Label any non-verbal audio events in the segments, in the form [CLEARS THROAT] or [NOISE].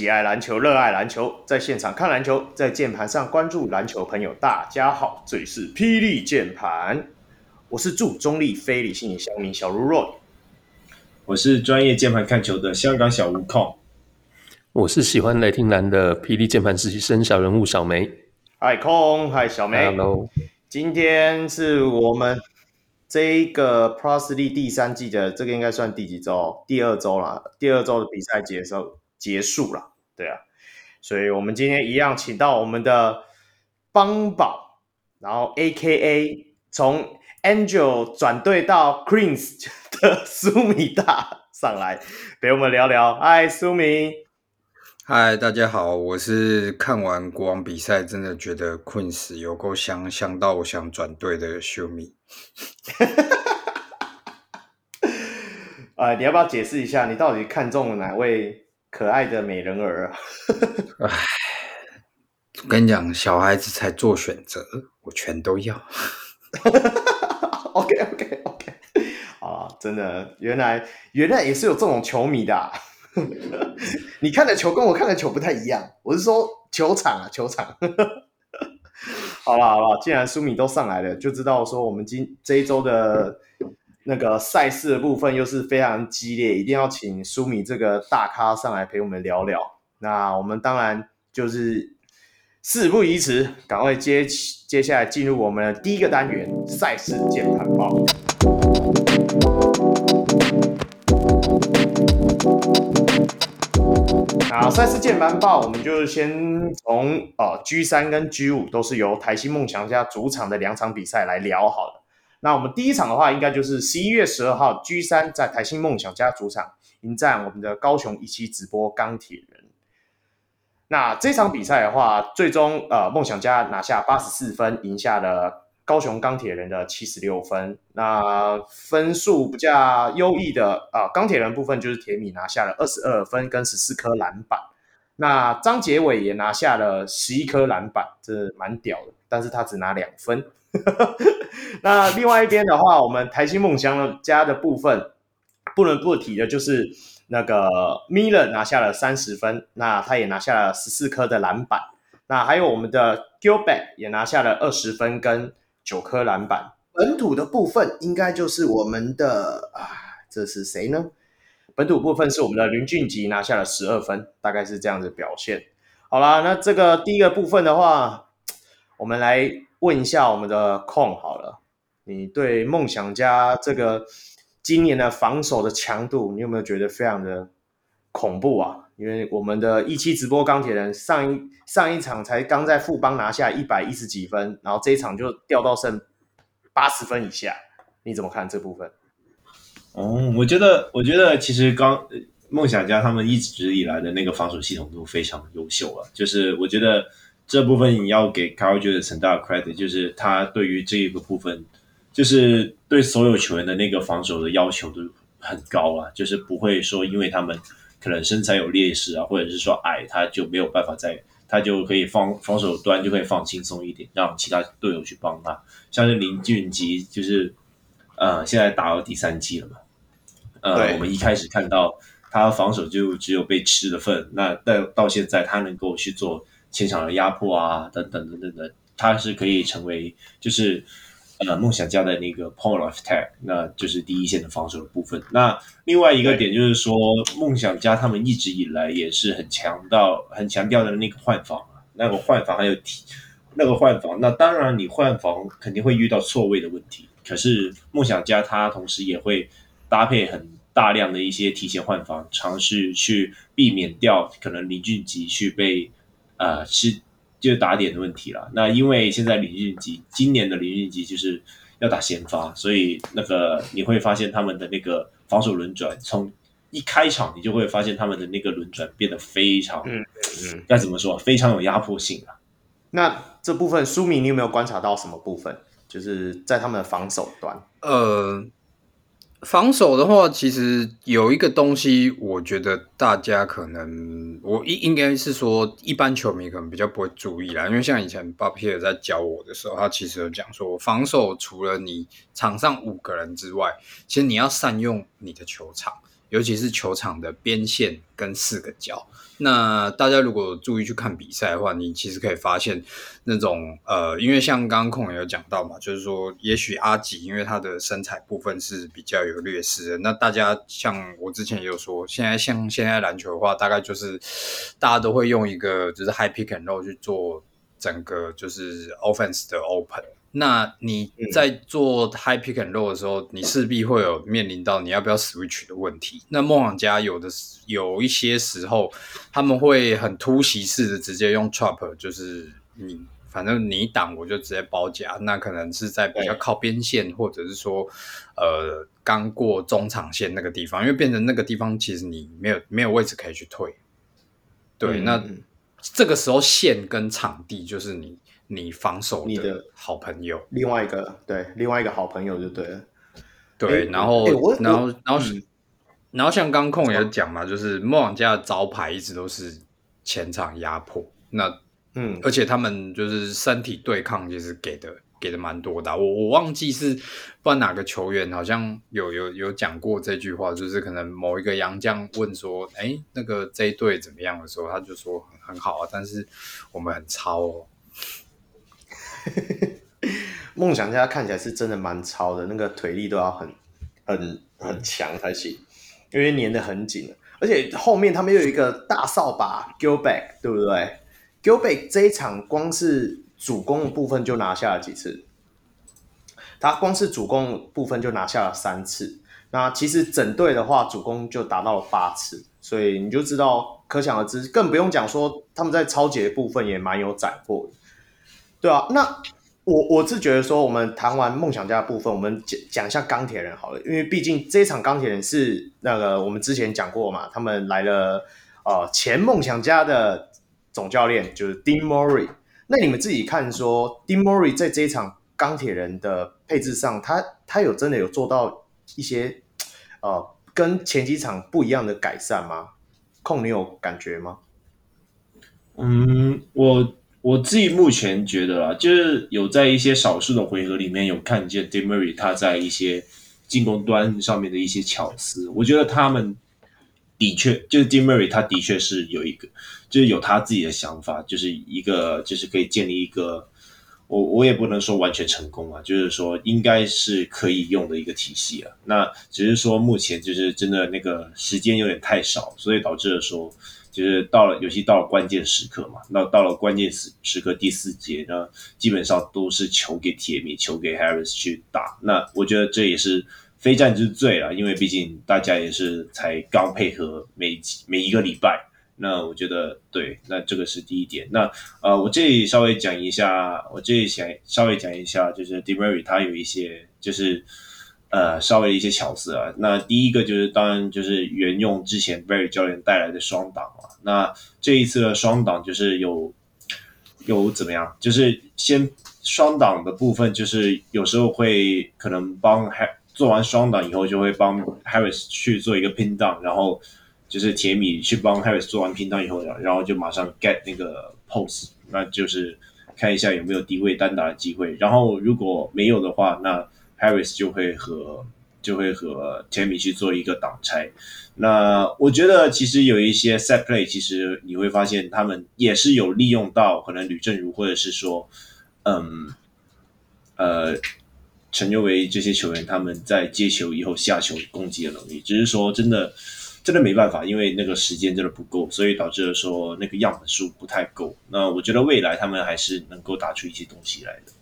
喜爱篮球、热爱篮球，在现场看篮球，在键盘上关注篮球朋友，大家好，这里是霹雳键盘，我是驻中立非理性的乡民小如 Roy，我是专业键盘看球的香港小吴控，我是喜欢雷霆蓝的霹雳键盘实习生小人物小梅，嗨空，嗨小梅，Hello，今天是我们。这一个 Plus League 第三季的这个应该算第几周？第二周了，第二周的比赛结束结束了，对啊，所以我们今天一样请到我们的邦宝，然后 AKA 从 Angel 转队到 Queens 的苏米大上来陪我们聊聊。嗨，苏米。嗨，大家好，我是看完国王比赛，真的觉得 Queens 有够香，香到我想转队的秀米。[LAUGHS] 呃，你要不要解释一下，你到底看中了哪位可爱的美人儿啊？哎，我跟你讲，小孩子才做选择，我全都要。[LAUGHS] OK OK OK，[LAUGHS] 啊，真的，原来原来也是有这种球迷的啊。[LAUGHS] 你看的球跟我看的球不太一样，我是说球场啊，球场。好了好了，既然苏米都上来了，就知道说我们今这一周的那个赛事的部分又是非常激烈，一定要请苏米这个大咖上来陪我们聊聊。那我们当然就是事不宜迟，赶快接接下来进入我们的第一个单元赛事键盘报。那赛事键盘报，我们就先从呃 G 三跟 G 五都是由台新梦想家主场的两场比赛来聊好了。那我们第一场的话，应该就是十一月十二号 G 三在台新梦想家主场迎战我们的高雄一期直播钢铁人。那这场比赛的话，最终呃梦想家拿下八十四分，赢下了。高雄钢铁人的七十六分，那分数比较优异的啊，钢铁人部分就是铁米拿下了二十二分跟十四颗篮板，那张杰伟也拿下了十一颗篮板，这蛮屌的，但是他只拿两分。[LAUGHS] 那另外一边的话，我们台新梦想家的部分不能不提的就是那个 Miller 拿下了三十分，那他也拿下了十四颗的篮板，那还有我们的 Gilbert 也拿下了二十分跟。九颗篮板，本土的部分应该就是我们的啊，这是谁呢？本土部分是我们的林俊杰拿下了十二分，大概是这样子表现。好啦，那这个第一个部分的话，我们来问一下我们的控好了，你对梦想家这个今年的防守的强度，你有没有觉得非常的恐怖啊？因为我们的一期直播钢铁人上一上一场才刚在富邦拿下一百一十几分，然后这一场就掉到剩八十分以下，你怎么看这部分？哦，我觉得，我觉得其实刚梦想家他们一直以来的那个防守系统都非常优秀了，就是我觉得这部分你要给 Kyle Jefferson 很大的 credit，就是他对于这一个部分，就是对所有球员的那个防守的要求都很高啊，就是不会说因为他们。可能身材有劣势啊，或者是说矮，他就没有办法在，他就可以放防守端就可以放轻松一点，让其他队友去帮他。像是林俊杰，就是呃，现在打到第三季了嘛，呃，我们一开始看到他防守就只有被吃的份，那到到现在他能够去做前场的压迫啊，等等等等等，他是可以成为就是。呃，梦想家的那个 point of attack，那就是第一线的防守的部分。那另外一个点就是说，梦想家他们一直以来也是很强调、很强调的那个换防啊，那个换防还有提那个换防。那当然，你换防肯定会遇到错位的问题。可是梦想家他同时也会搭配很大量的一些提前换防，尝试去避免掉可能林俊杰去被呃是。就打点的问题了。那因为现在林俊杰今年的林俊杰就是要打先发，所以那个你会发现他们的那个防守轮转，从一开场你就会发现他们的那个轮转变得非常，嗯嗯，该怎么说，非常有压迫性啊。那这部分苏米，你有没有观察到什么部分？就是在他们的防守端，呃，防守的话，其实有一个东西，我觉得大家可能我应应该是说，一般球迷可能比较不会注意啦。因为像以前 Bob h e r 在教我的时候，他其实有讲说，防守除了你场上五个人之外，其实你要善用你的球场，尤其是球场的边线跟四个角。那大家如果注意去看比赛的话，你其实可以发现那种呃，因为像刚刚控也有讲到嘛，就是说也许阿吉因为他的身材部分是比较有劣势的。那大家像我之前也有说，现在像现在篮球的话，大概就是大家都会用一个就是 high pick and roll 去做整个就是 offense 的 open。那你在做 high pick and roll 的时候，你势必会有面临到你要不要 switch 的问题。那梦想家有的有一些时候，他们会很突袭式的直接用 trap，就是你反正你挡我就直接包夹。那可能是在比较靠边线，或者是说呃刚过中场线那个地方，因为变成那个地方其实你没有没有位置可以去退。对，那这个时候线跟场地就是你。你防守你的好朋友，另外一个对，另外一个好朋友就对了。对，然后，然后，然后，然后，然后像刚控也讲嘛，就是梦想家的招牌一直都是前场压迫。那，嗯，而且他们就是身体对抗，其实给的给的蛮多的啊。我我忘记是不知道哪个球员好像有有有讲过这句话，就是可能某一个洋将问说：“哎，那个这一队怎么样的时候，他就说很很好啊，但是我们很糙哦。” [LAUGHS] 梦想家看起来是真的蛮糙的，那个腿力都要很很很强才行，因为粘得很紧，而且后面他们又有一个大扫把 Gilback，对不对？Gilback 这一场光是主攻的部分就拿下了几次，他光是主攻部分就拿下了三次，那其实整队的话主攻就达到了八次，所以你就知道可想而知，更不用讲说他们在抄截的部分也蛮有斩获的。对啊，那我我是觉得说，我们谈完梦想家的部分，我们讲讲一下钢铁人好了，因为毕竟这一场钢铁人是那个我们之前讲过嘛，他们来了，呃，前梦想家的总教练就是 Dean Mori。那你们自己看说，Dean Mori 在这一场钢铁人的配置上，他他有真的有做到一些呃跟前几场不一样的改善吗？控，你有感觉吗？嗯，我。我自己目前觉得啦，就是有在一些少数的回合里面有看见 Dean Murray 他在一些进攻端上面的一些巧思。我觉得他们的确，就是 Dean Murray 他的确是有一个，就是有他自己的想法，就是一个就是可以建立一个，我我也不能说完全成功啊，就是说应该是可以用的一个体系啊。那只是说目前就是真的那个时间有点太少，所以导致了说。就是到了，尤其到了关键时刻嘛，那到了关键时时刻第四节呢，基本上都是球给铁米，球给 Harris 去打。那我觉得这也是非战之罪啊，因为毕竟大家也是才刚配合每每一个礼拜。那我觉得对，那这个是第一点。那呃，我这里稍微讲一下，我这里想稍微讲一下，就是 DeMurray 他有一些就是。呃，稍微一些巧思啊。那第一个就是，当然就是沿用之前 Barry 教练带来的双挡啊。那这一次的双挡就是有有怎么样？就是先双挡的部分，就是有时候会可能帮 h 做完双挡以后，就会帮 Harris 去做一个 pin down，然后就是铁米去帮 Harris 做完 pin down 以后，然后就马上 get 那个 pose，那就是看一下有没有低位单打的机会。然后如果没有的话，那 Harris 就会和就会和 Timme 去做一个挡拆，那我觉得其实有一些 set play，其实你会发现他们也是有利用到可能吕正如或者是说，嗯，呃，陈佑维这些球员他们在接球以后下球攻击的能力，只是说真的真的没办法，因为那个时间真的不够，所以导致了说那个样本数不太够。那我觉得未来他们还是能够打出一些东西来的。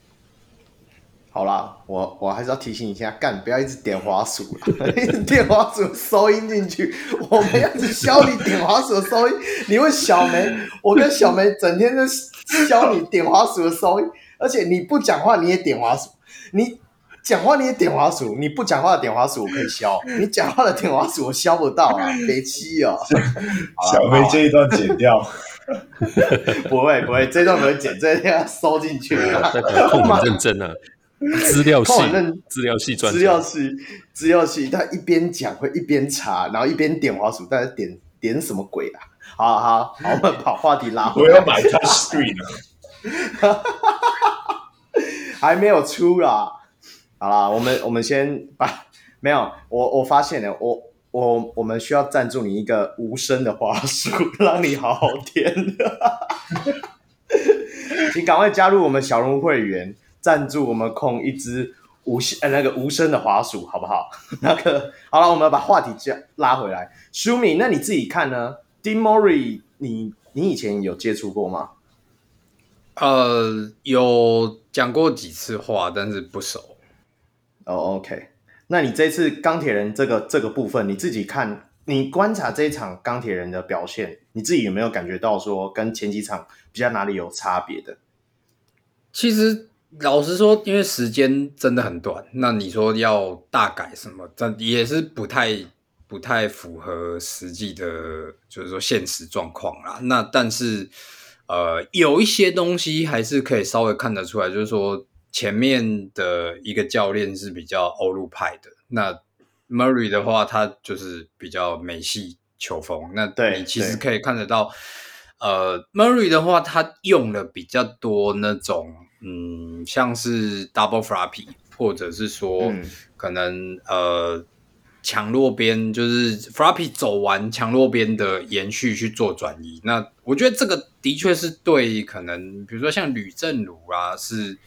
好啦，我我还是要提醒一下，干不要一直点滑鼠啦，[LAUGHS] 一直点滑鼠收音进去，[LAUGHS] 我们要一直教你点滑鼠的收音。你问小梅，我跟小梅整天都削你点滑鼠的收音，而且你不讲话你也点滑鼠，你讲话你也点滑鼠，你不讲话的点滑鼠我可以消，你讲话的点滑鼠我消不到啊，[LAUGHS] 别气哦。小梅这一段剪掉，不会不会，这段不会剪，这一段要收进去。控很认真啊。[LAUGHS] 资料系，那资料系专，资料系，资料系，他一边讲会一边查，然后一边点滑鼠，但是点点什么鬼啊？好好好，我们把话题拉回来。我要买 Touch Screen 了，[LAUGHS] 还没有出啦。好啦，我们我们先把没有我我发现了，我我我们需要赞助你一个无声的滑鼠，让你好好填。[LAUGHS] 请赶快加入我们小人物会员，赞助我们控一支无声呃那个无声的滑鼠，好不好？[LAUGHS] 那个好了，我们把话题加拉回来。Shumi，那你自己看呢？Dean Murray，你你以前有接触过吗？呃，有讲过几次话，但是不熟。哦、oh，OK，那你这次钢铁人这个这个部分，你自己看，你观察这一场钢铁人的表现，你自己有没有感觉到说跟前几场比较哪里有差别的？其实老实说，因为时间真的很短，那你说要大改什么，这也是不太不太符合实际的，就是说现实状况啦。那但是呃，有一些东西还是可以稍微看得出来，就是说。前面的一个教练是比较欧陆派的，那 Murray 的话，他就是比较美系球风。那你其实可以看得到，呃，Murray 的话，他用了比较多那种，嗯，像是 double floppy，或者是说，嗯、可能呃，强弱边就是 floppy 走完强弱边的延续去做转移。那我觉得这个的确是对，可能比如说像吕正儒啊，是。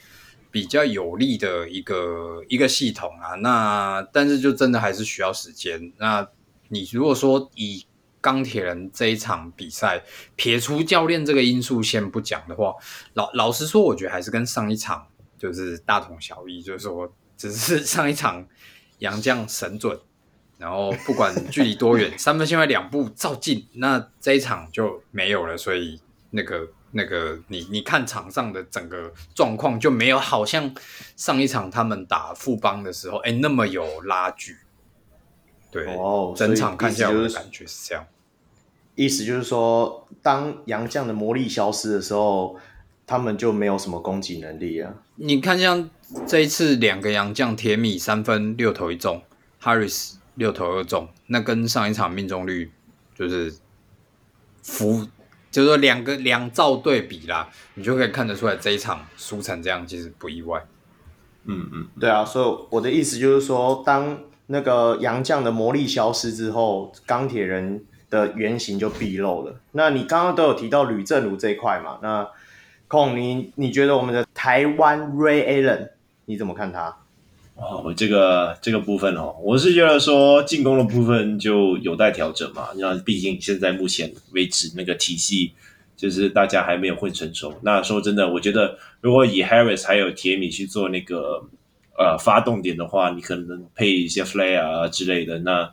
比较有利的一个一个系统啊，那但是就真的还是需要时间。那你如果说以钢铁人这一场比赛撇除教练这个因素先不讲的话，老老实说，我觉得还是跟上一场就是大同小异，就是说只是上一场杨将神准，然后不管距离多远，[LAUGHS] 三分线外两步照进，那这一场就没有了，所以那个。那个你你看场上的整个状况就没有好像上一场他们打富邦的时候，哎，那么有拉锯。对，哦，整场看下来我的感觉是这样。意思就是说，当杨将的魔力消失的时候，他们就没有什么攻击能力啊。你看，像这一次两个杨将，铁米三分六投一中，Harris 六投二中，那跟上一场命中率就是服。就是说两个两造对比啦，你就可以看得出来这一场输成这样其实不意外。嗯嗯，对啊，所以我的意思就是说，当那个洋将的魔力消失之后，钢铁人的原型就毕露了。那你刚刚都有提到吕政儒这一块嘛？那孔，你你觉得我们的台湾 Ray Allen 你怎么看他？哦，这个这个部分哦，我是觉得说进攻的部分就有待调整嘛。那毕竟现在目前为止那个体系就是大家还没有混成熟。那说真的，我觉得如果以 Harris 还有铁米去做那个呃发动点的话，你可能配一些 Flare 啊之类的。那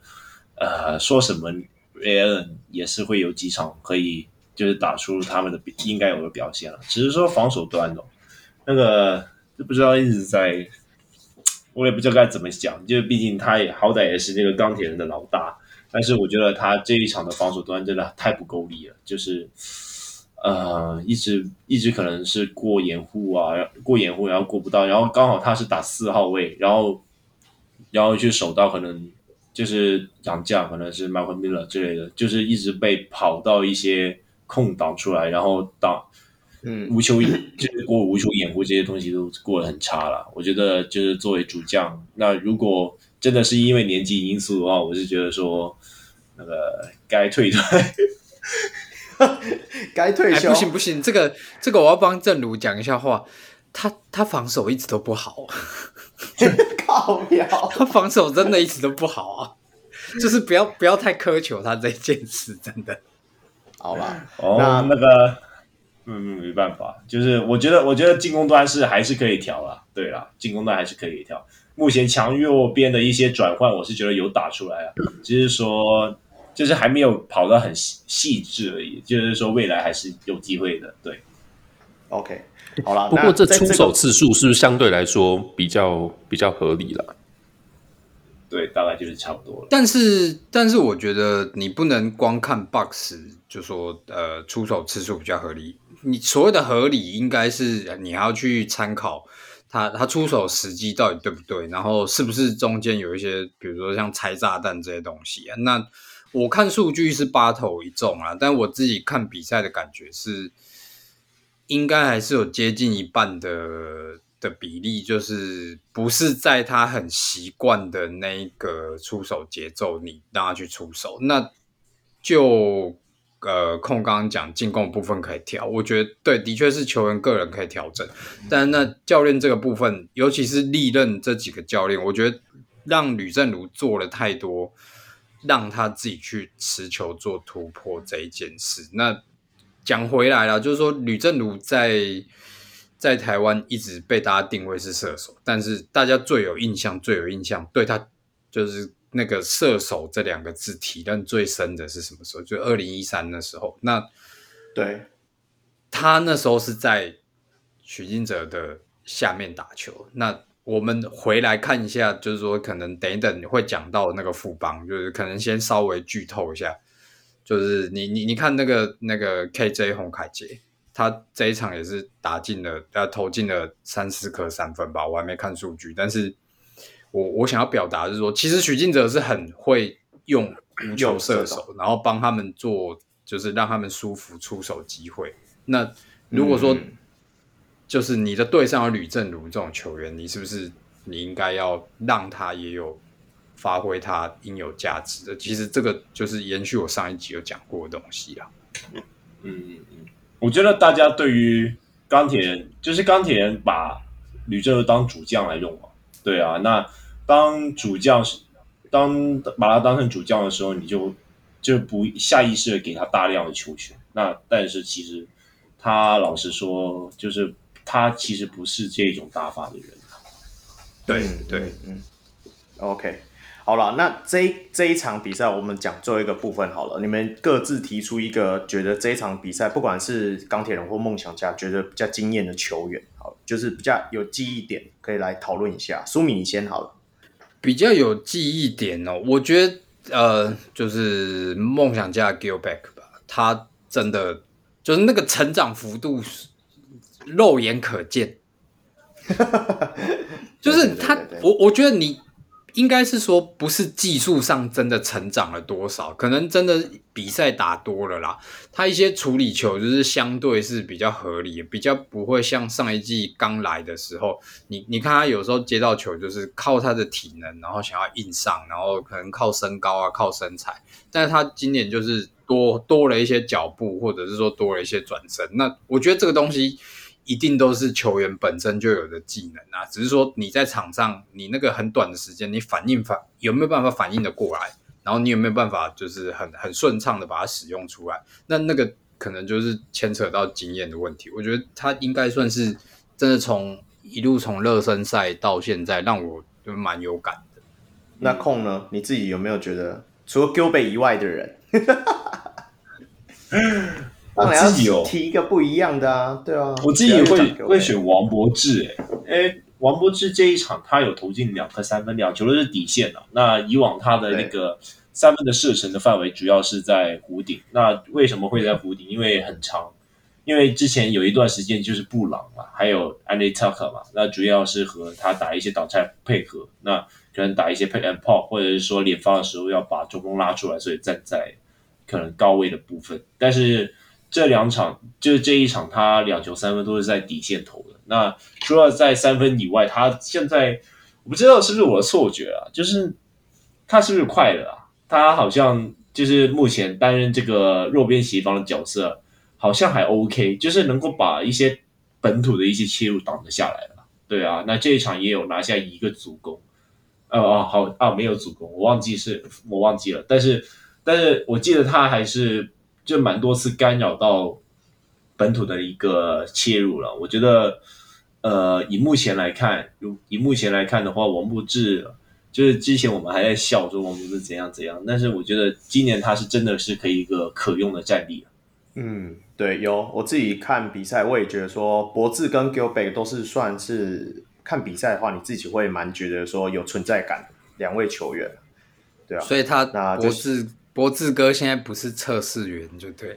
呃说什么 Allen 也是会有几场可以就是打出他们的应该有的表现了。只是说防守端哦，那个就不知道一直在。我也不知道该怎么讲，就毕竟他也好歹也是那个钢铁人的老大，但是我觉得他这一场的防守端真的太不够力了，就是呃，一直一直可能是过掩护啊，过掩护然后过不到，然后刚好他是打四号位，然后然后去守到可能就是杨将，可能是 Malcolm Miller 之类的，就是一直被跑到一些空档出来，然后挡。嗯，无球 [COUGHS] 就是过无球掩护这些东西都过得很差了。我觉得就是作为主将，那如果真的是因为年纪因素的话，我是觉得说那个该退退，[LAUGHS] 该退休。不行不行，这个这个我要帮正如讲一下话。他他防守一直都不好，[LAUGHS] 他防守真的一直都不好啊。就是不要不要太苛求他这件事，真的。好吧，哦，那那个。嗯，没办法，就是我觉得，我觉得进攻端是还是可以调啦。对啦，进攻端还是可以调。目前强弱边的一些转换，我是觉得有打出来啊，只是说，就是还没有跑到很细细致而已。就是说，未来还是有机会的。对，OK，好啦。不过这出手次数是不是相对来说比较比较合理了？对，大概就是差不多了。但是，但是我觉得你不能光看 box 就说呃出手次数比较合理。你所谓的合理，应该是你还要去参考他他出手时机到底对不对，然后是不是中间有一些，比如说像拆炸弹这些东西啊？那我看数据是八投一中啊，但我自己看比赛的感觉是，应该还是有接近一半的的比例，就是不是在他很习惯的那一个出手节奏，你让他去出手，那就。呃，控刚刚讲进攻部分可以调，我觉得对，的确是球员个人可以调整，但那教练这个部分，尤其是历任这几个教练，我觉得让吕振如做了太多，让他自己去持球做突破这一件事。那讲回来了，就是说吕振儒在在台湾一直被大家定位是射手，但是大家最有印象、最有印象对他就是。那个射手这两个字体认最深的是什么时候？就二零一三的时候。那对，他那时候是在许金哲的下面打球。那我们回来看一下，就是说可能等一等会讲到那个富邦，就是可能先稍微剧透一下。就是你你你看那个那个 KJ 洪凯杰，他这一场也是打进了，呃，投进了三四颗三分吧。我还没看数据，但是。我我想要表达的是说，其实许晋哲是很会用无球射手，然后帮他们做，就是让他们舒服出手机会。那如果说，就是你的队上有吕政儒这种球员，你是不是你应该要让他也有发挥他应有价值的？其实这个就是延续我上一集有讲过的东西啊。嗯嗯嗯，我觉得大家对于钢铁人，就是钢铁人把吕政儒当主将来用嘛。对啊，那当主将是当把他当成主将的时候，你就就不下意识的给他大量的球权。那但是其实他老实说，就是他其实不是这种打法的人。对对嗯，OK，好了，那这这一场比赛我们讲最后一个部分好了，你们各自提出一个觉得这一场比赛不管是钢铁人或梦想家觉得比较惊艳的球员。好就是比较有记忆点，可以来讨论一下。苏敏，你先好了。比较有记忆点哦，我觉得呃，就是梦想家 Gilback 吧，他真的就是那个成长幅度肉眼可见。[LAUGHS] 就是他，对对对对，我我觉得你。应该是说，不是技术上真的成长了多少，可能真的比赛打多了啦。他一些处理球就是相对是比较合理，比较不会像上一季刚来的时候，你你看他有时候接到球就是靠他的体能，然后想要硬上，然后可能靠身高啊，靠身材。但是他今年就是多多了一些脚步，或者是说多了一些转身。那我觉得这个东西。一定都是球员本身就有的技能啊，只是说你在场上，你那个很短的时间，你反应反有没有办法反应的过来，然后你有没有办法就是很很顺畅的把它使用出来，那那个可能就是牵扯到经验的问题。我觉得他应该算是真的从一路从热身赛到现在，让我就蛮有感的。那控呢？你自己有没有觉得，除了 Gilbert 以外的人？[LAUGHS] 我自己有提一个不一样的啊，对啊，我自己会会选王柏智诶，诶，王柏志这一场他有投进两颗三分，两球都是底线的。那以往他的那个三分的射程的范围主要是在弧顶，那为什么会在弧顶？因为很长，因为之前有一段时间就是布朗嘛，还有 Anthony Tucker 嘛，那主要是和他打一些挡拆配合，那可能打一些 pick and pop，或者是说连发的时候要把中锋拉出来，所以站在可能高位的部分，但是。这两场就是这一场，他两球三分都是在底线投的。那除了在三分以外，他现在我不知道是不是我的错觉啊，就是他是不是快了啊？他好像就是目前担任这个弱边协防的角色，好像还 OK，就是能够把一些本土的一些切入挡得下来了。对啊，那这一场也有拿下一个助攻。哦哦，好啊，没有助攻，我忘记是我忘记了。但是但是我记得他还是。就蛮多次干扰到本土的一个切入了，我觉得，呃，以目前来看，以目前来看的话，王柏智就是之前我们还在笑说王柏智怎样怎样，但是我觉得今年他是真的是可以一个可用的战力。嗯，对，有我自己看比赛，我也觉得说博智跟 Gilbert 都是算是看比赛的话，你自己会蛮觉得说有存在感两位球员，对啊，所以他博智。柏智哥现在不是测试员就对了，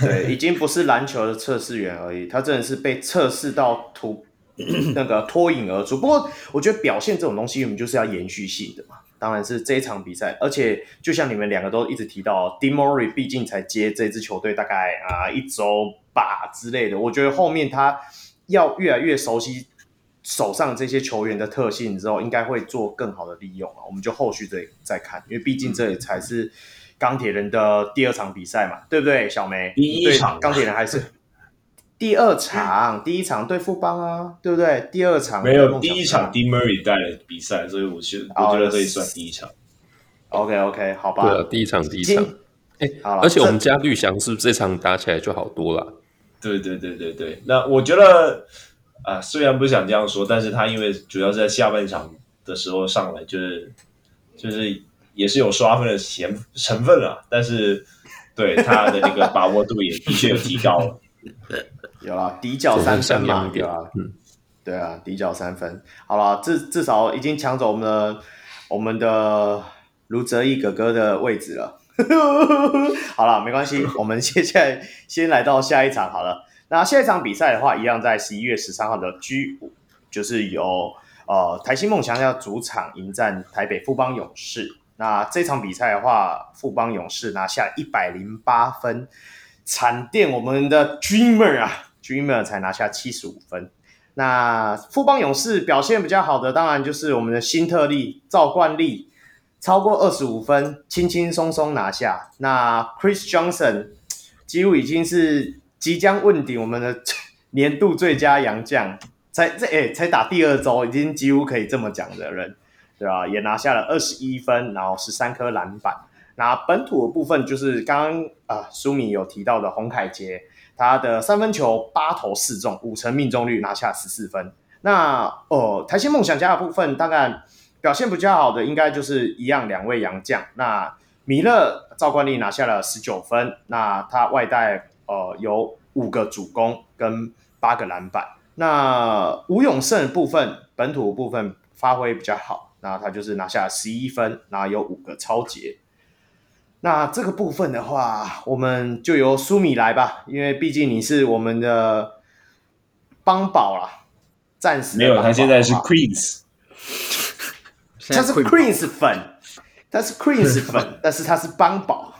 对，已经不是篮球的测试员而已，他真的是被测试到突 [CLEARS THROAT] 那个脱颖而出。不过我觉得表现这种东西，我们就是要延续性的嘛。当然是这一场比赛，而且就像你们两个都一直提到，Dean Murray 毕竟才接这支球队大概啊一周吧之类的。我觉得后面他要越来越熟悉手上这些球员的特性之后，应该会做更好的利用啊。我们就后续再再看，因为毕竟这也才是钢铁人的第二场比赛嘛，对不对？小梅，第一场钢铁人还是。[LAUGHS] 第二场，第一场对富邦啊，对不对？第二场没有第一场，Dean Murray 带的比赛，所以我觉得我觉得可以算第一场。OK OK，好吧。对啊，第一场第一场。哎，而且我们家绿翔是不是这场打起来就好多了？对对对对对。那我觉得啊，虽然不想这样说，但是他因为主要是在下半场的时候上来，就是就是也是有刷分的成成分啊，但是对他的那个把握度也的确提高了。[LAUGHS] 有啊，底角三分嘛，对啊，嗯，对啊，底角三分，好了，至至少已经抢走我们的我们的卢哲义哥哥的位置了。[LAUGHS] 好了，没关系，我们接下来先来到下一场好了。那下一场比赛的话，一样在十一月十三号的 G 五，就是由呃台新梦想要主场迎战台北富邦勇士。那这场比赛的话，富邦勇士拿下一百零八分，惨垫我们的 Dreamer 啊！Dreamer 才拿下七十五分，那富邦勇士表现比较好的，当然就是我们的新特利赵冠利，超过二十五分，轻轻松松拿下。那 Chris Johnson 几乎已经是即将问鼎我们的 [LAUGHS] 年度最佳洋将，才这哎才打第二周，已经几乎可以这么讲的人，对吧？也拿下了二十一分，然后十三颗篮板。那本土的部分就是刚刚啊，舒米有提到的洪凯杰。他的三分球八投四中，五成命中率，拿下十四分。那呃，台新梦想家的部分，当然表现比较好的，应该就是一样两位洋将。那米勒赵冠利拿下了十九分，那他外带呃有五个主攻跟八个篮板。那吴永胜的部分，本土的部分发挥比较好，那他就是拿下十一分，然后有五个超节。那这个部分的话，我们就由苏米来吧，因为毕竟你是我们的帮宝啦，暂时没有，他现在是 [LAUGHS] Queens，他是 Queens 粉，他是 Queens 粉，但是他是帮宝，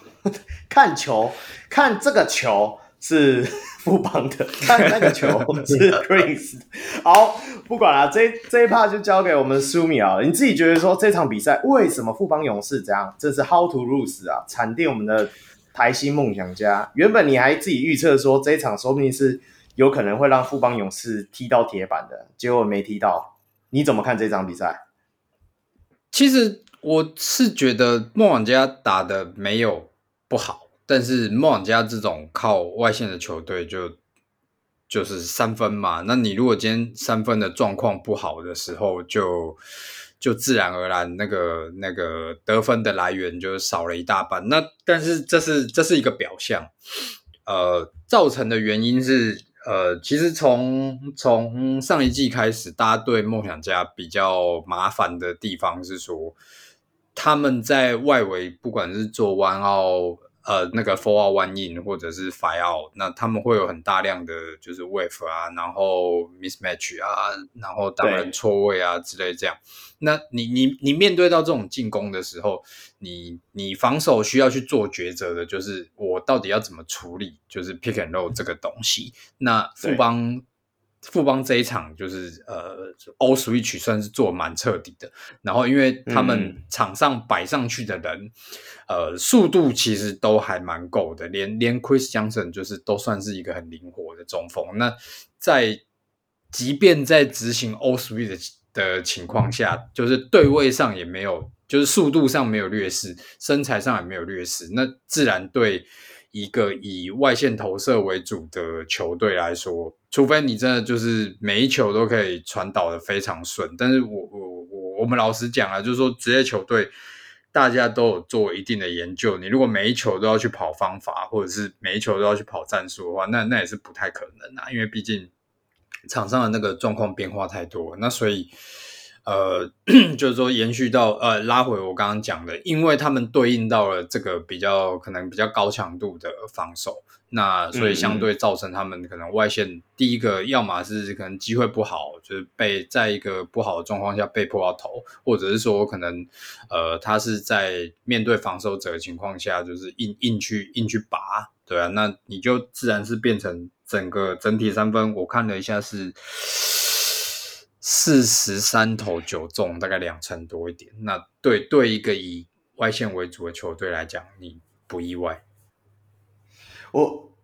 看球，看这个球是。[LAUGHS] 富邦的，看那个球是 [LAUGHS] Chris。好，不管了，这这一趴就交给我们苏米啊。你自己觉得说这场比赛为什么富邦勇士这样？这是 How to lose 啊，惨定我们的台新梦想家。原本你还自己预测说这一场说不定是有可能会让富邦勇士踢到铁板的，结果没踢到。你怎么看这场比赛？其实我是觉得梦想家打的没有不好。但是梦想家这种靠外线的球队就，就是三分嘛。那你如果今天三分的状况不好的时候就，就就自然而然那个那个得分的来源就少了一大半。那但是这是这是一个表象，呃，造成的原因是呃，其实从从上一季开始，大家对梦想家比较麻烦的地方是说，他们在外围不管是做弯奥。呃，那个 four out one in 或者是 five out，那他们会有很大量的就是 wave 啊，然后 mismatch 啊，然后当然错位啊之类这样。那你你你面对到这种进攻的时候，你你防守需要去做抉择的，就是我到底要怎么处理，就是 pick and roll 这个东西。那富邦。富邦这一场就是呃，all switch 算是做蛮彻底的。然后，因为他们场上摆上去的人，嗯、呃，速度其实都还蛮够的，连连 Chris Johnson 就是都算是一个很灵活的中锋。那在即便在执行 all switch 的情况下，就是对位上也没有，就是速度上没有劣势，身材上也没有劣势，那自然对。一个以外线投射为主的球队来说，除非你真的就是每一球都可以传导的非常顺，但是我我我我们老实讲啊，就是说职业球队大家都有做一定的研究，你如果每一球都要去跑方法，或者是每一球都要去跑战术的话，那那也是不太可能啊，因为毕竟场上的那个状况变化太多，那所以呃，[CLEARS THROAT] 就是说延续到呃拉回我刚刚讲的，因为他们对应到了这个比较可能比较高强度的防守，那所以相对造成他们可能外线第一个，要么是可能机会不好，就是被在一个不好的状况下被迫要投，或者是说可能呃他是在面对防守者的情况下，就是硬硬去硬去拔，对啊，那你就自然是变成整个整体三分，我看了一下是。四十三投九中，大概两成多一点。那对对一个以外线为主的球队来讲，你不意外？我，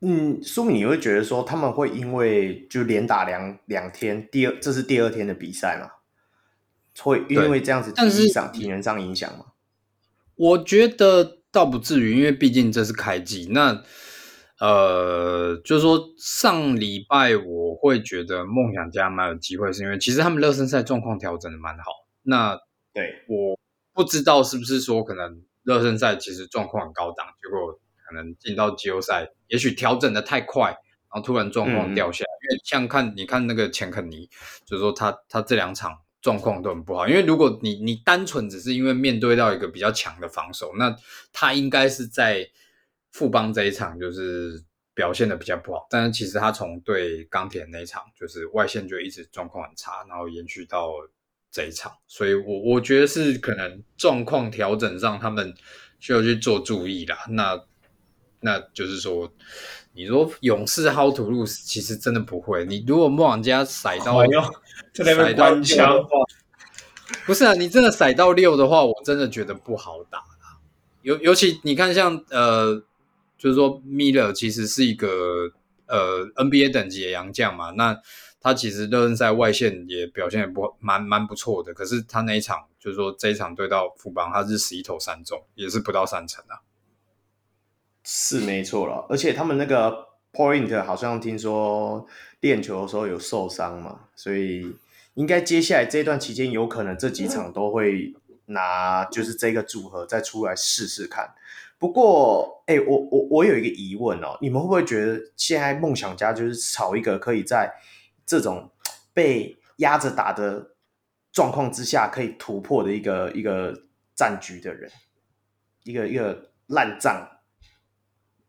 嗯，苏米，你会觉得说他们会因为就连打两两天，第二这是第二天的比赛嘛？会因为这样子体力上体能上影响吗？我觉得倒不至于，因为毕竟这是开季。那呃，就是说上礼拜我会觉得梦想家蛮有机会，是因为其实他们热身赛状况调整的蛮好。那对，我不知道是不是说可能热身赛其实状况很高档，结果可能进到季后赛，也许调整的太快，然后突然状况掉下来。嗯、因为像看你看那个钱肯尼，就是说他他这两场状况都很不好。因为如果你你单纯只是因为面对到一个比较强的防守，那他应该是在。富邦这一场就是表现的比较不好，但是其实他从对钢铁那一场就是外线就一直状况很差，然后延续到这一场，所以我我觉得是可能状况调整上他们需要去做注意啦。那那就是说，你说勇士 how to lose，其实真的不会。你如果梦想家甩到，在那边关枪，[LAUGHS] 不是啊，你真的甩到六的话，我真的觉得不好打啦。尤尤其你看像呃。就是说，米勒其实是一个呃 NBA 等级的洋将嘛，那他其实热身赛外线也表现也不蛮蛮不错的。可是他那一场，就是说这一场对到富邦，他是十一投三中，也是不到三成啊。是没错了，而且他们那个 Point 好像听说练球的时候有受伤嘛，所以应该接下来这段期间有可能这几场都会拿就是这个组合再出来试试看。不过，哎、欸，我我我有一个疑问哦，你们会不会觉得现在梦想家就是找一个可以在这种被压着打的状况之下可以突破的一个一个战局的人，一个一个烂仗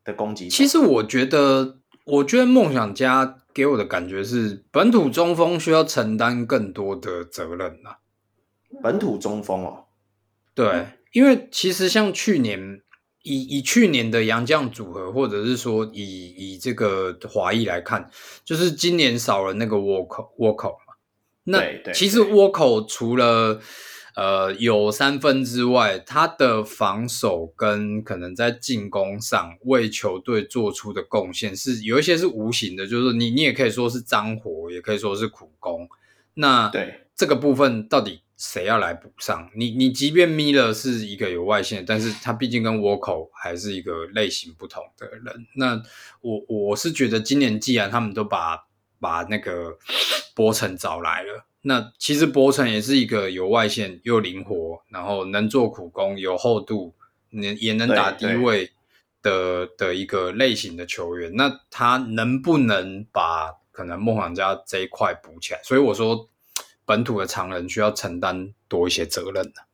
的攻击？其实我觉得，我觉得梦想家给我的感觉是本土中锋需要承担更多的责任呐、啊。本土中锋哦，对，因为其实像去年。以以去年的洋将组合，或者是说以以这个华裔来看，就是今年少了那个沃口沃口嘛。那其实沃口除了呃有三分之外，他的防守跟可能在进攻上为球队做出的贡献是有一些是无形的，就是你你也可以说是脏活，也可以说是苦工。那对这个部分到底？谁要来补上？你你即便米勒是一个有外线，但是他毕竟跟沃口还是一个类型不同的人。那我我是觉得今年既然他们都把把那个波城找来了，那其实波城也是一个有外线又灵活，然后能做苦工、有厚度，能也能打低位的的一个类型的球员。那他能不能把可能梦想家这一块补起来？所以我说。本土的常人需要承担多一些责任的。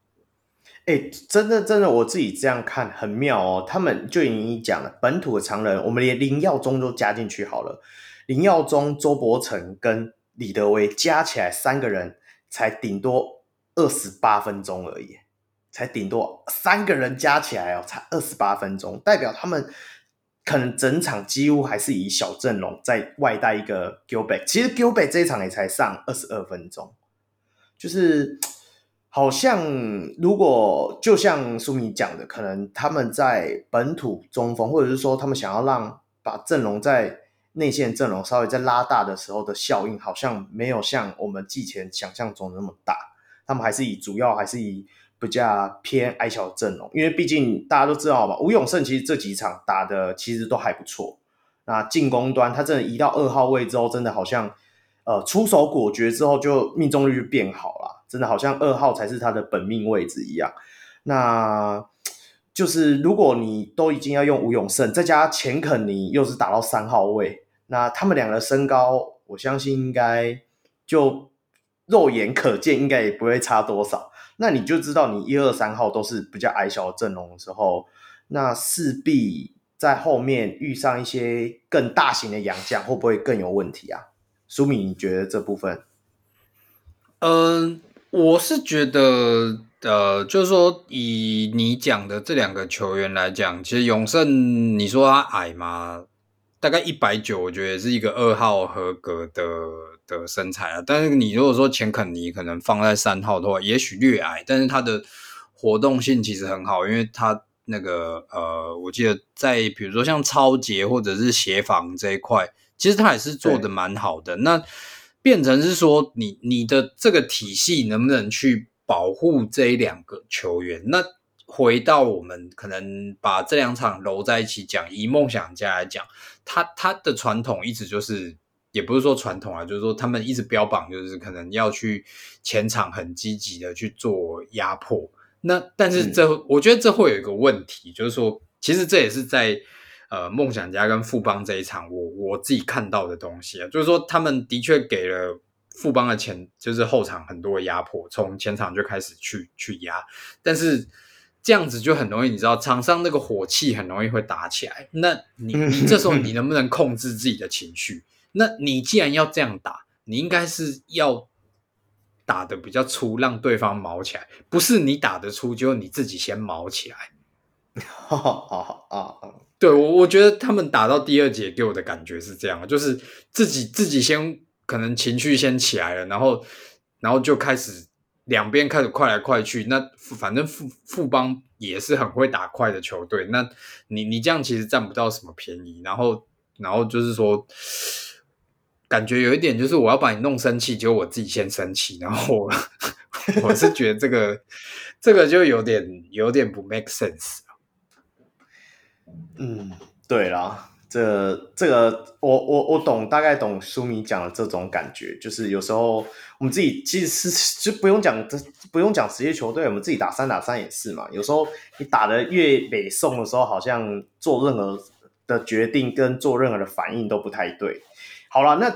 哎，真的真的，我自己这样看很妙哦。他们就已经讲了，本土的常人，我们连林耀宗都加进去好了。林耀宗、周伯成跟李德威加起来三个人，才顶多二十八分钟而已，才顶多三个人加起来哦，才二十八分钟，代表他们可能整场几乎还是以小阵容在外带一个 Gilbert。其实 Gilbert 这一场也才上二十二分钟。就是好像，如果就像苏米讲的，可能他们在本土中锋，或者是说他们想要让把阵容在内线阵容稍微再拉大的时候的效应，好像没有像我们季前想象中那么大。他们还是以主要还是以比较偏矮小阵容，因为毕竟大家都知道嘛，吴永胜其实这几场打的其实都还不错。那进攻端他真的移到二号位之后，真的好像。呃，出手果决之后，就命中率就变好了，真的好像二号才是他的本命位置一样。那就是如果你都已经要用吴永胜，再加钱肯尼又是打到三号位，那他们两个身高，我相信应该就肉眼可见应该也不会差多少。那你就知道你一二三号都是比较矮小的阵容的时候，那势必在后面遇上一些更大型的洋将，会不会更有问题啊？苏米，你觉得这部分？嗯，我是觉得，呃，就是说，以你讲的这两个球员来讲，其实永胜，你说他矮吗？大概一百九，我觉得也是一个二号合格的的身材啊。但是你如果说钱肯尼可能放在三号的话，也许略矮，但是他的活动性其实很好，因为他那个呃，我记得在比如说像超节或者是协防这一块，其实他也是做的蛮好的。那变成是说，你你的这个体系能不能去保护这一两个球员？那回到我们可能把这两场揉在一起讲，以梦想家来讲，他他的传统一直就是，也不是说传统啊，就是说他们一直标榜就是可能要去前场很积极的去做压迫。那但是这、嗯、我觉得这会有一个问题，就是说，其实这也是在。呃，梦想家跟富邦这一场，我我自己看到的东西啊，就是说他们的确给了富邦的前，就是后场很多的压迫，从前场就开始去去压，但是这样子就很容易，你知道场上那个火气很容易会打起来。那你你这时候你 [LAUGHS] 能不能控制自己的情绪？那你既然要这样打，你应该是要打的比较粗，让对方毛起来，不是你打得出，就你自己先毛起来。[LAUGHS] 好好好好。对，我我觉得他们打到第二节给我的感觉是这样，就是自己自己先可能情绪先起来了，然后然后就开始两边开始快来快去。那反正富富邦也是很会打快的球队，那你你这样其实占不到什么便宜。然后然后就是说，感觉有一点就是我要把你弄生气，结果我自己先生气，然后我，[LAUGHS] 我是觉得这个这个就有点有点不 make sense。嗯，对啦，这这个我我我懂，大概懂书米讲的这种感觉，就是有时候我们自己其实是就不用讲这不用讲职业球队，我们自己打三打三也是嘛。有时候你打的越北宋的时候，好像做任何的决定跟做任何的反应都不太对。好了，那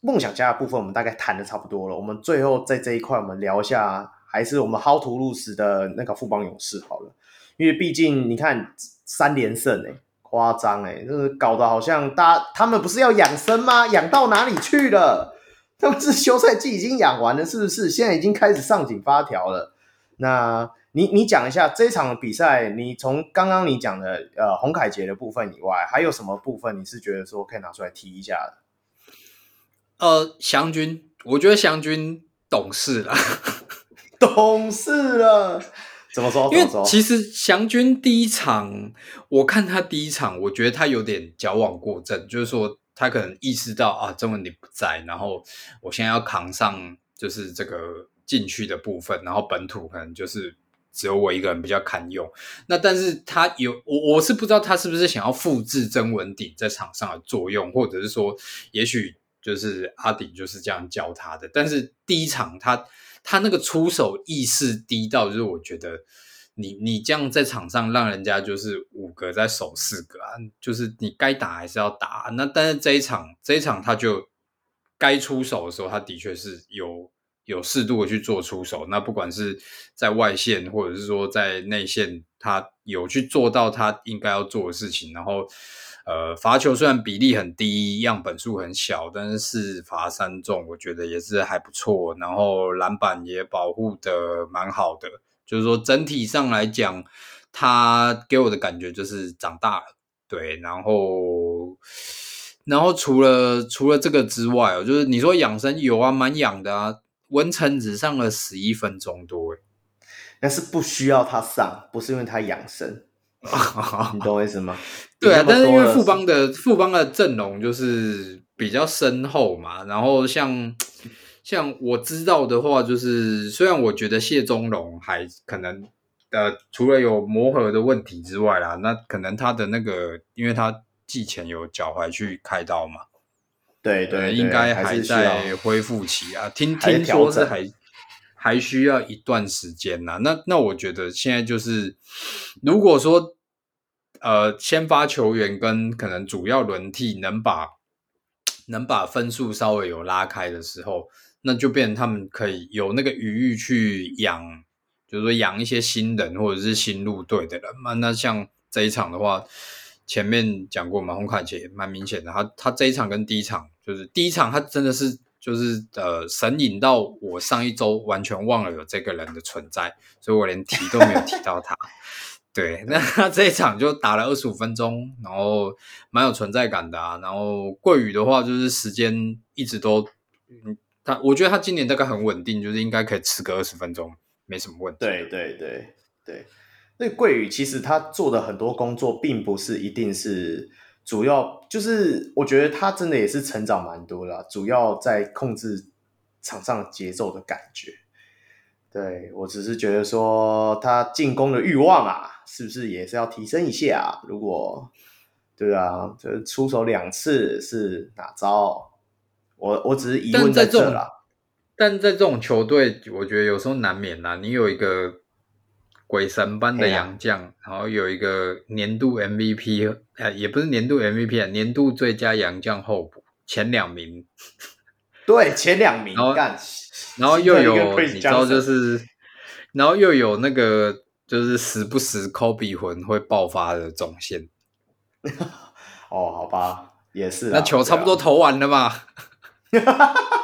梦想家的部分我们大概谈的差不多了，我们最后在这一块我们聊一下，还是我们薅图鲁斯的那个富邦勇士好了，因为毕竟你看。三连胜哎，夸张哎，就是搞得好像大家他们不是要养生吗？养到哪里去了？他们是休赛季已经养完了，是不是？现在已经开始上紧发条了。那你你讲一下这场比赛，你从刚刚你讲的呃洪凯杰的部分以外，还有什么部分你是觉得说可以拿出来提一下的？呃，祥君，我觉得祥君懂事了，[LAUGHS] 懂事了。怎么说？因为其实祥君第一场，我看他第一场，我觉得他有点矫枉过正，就是说他可能意识到啊，曾文鼎不在，然后我现在要扛上就是这个禁区的部分，然后本土可能就是只有我一个人比较堪用。那但是他有我我是不知道他是不是想要复制曾文鼎在场上的作用，或者是说也许就是阿鼎就是这样教他的。但是第一场他。他那个出手意识低到，就是我觉得你你这样在场上让人家就是五个在守四个啊，就是你该打还是要打。那但是这一场这一场他就该出手的时候，他的确是有有适度的去做出手。那不管是在外线或者是说在内线，他有去做到他应该要做的事情，然后。呃，罚球虽然比例很低，样本数很小，但是四罚三中，我觉得也是还不错。然后篮板也保护的蛮好的，就是说整体上来讲，他给我的感觉就是长大了。对，然后，然后除了除了这个之外，哦，就是你说养生有啊，蛮养的啊。文成只上了十一分钟多，但是不需要他上，不是因为他养生。[LAUGHS] 你懂我意思吗？[LAUGHS] 对啊，但是因为富邦的富邦的阵容就是比较深厚嘛，然后像 [LAUGHS] 像我知道的话，就是虽然我觉得谢宗龙还可能呃，除了有磨合的问题之外啦，那可能他的那个，因为他季前有脚踝去开刀嘛，对对，对，应该还在恢复期啊，听听说是还。还需要一段时间呐、啊，那那我觉得现在就是，如果说呃先发球员跟可能主要轮替能把能把分数稍微有拉开的时候，那就变成他们可以有那个余裕去养，就是说养一些新人或者是新入队的人嘛。那像这一场的话，前面讲过嘛，洪凯杰蛮明显的，他他这一场跟第一场，就是第一场他真的是就是呃神隐到我上一周完全忘了有这个人的存在，所以我连提都没有提到他。对，[LAUGHS] 那他这一场就打了二十五分钟，然后蛮有存在感的啊。然后桂宇的话，就是时间一直都，嗯，他我觉得他今年大概很稳定，就是应该可以吃个二十分钟，没什么问题。对对对对，那桂宇其实他做的很多工作，并不是一定是主要，就是我觉得他真的也是成长蛮多了，主要在控制场上节奏的感觉。对，我只是觉得说他进攻的欲望啊，是不是也是要提升一下？如果对啊，就是出手两次是哪招？我我只是疑问在这啦。但在这种球队，我觉得有时候难免呐。你有一个鬼神般的洋将，啊、然后有一个年度 MVP，呃，也不是年度 MVP 啊，年度最佳洋将候补前两名。[LAUGHS] 对，前两名干。然后又有你知道就是，然后又有那个就是时不时科比魂会爆发的总线。[LAUGHS] 哦，好吧，也是。那球差不多投完了嘛。[LAUGHS]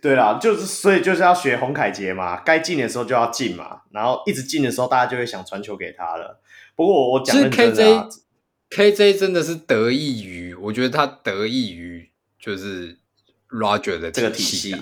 对啦，就是所以就是要学洪凯杰嘛，该进的时候就要进嘛，然后一直进的时候，大家就会想传球给他了。不过我我讲的 KJ KJ 真的是得益于，我觉得他得益于就是。Roger 的、啊、这个体系，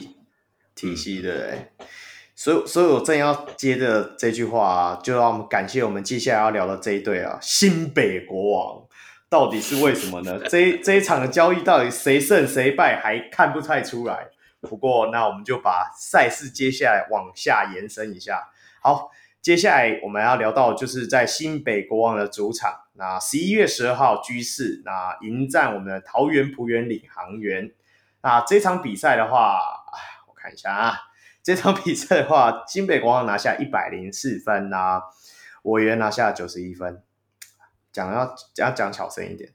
体系对，嗯、所以所以我正要接着这句话、啊，就让我们感谢我们接下来要聊的这一对啊，新北国王，到底是为什么呢？这一这一场的交易到底谁胜谁败还看不太出来。不过那我们就把赛事接下来往下延伸一下。好，接下来我们要聊到就是在新北国王的主场，那十一月十二号居士那迎战我们的桃园璞园领航员。那这场比赛的话，我看一下啊，这场比赛的话，新北国王拿下一百零四分啊，我原拿下九十一分，讲要要讲巧声一点。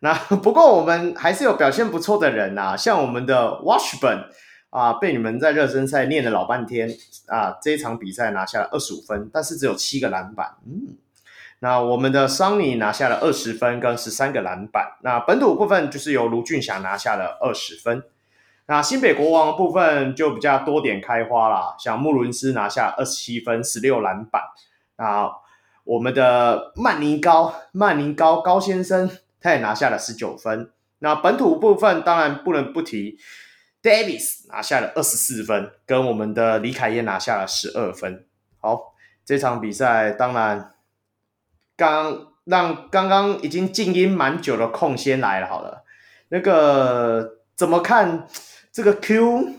那 [LAUGHS] 不过我们还是有表现不错的人呐，像我们的 Washburn 啊，被你们在热身赛念了老半天啊，这一场比赛拿下了二十五分，但是只有七个篮板，嗯。那我们的桑尼拿下了二十分跟十三个篮板。那本土部分就是由卢俊祥拿下了二十分。那新北国王部分就比较多点开花啦，像穆伦斯拿下二十七分、十六篮板。那我们的曼尼高、曼尼高高先生他也拿下了十九分。那本土部分当然不能不提，Davis 拿下了二十四分，跟我们的李凯燕拿下了十二分。好，这场比赛当然。刚让刚刚已经静音蛮久的空先来了，好了，那个怎么看这个 Q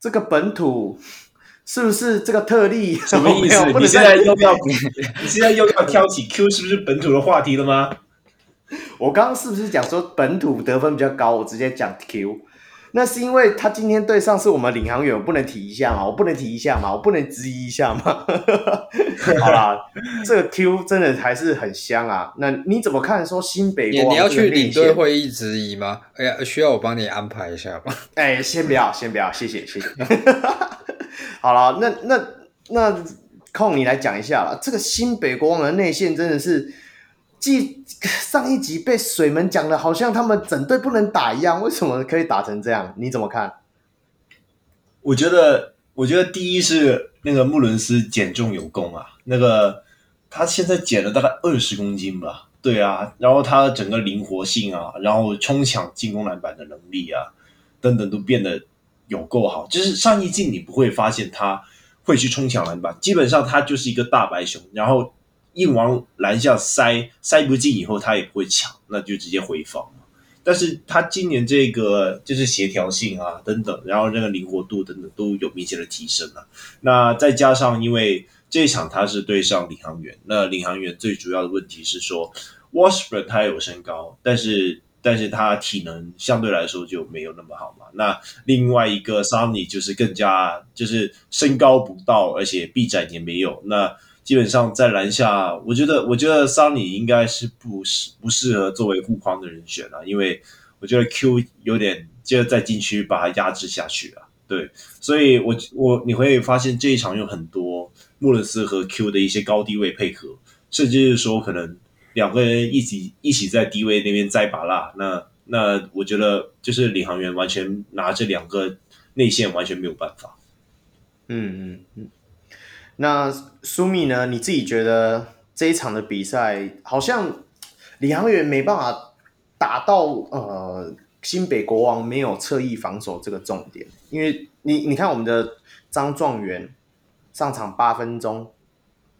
这个本土是不是这个特例？什么意思？[LAUGHS] 你现在又要 [LAUGHS] 你现在又要挑起 Q 是不是本土的话题了吗？我刚刚是不是讲说本土得分比较高？我直接讲 Q。那是因为他今天对上是我们领航员，我不能提一下嘛？我不能提一下嘛？我不能质疑一下嘛？[LAUGHS] 好啦，这个 Q 真的还是很香啊！那你怎么看？说新北国王你要去领队会议质疑吗？哎呀，需要我帮你安排一下吗？哎，先不要，先不要，谢谢，谢谢。[LAUGHS] 好了，那那那空你来讲一下了。这个新北国王的内线真的是。即上一集被水门讲的，好像他们整队不能打一样，为什么可以打成这样？你怎么看？我觉得，我觉得第一是那个穆伦斯减重有功啊，那个他现在减了大概二十公斤吧，对啊，然后他整个灵活性啊，然后冲抢进攻篮板的能力啊，等等都变得有够好。就是上一季你不会发现他会去冲抢篮板，基本上他就是一个大白熊，然后。硬往篮下塞，塞不进以后他也不会抢，那就直接回防。但是他今年这个就是协调性啊等等，然后那个灵活度等等都有明显的提升了。那再加上因为这一场他是对上领航员，那领航员最主要的问题是说，Washburn 他有身高，但是但是他体能相对来说就没有那么好嘛。那另外一个 Sonny 就是更加就是身高不到，而且臂展也没有那。基本上在篮下，我觉得，我觉得桑尼应该是不适不适合作为护框的人选了，因为我觉得 Q 有点就在禁区把他压制下去了。对，所以我我你会发现这一场有很多穆伦斯和 Q 的一些高低位配合，甚至是说可能两个人一起一起在低位那边摘把蜡，那那我觉得就是领航员完全拿这两个内线完全没有办法。嗯嗯嗯。那苏米呢？你自己觉得这一场的比赛好像李航员没办法打到呃。新北国王没有侧翼防守这个重点，因为你你看我们的张状元上场八分钟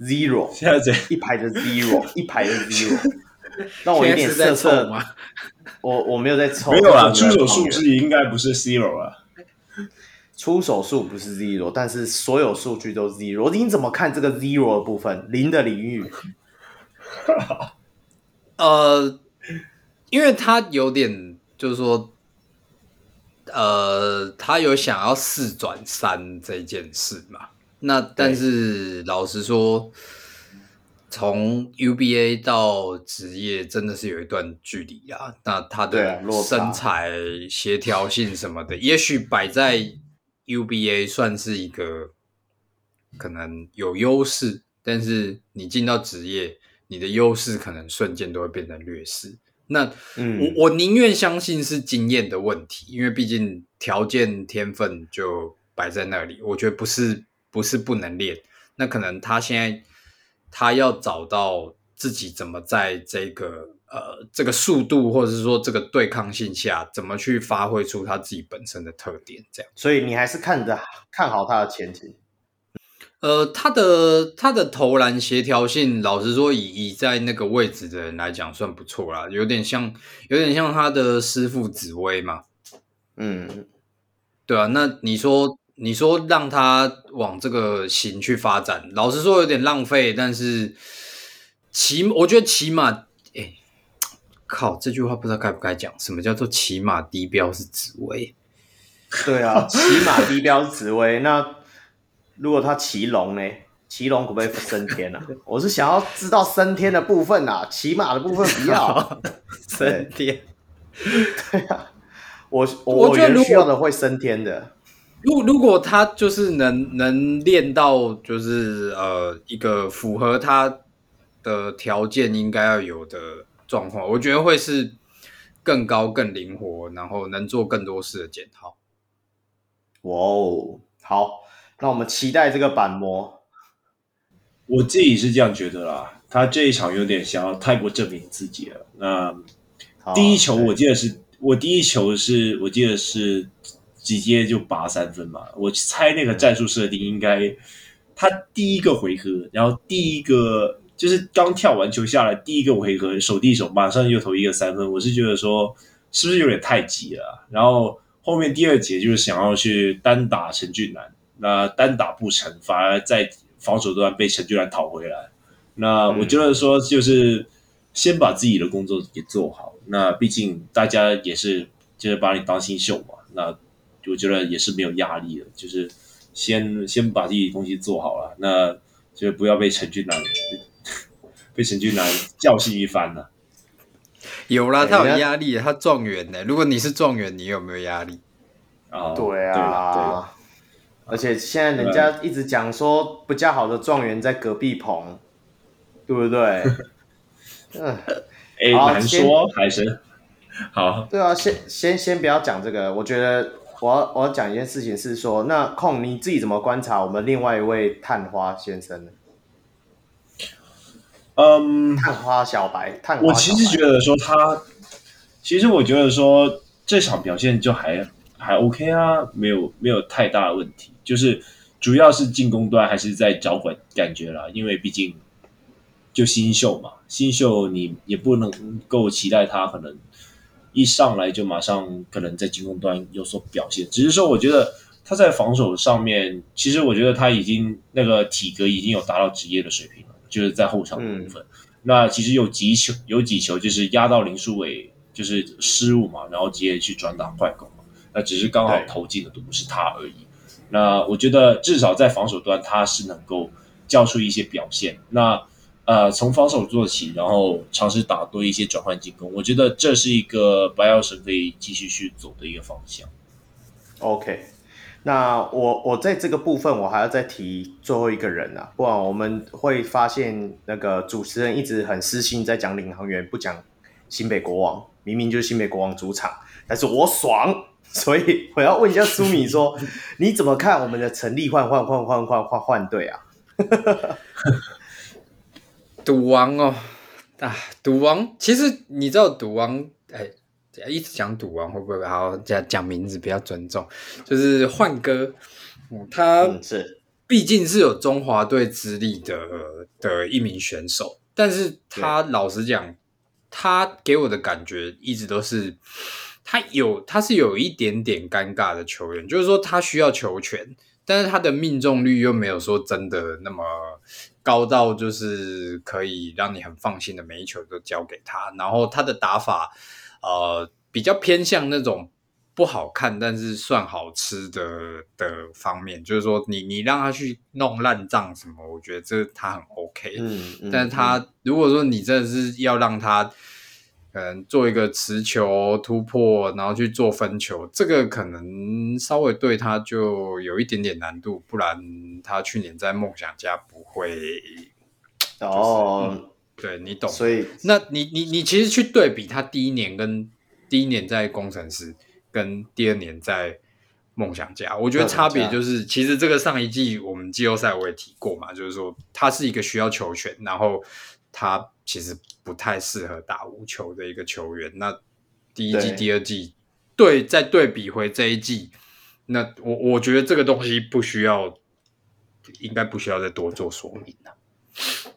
，zero，现在 [LAUGHS] 一排的 zero，[LAUGHS] 一排的 zero，让我有点瑟瑟吗？我我没有在抽，没有啊，出手数字应该不是 zero 啊，出手数不是 zero，但是所有数据都 zero。你怎么看这个 zero 的部分？零的领域？[LAUGHS] 呃，因为他有点。就是说，呃，他有想要四转三这件事嘛？那但是老实说，从 UBA 到职业真的是有一段距离啊。那他的身材协调性什么的，也许摆在 UBA 算是一个可能有优势，但是你进到职业，你的优势可能瞬间都会变成劣势。那我我宁愿相信是经验的问题，因为毕竟条件天分就摆在那里。我觉得不是不是不能练，那可能他现在他要找到自己怎么在这个呃这个速度或者是说这个对抗性下，怎么去发挥出他自己本身的特点，这样。所以你还是看着看好他的前景。呃，他的他的投篮协调性，老实说以，以以在那个位置的人来讲，算不错啦。有点像，有点像他的师傅紫薇嘛。嗯，对啊。那你说，你说让他往这个型去发展，老实说有点浪费。但是起，我觉得起码，靠，这句话不知道该不该讲。什么叫做骑马低标是紫薇？[LAUGHS] 对啊，骑马低标是紫薇。那。如果他骑龙呢？骑龙可不可以升天啊？[LAUGHS] 我是想要知道升天的部分啊，骑马的部分不要 [LAUGHS] 升天。对啊，我我我觉得需要的会升天的。如果如果他就是能能练到就是呃一个符合他的条件应该要有的状况，我觉得会是更高更灵活，然后能做更多事的检讨。哇哦，好。那我们期待这个板模。我自己是这样觉得啦，他这一场有点想要太过证明自己了。那第一球我记得是我第一球是我记得是直接就拔三分嘛。我猜那个战术设定应该他第一个回合，然后第一个就是刚跳完球下来第一个回合手递手马上又投一个三分。我是觉得说是不是有点太急了？然后后面第二节就是想要去单打陈俊南。那单打不成，反而在防守端被陈俊南讨回来。那我觉得说，就是先把自己的工作给做好。嗯、那毕竟大家也是就是把你当新秀嘛。那我觉得也是没有压力的，就是先先把自己的东西做好了。那就不要被陈俊南被陈俊南教训一番了。有啦，他有压力，他状元呢。如果你是状元，你有没有压力？啊，对啊，对。而且现在人家一直讲说，比较好的状元在隔壁棚，对不对？[LAUGHS] 嗯，哎，难说，还是好。对啊，先先先不要讲这个。我觉得我要我要讲一件事情是说，那控你自己怎么观察我们另外一位探花先生呢？嗯，探花小白，探花。我其实觉得说他，其实我觉得说这场表现就还还 OK 啊，没有没有太大的问题。就是主要是进攻端还是在找感感觉啦，因为毕竟就新秀嘛，新秀你也不能够期待他可能一上来就马上可能在进攻端有所表现。只是说，我觉得他在防守上面，其实我觉得他已经那个体格已经有达到职业的水平了，就是在后场的部分。嗯、那其实有几球有几球就是压到林书伟就是失误嘛，然后直接去转打快攻嘛，那只是刚好投进的都不是他而已。那我觉得至少在防守端他是能够叫出一些表现。那呃从防守做起，然后尝试打多一些转换进攻。我觉得这是一个白曜神可以继续去走的一个方向。OK。那我我在这个部分，我还要再提最后一个人啊，不然我们会发现那个主持人一直很私心在讲领航员，不讲新北国王，明明就是新北国王主场，但是我爽，所以我要问一下苏米说，[LAUGHS] 你怎么看我们的成立换换换换换换换队啊？[LAUGHS] 赌王哦，啊，赌王，其实你知道赌王，哎。一直讲赌王会不会好讲讲名字比较尊重？就是换哥，他是毕竟是有中华队资历的的一名选手，但是他老实讲，他给我的感觉一直都是他有他是有一点点尴尬的球员，就是说他需要球权，但是他的命中率又没有说真的那么高到就是可以让你很放心的每一球都交给他，然后他的打法。呃，比较偏向那种不好看但是算好吃的的方面，就是说你你让他去弄烂账什么，我觉得这他很 OK。嗯，嗯，但是他、嗯、如果说你真的是要让他，可能，做一个持球突破，然后去做分球，这个可能稍微对他就有一点点难度，不然他去年在梦想家不会。就是、哦。嗯对你懂，所以那你你你其实去对比他第一年跟第一年在工程师，跟第二年在梦想家，我觉得差别就是，其实这个上一季我们季后赛我也提过嘛，就是说他是一个需要球权，然后他其实不太适合打无球的一个球员。那第一季、第二季对，再对比回这一季，那我我觉得这个东西不需要，应该不需要再多做说明了。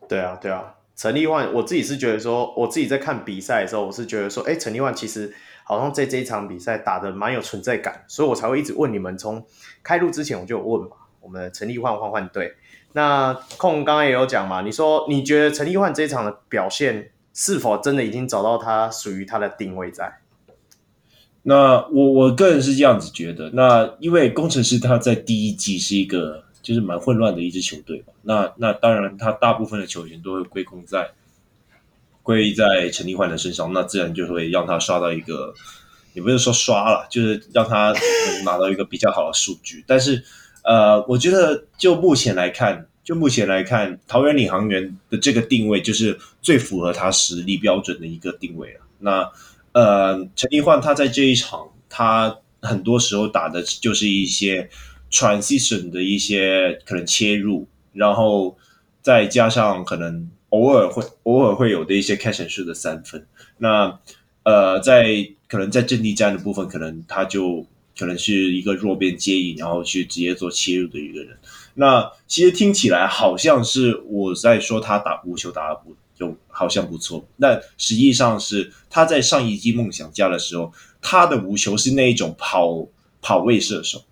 对啊，对啊。陈立焕，我自己是觉得说，我自己在看比赛的时候，我是觉得说，哎，陈立焕其实好像在这一场比赛打得蛮有存在感，所以我才会一直问你们。从开录之前我就有问嘛，我们陈立焕换换队。那控刚刚也有讲嘛，你说你觉得陈立焕这一场的表现是否真的已经找到他属于他的定位在？那我我个人是这样子觉得，那因为工程师他在第一季是一个。就是蛮混乱的一支球队嘛，那那当然，他大部分的球权都会归功在归在陈立焕的身上，那自然就会让他刷到一个，也不是说刷了，就是让他能拿到一个比较好的数据。但是，呃，我觉得就目前来看，就目前来看，桃园领航员的这个定位就是最符合他实力标准的一个定位了。那呃，陈立焕他在这一场，他很多时候打的就是一些。Transition 的一些可能切入，然后再加上可能偶尔会偶尔会有的一些 catchers 的三分，那呃，在可能在阵地战的部分，可能他就可能是一个弱边接应，然后去直接做切入的一个人。那其实听起来好像是我在说他打无球打得不就好像不错，但实际上是他在上一季梦想家的时候，他的无球是那一种跑跑位射手。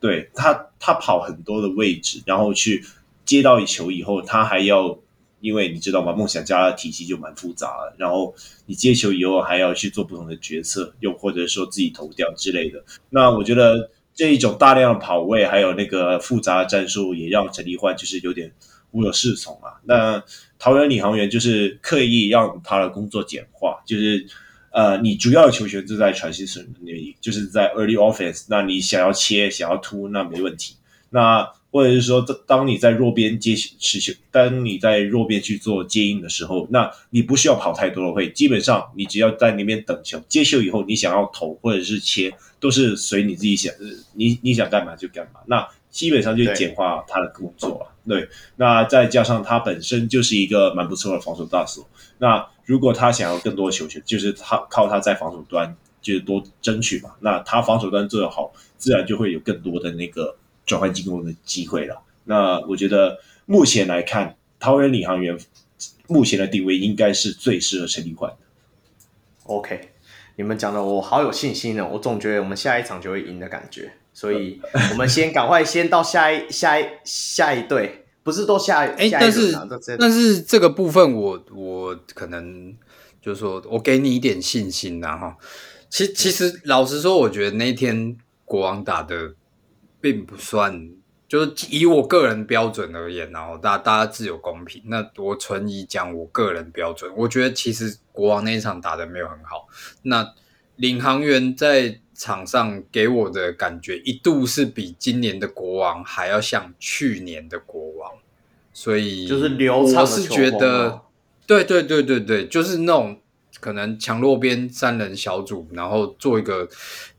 对他，他跑很多的位置，然后去接到一球以后，他还要，因为你知道吗？梦想家的体系就蛮复杂的，然后你接球以后还要去做不同的决策，又或者说自己投掉之类的。那我觉得这一种大量的跑位，还有那个复杂的战术，也让陈立焕就是有点无所适从啊。那桃园领航员就是刻意让他的工作简化，就是。呃，你主要的球权就在 transition 那里，就是在 early offense。那你想要切，想要突，那没问题。那或者是说，当你在弱边接持球，当你在弱边去做接应的时候，那你不需要跑太多的会，基本上你只要在那边等球，接球以后，你想要投或者是切，都是随你自己想，你你想干嘛就干嘛。那基本上就简化他的工作了。对，那再加上他本身就是一个蛮不错的防守大锁。那如果他想要更多球权，就是他靠他在防守端就是多争取嘛。那他防守端做得好，自然就会有更多的那个转换进攻的机会了。那我觉得目前来看，桃园领航员目前的定位应该是最适合陈立焕的。OK，你们讲的我好有信心呢，我总觉得我们下一场就会赢的感觉。所以，[LAUGHS] 我们先赶快先到下一下一下一队，不是都下哎、欸，但是但是这个部分我我可能就是说我给你一点信心呐哈。其其实老实说，我觉得那天国王打的并不算就是以我个人标准而言，然后大家大家自有公平。那我纯以讲我个人标准，我觉得其实国王那一场打的没有很好。那领航员在场上给我的感觉，一度是比今年的国王还要像去年的国王，所以就是。我是觉得，对对对对对，就是那种可能强弱边三人小组，然后做一个。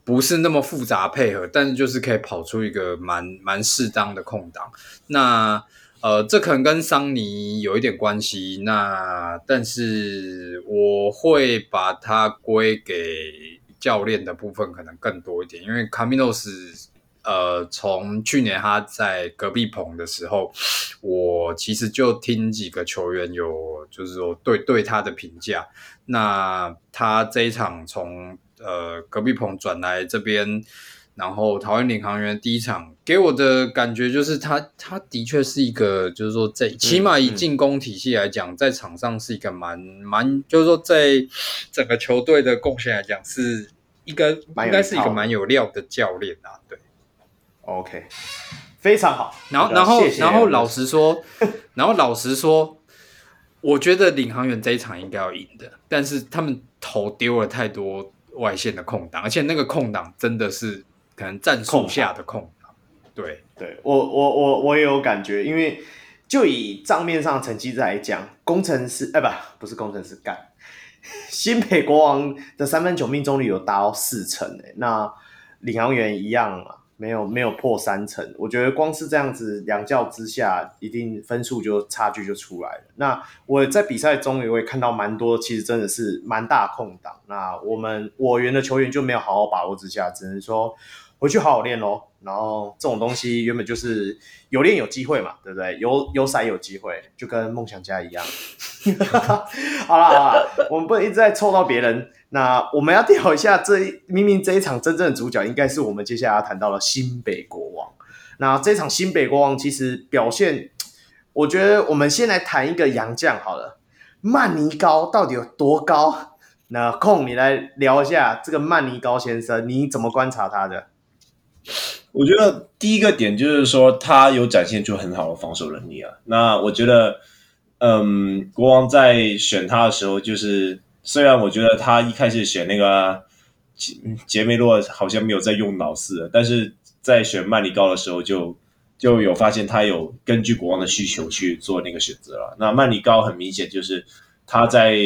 不是那么复杂配合，但是就是可以跑出一个蛮蛮适当的空档。那呃，这可能跟桑尼有一点关系。那但是我会把它归给教练的部分可能更多一点，因为卡米诺斯呃，从去年他在隔壁棚的时候，我其实就听几个球员有就是说对对他的评价。那他这一场从呃，隔壁棚转来这边，然后桃园领航员第一场给我的感觉就是他，他的确是一个，就是说在起码以进攻体系来讲，嗯嗯、在场上是一个蛮蛮，就是说在整个球队的贡献来讲，是一个应该是一个蛮有料的教练啊。对，OK，非常好。然后，然后，然后老实说，然后老实说，我觉得领航员这一场应该要赢的，但是他们投丢了太多。外线的空档，而且那个空档真的是可能战术下的空档。对，对我我我我也有感觉，因为就以账面上成绩来讲，工程师哎不不是工程师干，[LAUGHS] 新北国王的三分球命中率有达到四成诶，那领航员一样啊。没有没有破三成，我觉得光是这样子两教之下，一定分数就差距就出来了。那我在比赛中也会看到蛮多，其实真的是蛮大空档。那我们我园的球员就没有好好把握之下，只能说回去好好练喽。然后这种东西原本就是有练有机会嘛，对不对？有有赛有机会，就跟梦想家一样。[LAUGHS] 好了好了，我们不能一直在凑到别人。那我们要调一下这一，明明这一场真正的主角应该是我们接下来要谈到的新北国王。那这场新北国王其实表现，我觉得我们先来谈一个洋将好了，曼尼高到底有多高？那空你来聊一下这个曼尼高先生，你怎么观察他的？我觉得第一个点就是说他有展现出很好的防守能力啊。那我觉得，嗯，国王在选他的时候就是。虽然我觉得他一开始选那个杰杰梅洛好像没有在用脑似的，但是在选曼尼高的时候就就有发现他有根据国王的需求去做那个选择了。那曼尼高很明显就是他在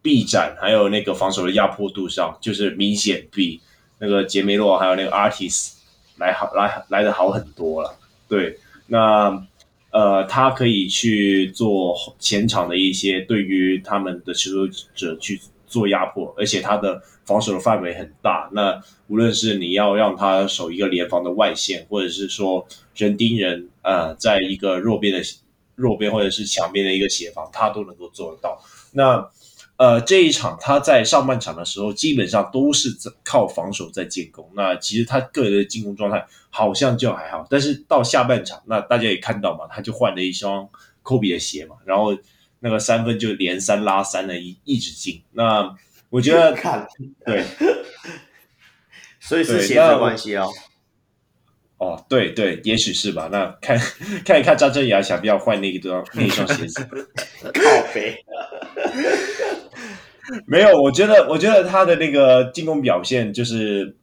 臂展还有那个防守的压迫度上，就是明显比那个杰梅洛还有那个 Artist 来好来来的好很多了。对，那。呃，他可以去做前场的一些对于他们的持球者去做压迫，而且他的防守的范围很大。那无论是你要让他守一个联防的外线，或者是说人盯人，呃，在一个弱边的弱边或者是强边的一个协防，他都能够做得到。那。呃，这一场他在上半场的时候，基本上都是在靠防守在进攻。那其实他个人的进攻状态好像就还好，但是到下半场，那大家也看到嘛，他就换了一双科比的鞋嘛，然后那个三分就连三拉三的一一直进。那我觉得看对，[LAUGHS] 所以是鞋的关系哦。哦，对对，也许是吧。那看看一看张镇雅想不要换那一双那一双鞋子？[LAUGHS] 靠北。[LAUGHS] 没有，我觉得，我觉得他的那个进攻表现就是，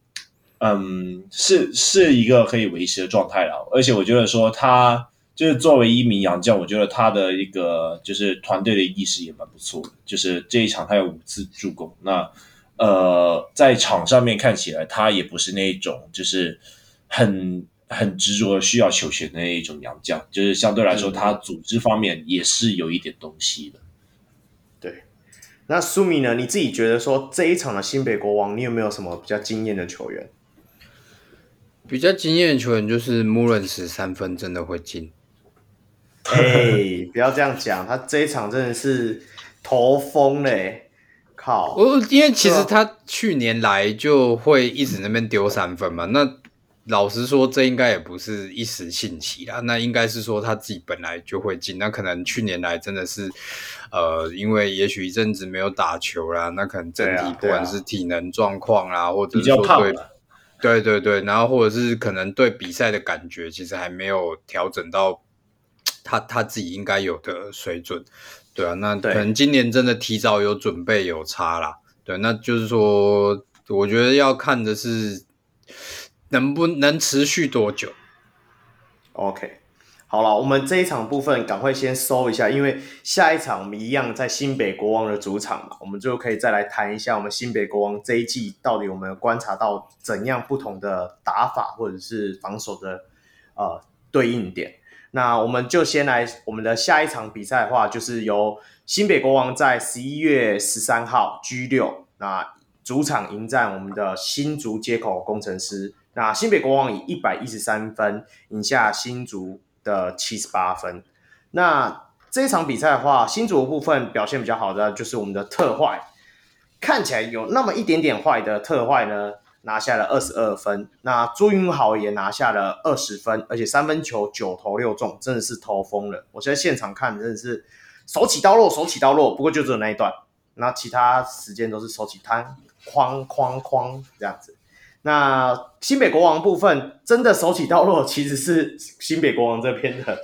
嗯，是是一个可以维持的状态了。而且我觉得说他就是作为一名洋将，我觉得他的一个就是团队的意识也蛮不错的。就是这一场他有五次助攻，那呃，在场上面看起来他也不是那一种就是很很执着需要球权的那一种洋将，就是相对来说他组织方面也是有一点东西的。那苏米呢？你自己觉得说这一场的新北国王，你有没有什么比较惊艳的球员？比较惊艳的球员就是穆伦斯三分真的会进。哎、欸，不要这样讲，他这一场真的是头疯嘞！靠，我因为其实他去年来就会一直那边丢三分嘛，那。老实说，这应该也不是一时兴起啦，那应该是说他自己本来就会进。那可能去年来真的是，呃，因为也许一阵子没有打球啦，那可能整体不管是体能状况啦，啊啊、或者是说对，对对对，然后或者是可能对比赛的感觉，其实还没有调整到他他自己应该有的水准。对啊，那可能今年真的提早有准备有差啦。对，那就是说，我觉得要看的是能不能持续多久。OK。好了，我们这一场部分赶快先收一下，因为下一场我们一样在新北国王的主场嘛，我们就可以再来谈一下我们新北国王这一季到底我们观察到怎样不同的打法或者是防守的呃对应点。那我们就先来我们的下一场比赛的话，就是由新北国王在十一月十三号 G 六那主场迎战我们的新竹街口工程师。那新北国王以一百一十三分赢下新竹。的七十八分，那这一场比赛的话，新竹的部分表现比较好的就是我们的特坏，看起来有那么一点点坏的特坏呢，拿下了二十二分。那朱云豪也拿下了二十分，而且三分球九投六中，真的是投疯了。我现在现场看真的是手起刀落，手起刀落。不过就只有那一段，那其他时间都是手起摊，哐哐哐这样子。那新北国王部分真的手起刀落，[LAUGHS] 其实是新北国王这边的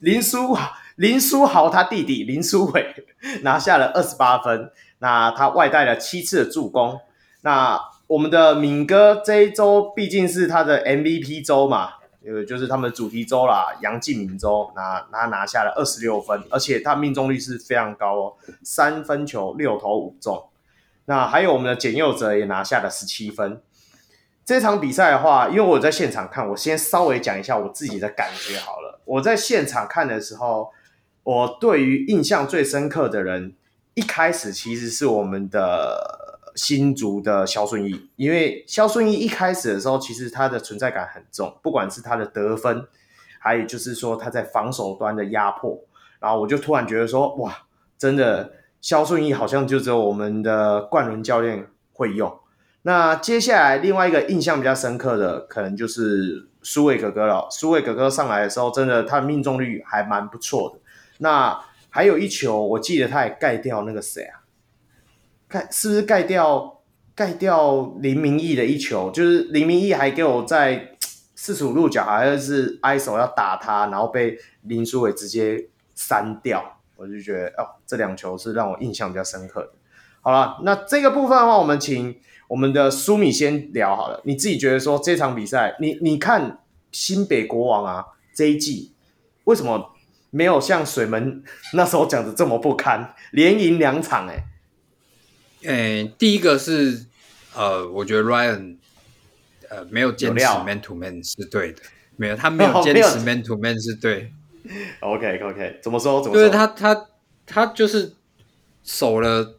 林书林书豪他弟弟林书伟 [LAUGHS] 拿下了二十八分，那他外带了七次的助攻。那我们的敏哥这一周毕竟是他的 MVP 周嘛，呃，就是他们的主题周啦，杨敬敏周，那他拿下了二十六分，而且他命中率是非常高哦，三分球六投五中。那还有我们的简佑哲也拿下了十七分。这场比赛的话，因为我在现场看，我先稍微讲一下我自己的感觉好了。我在现场看的时候，我对于印象最深刻的人，一开始其实是我们的新竹的萧顺义，因为萧顺义一开始的时候，其实他的存在感很重，不管是他的得分，还有就是说他在防守端的压迫，然后我就突然觉得说，哇，真的萧顺义好像就只有我们的冠伦教练会用。那接下来另外一个印象比较深刻的，可能就是苏伟哥哥了。苏伟哥哥上来的时候，真的他的命中率还蛮不错的。那还有一球，我记得他也盖掉那个谁啊？盖是不是盖掉盖掉林明义的一球？就是林明义还给我在四十五度角，好像是挨手要打他，然后被林书伟直接删掉。我就觉得哦，这两球是让我印象比较深刻的。好了，那这个部分的话，我们请。我们的苏米先聊好了，你自己觉得说这场比赛，你你看新北国王啊这一季为什么没有像水门那时候讲的这么不堪，连赢两场哎、欸？诶，第一个是呃，我觉得 Ryan 呃没有坚持 man to man 是对的，没有他没有 [LAUGHS] 坚持 man to man 是对。OK OK，怎么说？怎么说？就是他他他就是守了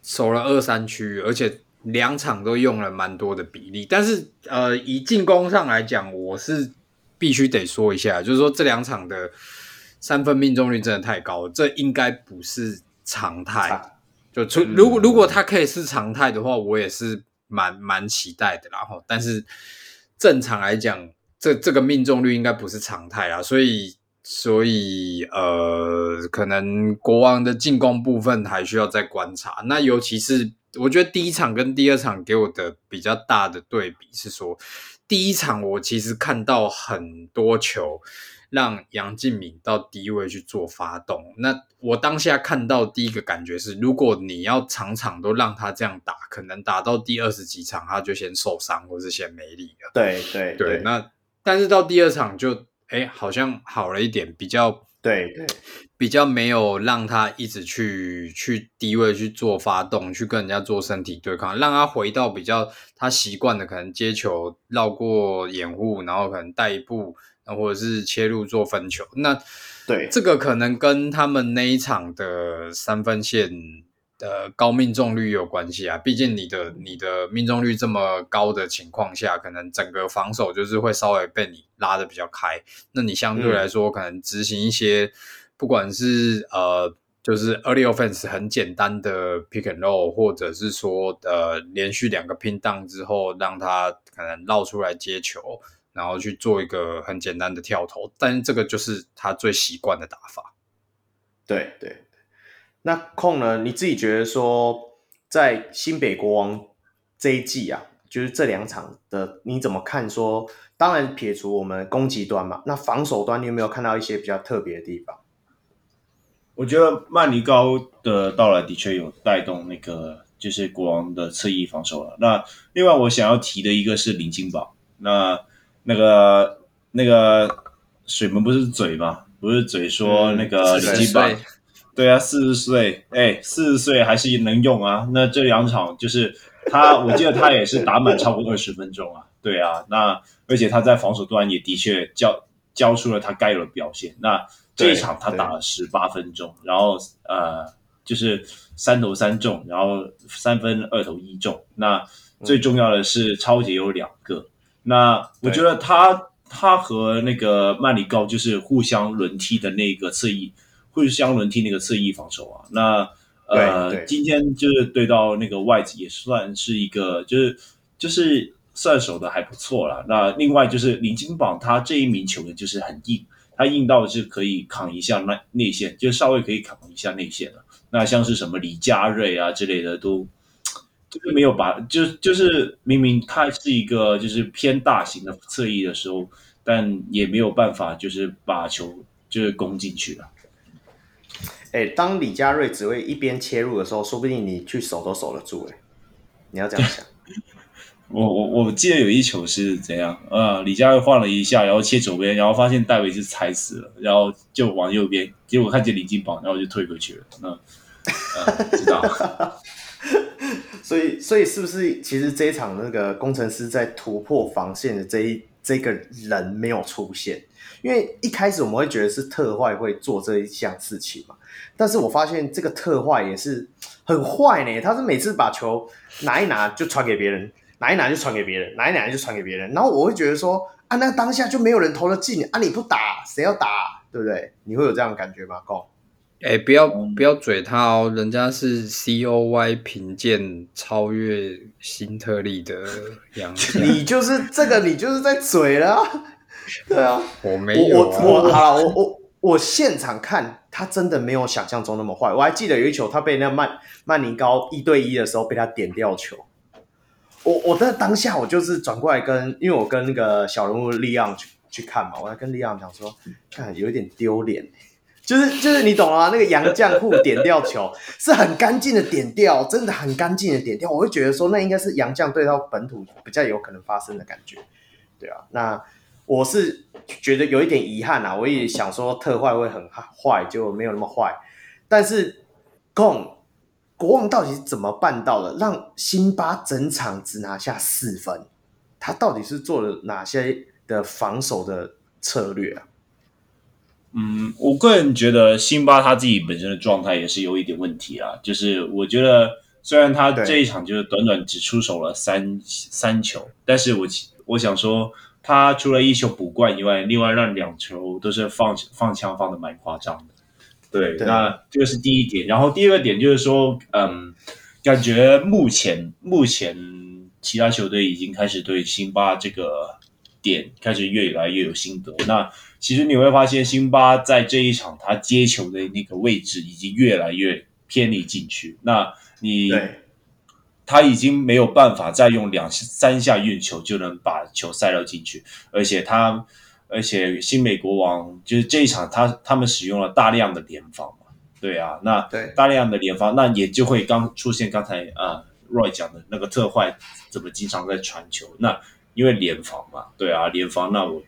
守了二三区，而且。两场都用了蛮多的比例，但是呃，以进攻上来讲，我是必须得说一下，就是说这两场的三分命中率真的太高了，这应该不是常态。就出如果如果他可以是常态的话，我也是蛮蛮期待的。然后，但是正常来讲，这这个命中率应该不是常态啊，所以所以呃，可能国王的进攻部分还需要再观察。那尤其是。我觉得第一场跟第二场给我的比较大的对比是说，第一场我其实看到很多球让杨敬敏到低位去做发动。那我当下看到第一个感觉是，如果你要场场都让他这样打，可能打到第二十几场他就先受伤或是先没力了。对对对，对，那但是到第二场就哎好像好了一点，比较。对对，比较没有让他一直去去低位去做发动，去跟人家做身体对抗，让他回到比较他习惯的，可能接球绕过掩护，然后可能带一步，或者是切入做分球。那对这个可能跟他们那一场的三分线的高命中率有关系啊。毕竟你的你的命中率这么高的情况下，可能整个防守就是会稍微被你。拉的比较开，那你相对来说可能执行一些，不管是呃，就是 early offense 很简单的 pick and roll，或者是说呃，连续两个 pin down 之后，让他可能绕出来接球，然后去做一个很简单的跳投，但是这个就是他最习惯的打法。对对，那控呢？你自己觉得说，在新北国王这一季啊？就是这两场的你怎么看说？说当然撇除我们攻击端嘛，那防守端你有没有看到一些比较特别的地方？我觉得曼尼高的到来的确有带动那个就是国王的侧翼防守了。那另外我想要提的一个是林金宝，那那个那个水门不是嘴吗？不是嘴说那个林金宝。嗯对啊，四十岁，哎，四十岁还是能用啊。那这两场就是他，我记得他也是打满超过二十分钟啊。对啊，那而且他在防守端也的确交交出了他该有的表现。那这一场他打了十八分钟，然后呃，就是三投三中，然后三分二投一中。那最重要的是超级有两个。嗯、那我觉得他他和那个曼尼高就是互相轮替的那个侧翼。会香轮替那个侧翼防守啊，那呃，今天就是对到那个外籍也算是一个，就是就是算守的还不错啦。那另外就是林金榜他这一名球员就是很硬，他硬到是可以扛一下内内线，就稍微可以扛一下内线了。那像是什么李佳瑞啊之类的都 [TSK] 就是没有把，就就是明明他是一个就是偏大型的侧翼的时候，但也没有办法就是把球就是攻进去了。哎，当李佳瑞只会一边切入的时候，说不定你去守都守得住。哎，你要这样想。[LAUGHS] 我我我记得有一球是怎样？呃，李佳瑞晃了一下，然后切左边，然后发现戴维是踩死了，然后就往右边，结果看见李金宝，然后就退回去了。那，呃、知道。[LAUGHS] 所以，所以是不是其实这一场那个工程师在突破防线的这一这个人没有出现？因为一开始我们会觉得是特坏会做这一项事情嘛。但是我发现这个特坏也是很坏呢，他是每次把球拿一拿就传给别人，拿一拿就传给别人，拿一拿就传给别人，然后我会觉得说啊，那当下就没有人投得进啊，你不打谁要打，对不对？你会有这样的感觉吗？够，哎，不要不要嘴他哦，人家是 COY 评鉴超越新特利的洋将，你就是这个，你就是在嘴了，对啊，我没有、啊，我我好了，我我。我现场看他真的没有想象中那么坏。我还记得有一球，他被那曼曼尼高一对一的时候被他点掉球。我我在当下我就是转过来跟，因为我跟那个小人物利昂去去看嘛，我还跟利昂讲说，看有一点丢脸，就是就是你懂啊，那个洋将互点掉球是很干净的点掉，真的很干净的点掉。我会觉得说，那应该是洋将对到本土比较有可能发生的感觉，对啊，那。我是觉得有一点遗憾啊，我也想说特坏会很坏，就没有那么坏。但是，共国王到底是怎么办到的，让辛巴整场只拿下四分？他到底是做了哪些的防守的策略啊？嗯，我个人觉得辛巴他自己本身的状态也是有一点问题啊。就是我觉得虽然他这一场就是短短只出手了三三球，但是我我想说。他除了一球补冠以外，另外让两球都是放放枪放的蛮夸张的。对，对，那这个是第一点。然后第二个点就是说，嗯，感觉目前目前其他球队已经开始对辛巴这个点开始越来越有心得。那其实你会发现，辛巴在这一场他接球的那个位置已经越来越偏离禁区。那你。他已经没有办法再用两三下运球就能把球塞到进去，而且他，而且新美国王就是这一场他他们使用了大量的联防嘛，对啊，那大量的联防，那也就会刚出现刚才啊、呃、Roy 讲的那个特坏怎么经常在传球，那因为联防嘛，对啊，联防，那我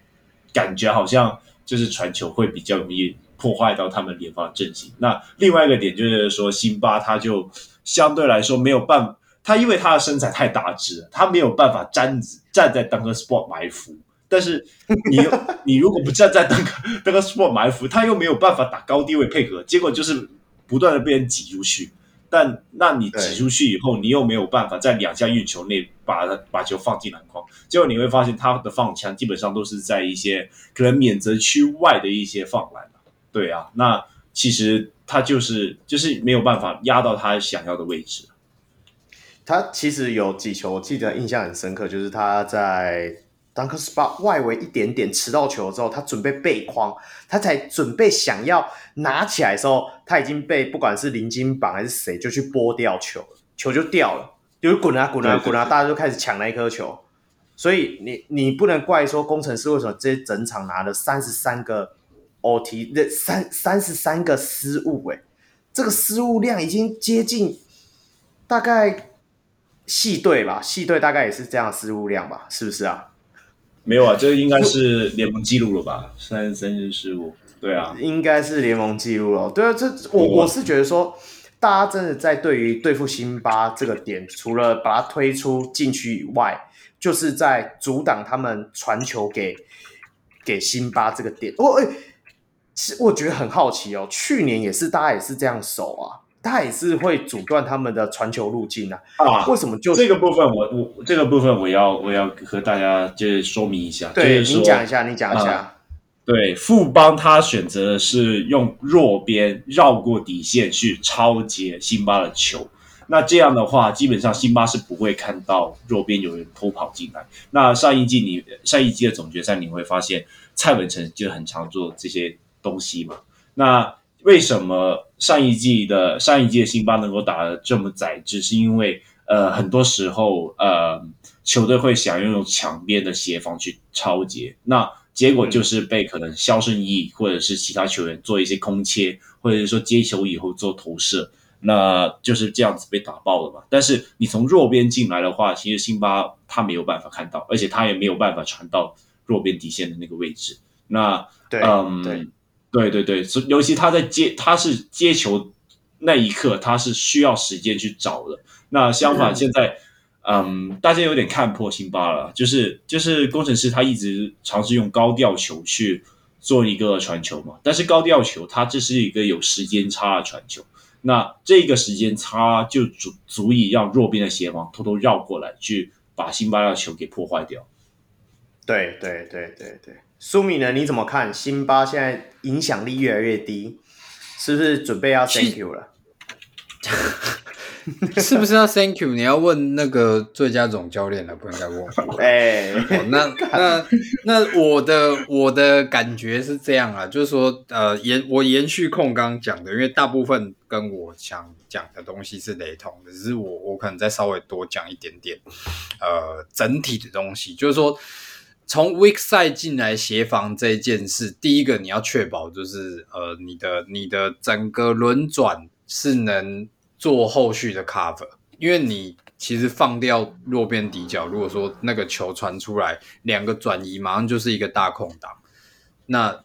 感觉好像就是传球会比较容易破坏到他们联防的阵型。那另外一个点就是说，辛巴他就相对来说没有办法。他因为他的身材太大只了，他没有办法站站在 Dunker Spot 埋伏。但是你 [LAUGHS] 你如果不站在 Dunker Dunker Spot 埋伏，他又没有办法打高低位配合，结果就是不断的被人挤出去。但那你挤出去以后，你又没有办法在两下运球内把把球放进篮筐，结果你会发现他的放枪基本上都是在一些可能免责区外的一些放篮。对啊，那其实他就是就是没有办法压到他想要的位置。他其实有几球，我记得印象很深刻，就是他在 Dunker Spot 外围一点点吃到球之后，他准备背框，他才准备想要拿起来的时候，他已经被不管是林金榜还是谁就去拨掉球，球就掉了，就是滚啊滚啊滚啊，大家就开始抢那一颗球。所以你你不能怪说工程师为什么这整场拿了三十三个 OT，那三三十三个失误，哎，这个失误量已经接近大概系队吧，系队大概也是这样失误量吧，是不是啊？没有啊，这应该是联盟记录了吧？三十三次失误，对啊，应该是联盟记录了。对啊，这我我是觉得说，大家真的在对于对付辛巴这个点，除了把它推出禁区以外。就是在阻挡他们传球给给辛巴这个点，我、哦、哎，其实我觉得很好奇哦。去年也是，大家也是这样守啊，他也是会阻断他们的传球路径啊。啊，为什么就这个部分我我这个部分我要我要和大家就是说明一下，对，就是、你讲一下，你讲一下。啊、对，富邦他选择的是用弱边绕过底线去超截辛巴的球。那这样的话，基本上辛巴是不会看到弱边有人偷跑进来。那上一季你上一季的总决赛你会发现蔡文成就很常做这些东西嘛。那为什么上一季的上一季的辛巴能够打得这么窄，只是因为呃很多时候呃球队会想用抢边的协防去超截，那结果就是被可能肖顺义或者是其他球员做一些空切，或者是说接球以后做投射。那就是这样子被打爆了嘛。但是你从弱边进来的话，其实辛巴他没有办法看到，而且他也没有办法传到弱边底线的那个位置。那对，嗯，对，对对对，尤其他在接，他是接球那一刻，他是需要时间去找的。那相反，现在，嗯，嗯，大家有点看破辛巴了，就是就是工程师他一直尝试用高吊球去做一个传球嘛，但是高吊球它这是一个有时间差的传球。那这个时间差就足足以让弱边的协防偷偷绕过来，去把辛巴的球给破坏掉。对对对对对，苏米呢？你怎么看？辛巴现在影响力越来越低，是不是准备要 thank you 了？[LAUGHS] 是不是要 Thank you？你要问那个最佳总教练了，不应该问我。哎、欸，那那那我的我的感觉是这样啊，就是说，呃，延我延续控刚刚讲的，因为大部分跟我想讲的东西是雷同的，只是我我可能再稍微多讲一点点，呃，整体的东西，就是说，从 weak side 进来协防这件事，第一个你要确保就是，呃，你的你的整个轮转是能。做后续的 cover，因为你其实放掉弱边底角，如果说那个球传出来，两个转移马上就是一个大空档。那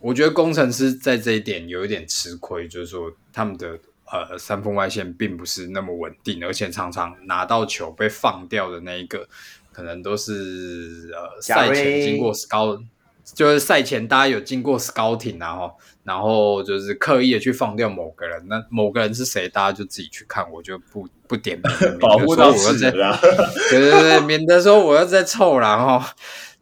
我觉得工程师在这一点有一点吃亏，就是说他们的呃三分外线并不是那么稳定，而且常常拿到球被放掉的那一个，可能都是呃赛前经过 scout。就是赛前大家有经过 scouting 然后，然后就是刻意的去放掉某个人，那某个人是谁，大家就自己去看，我就不不点名，保护到死对对对，免得说我要再臭了哈。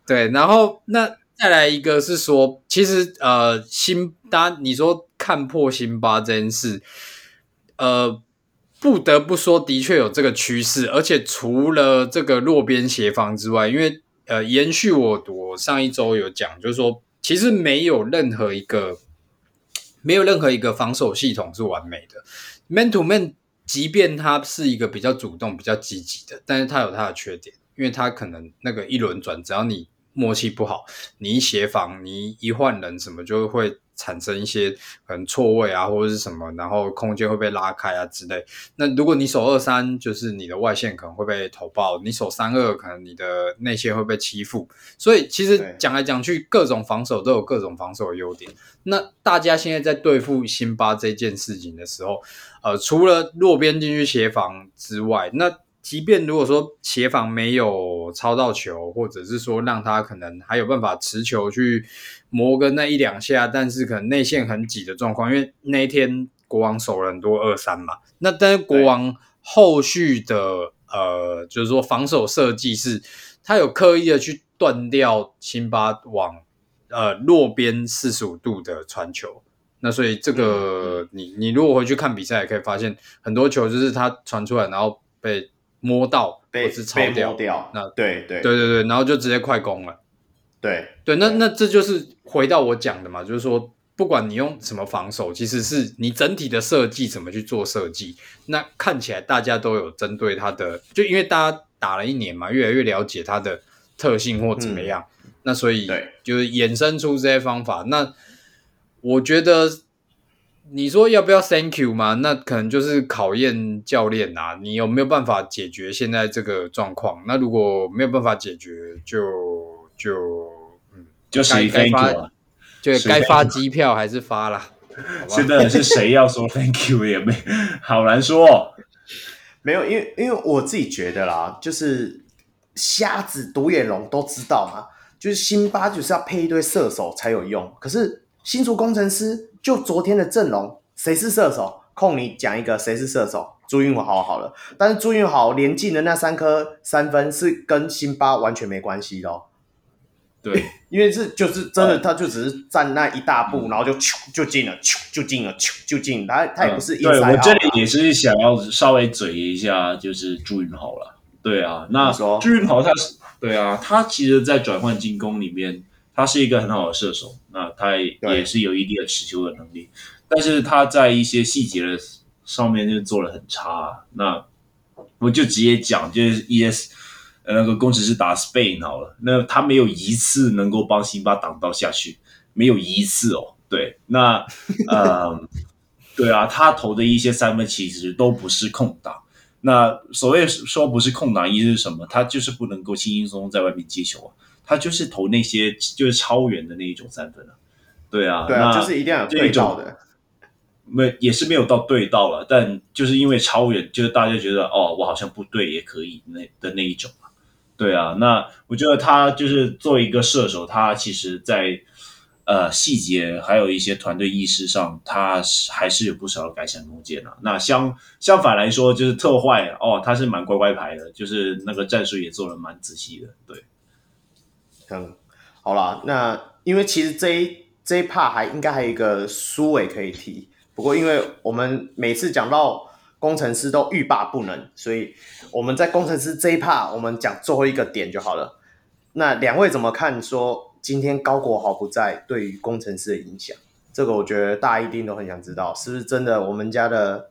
对，然后那再来一个是说，其实呃，辛巴，你说看破辛巴这件事，呃，不得不说，的确有这个趋势，而且除了这个弱边协防之外，因为。呃，延续我我上一周有讲，就是说，其实没有任何一个没有任何一个防守系统是完美的。Man to man，即便它是一个比较主动、比较积极的，但是它有它的缺点，因为它可能那个一轮转，只要你默契不好，你一协防，你一换人，什么就会。产生一些可能错位啊，或者是什么，然后空间会被拉开啊之类。那如果你守二三，就是你的外线可能会被投爆；你守三二，可能你的内线会被欺负。所以其实讲来讲去，各种防守都有各种防守的优点。那大家现在在对付辛巴这件事情的时候，呃，除了弱边进去协防之外，那即便如果说协防没有抄到球，或者是说让他可能还有办法持球去磨个那一两下，但是可能内线很挤的状况，因为那一天国王守了很多二三嘛，那但是国王后续的呃，就是说防守设计是，他有刻意的去断掉辛巴往呃落边四十五度的传球，那所以这个、嗯、你你如果回去看比赛，也可以发现很多球就是他传出来，然后被。摸到被或是超掉，掉那对对对对对，然后就直接快攻了。对对，那那这就是回到我讲的嘛，就是说不管你用什么防守，其实是你整体的设计怎么去做设计。那看起来大家都有针对他的，就因为大家打了一年嘛，越来越了解他的特性或怎么样，嗯、那所以就是衍生出这些方法。那我觉得你说要不要 Thank you 嘛？那可能就是考验教练啊，你有没有办法解决现在这个状况？那如果没有办法解决，就就嗯，就谁 Thank you 啊？就该发机票还是发啦。现在是谁要说 [LAUGHS] Thank you 也没好难说。没有，因为因为我自己觉得啦，就是瞎子独眼龙都知道嘛，就是辛巴就是要配一堆射手才有用。可是新竹工程师就昨天的阵容，谁是射手？控你讲一个谁是射手？朱云豪好了，但是朱云豪连进的那三颗三分是跟辛巴完全没关系的哦。对，[LAUGHS] 因为是就是真的，他就只是站那一大步，嗯、然后就就进了，就进了，就进。他他也不是、啊。对，我这里也是想要稍微嘴一下，就是朱云豪了。对啊，那朱云豪他是对啊，他其实，在转换进攻里面，他是一个很好的射手，那他也是有一定的持球的能力，但是他在一些细节的上面就做的很差。那我就直接讲，就是 ES。那个工程师打 Spain 好了，那他没有一次能够帮辛巴挡到下去，没有一次哦。对，那呃，[LAUGHS] 对啊，他投的一些三分其实都不是空档。那所谓说不是空档，意思是什么？他就是不能够轻轻松松在外面接球啊，他就是投那些就是超远的那一种三分啊。对啊，对啊，就是一定要有对到的。没也是没有到对到了，但就是因为超远，就是大家觉得哦，我好像不对也可以那的那一种。对啊，那我觉得他就是作为一个射手，他其实在呃细节还有一些团队意识上，他还是有不少的改善空间的。那相相反来说，就是特坏哦，他是蛮乖乖牌的，就是那个战术也做的蛮仔细的。对，嗯，好啦，那因为其实这一这一 part 还应该还有一个苏伟可以提，不过因为我们每次讲到。工程师都欲罢不能，所以我们在工程师这一 part，我们讲最后一个点就好了。那两位怎么看？说今天高国豪不在，对于工程师的影响？这个我觉得大家一定都很想知道，是不是真的？我们家的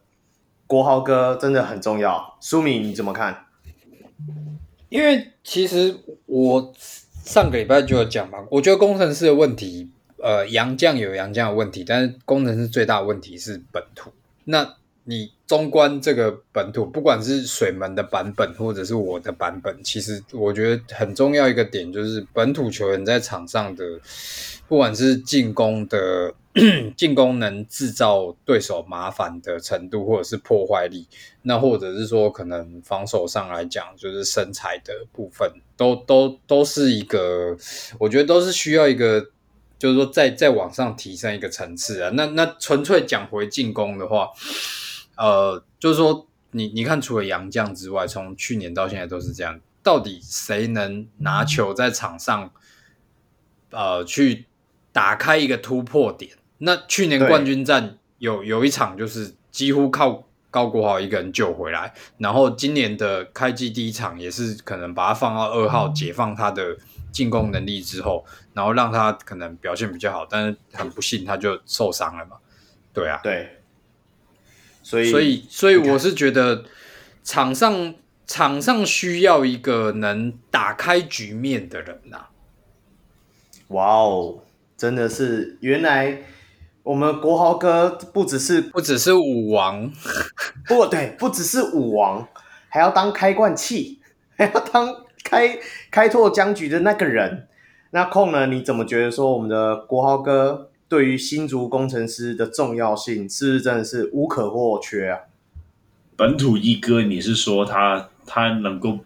国豪哥真的很重要。苏米你怎么看？因为其实我上个礼拜就有讲嘛，我觉得工程师的问题，呃，杨将有杨将的问题，但是工程师最大问题是本土。那你中观这个本土，不管是水门的版本，或者是我的版本，其实我觉得很重要一个点就是本土球员在场上的，不管是进攻的 [CLEARS THROAT] 进攻能制造对手麻烦的程度，或者是破坏力，那或者是说可能防守上来讲，就是身材的部分，都都都是一个，我觉得都是需要一个，就是说再再往上提升一个层次啊。那那纯粹讲回进攻的话。呃，就是说，你你看，除了杨绛之外，从去年到现在都是这样。到底谁能拿球在场上，呃，去打开一个突破点？那去年冠军战有有一场就是几乎靠高国豪一个人救回来，然后今年的开季第一场也是可能把他放到二号，解放他的进攻能力之后，然后让他可能表现比较好，但是很不幸他就受伤了嘛。对啊，对。所以，所以，所以我是觉得场上场上需要一个能打开局面的人呐、啊。哇哦，真的是，原来我们国豪哥不只是不只是武王，[LAUGHS] 不对，不只是武王，还要当开罐器，[LAUGHS] 还要当开开拓僵局的那个人。那空呢？你怎么觉得说我们的国豪哥？对于新竹工程师的重要性，是不是真的是无可或缺啊？本土一哥，你是说他他能够，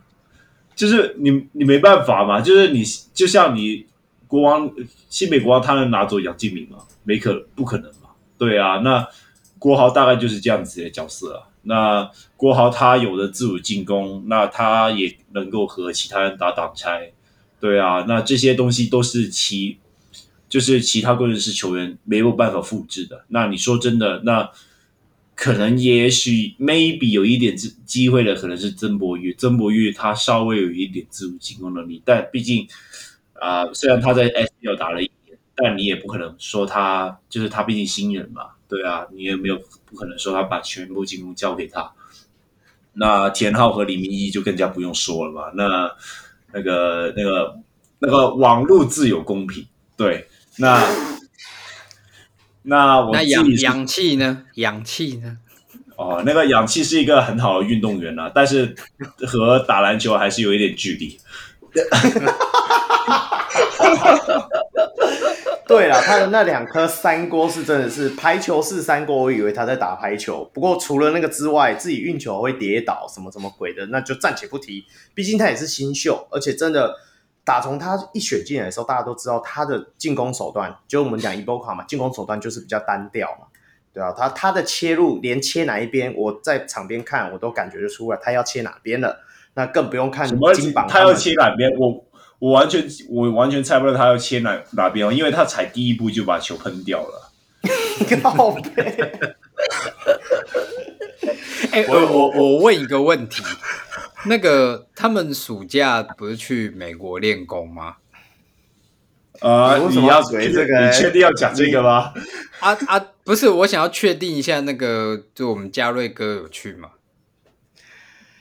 就是你你没办法嘛？就是你就像你国王新北国王，他能拿走杨敬敏吗？没可不可能嘛？对啊，那国豪大概就是这样子的角色啊。那国豪他有了自主进攻，那他也能够和其他人打挡拆，对啊，那这些东西都是其。就是其他工程师球员没有办法复制的。那你说真的，那可能也许 maybe 有一点机机会的，可能是曾博玉。曾博玉他稍微有一点自主进攻能力，但毕竟啊、虽然他在 SBL 打了一年，但你也不可能说他就是他毕竟新人嘛，对啊，你也没有不可能说他把全部进攻交给他。那田浩和李明一就更加不用说了嘛，那那个那个那个网络自有公平，对，那那我那氧氧气呢？氧气呢？哦，那个氧气是一个很好的运动员啊，但是和打篮球还是有一点距离。[LAUGHS] 对了，他的那两颗三锅是真的是排球式三锅，我以为他在打排球。不过除了那个之外，自己运球会跌倒什么什么鬼的，那就暂且不提。毕竟他也是新秀，而且真的打从他一选进来的时候，大家都知道他的进攻手段，就我们讲伊波卡嘛，进攻手段就是比较单调嘛，对啊，他他的切入连切哪一边，我在场边看我都感觉得出来他要切哪边了。那更不用看金榜，他要切哪边我。我完全我完全猜不到他要切哪哪边哦，因为他才第一步就把球喷掉了。[LAUGHS] 靠背！[LAUGHS] 哎，我我我问一个问题，那个他们暑假不是去美国练功吗？啊、呃，你要这个？你确定要讲这个吗？啊啊，不是，我想要确定一下，那个就我们嘉瑞哥有去吗？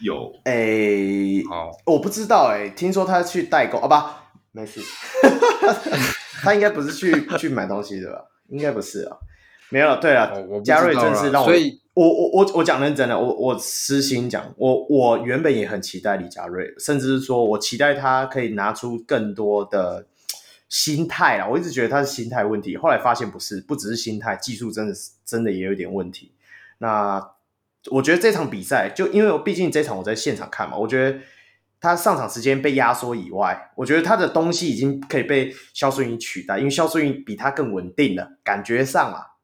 有诶，欸哦、我不知道诶，听说他去代购啊，不，没事，[LAUGHS] 他应该不是去去买东西的吧？应该不是啊，没有，对啊，嘉瑞真是让我，所以我我我我讲认真的，我我私心讲，我我原本也很期待李佳瑞，甚至是说我期待他可以拿出更多的心态啊，我一直觉得他是心态问题，后来发现不是，不只是心态，技术真的是真的也有点问题，那。我觉得这场比赛，就因为我毕竟这场我在现场看嘛，我觉得他上场时间被压缩以外，我觉得他的东西已经可以被肖顺议取代，因为肖顺议比他更稳定了，感觉上啊，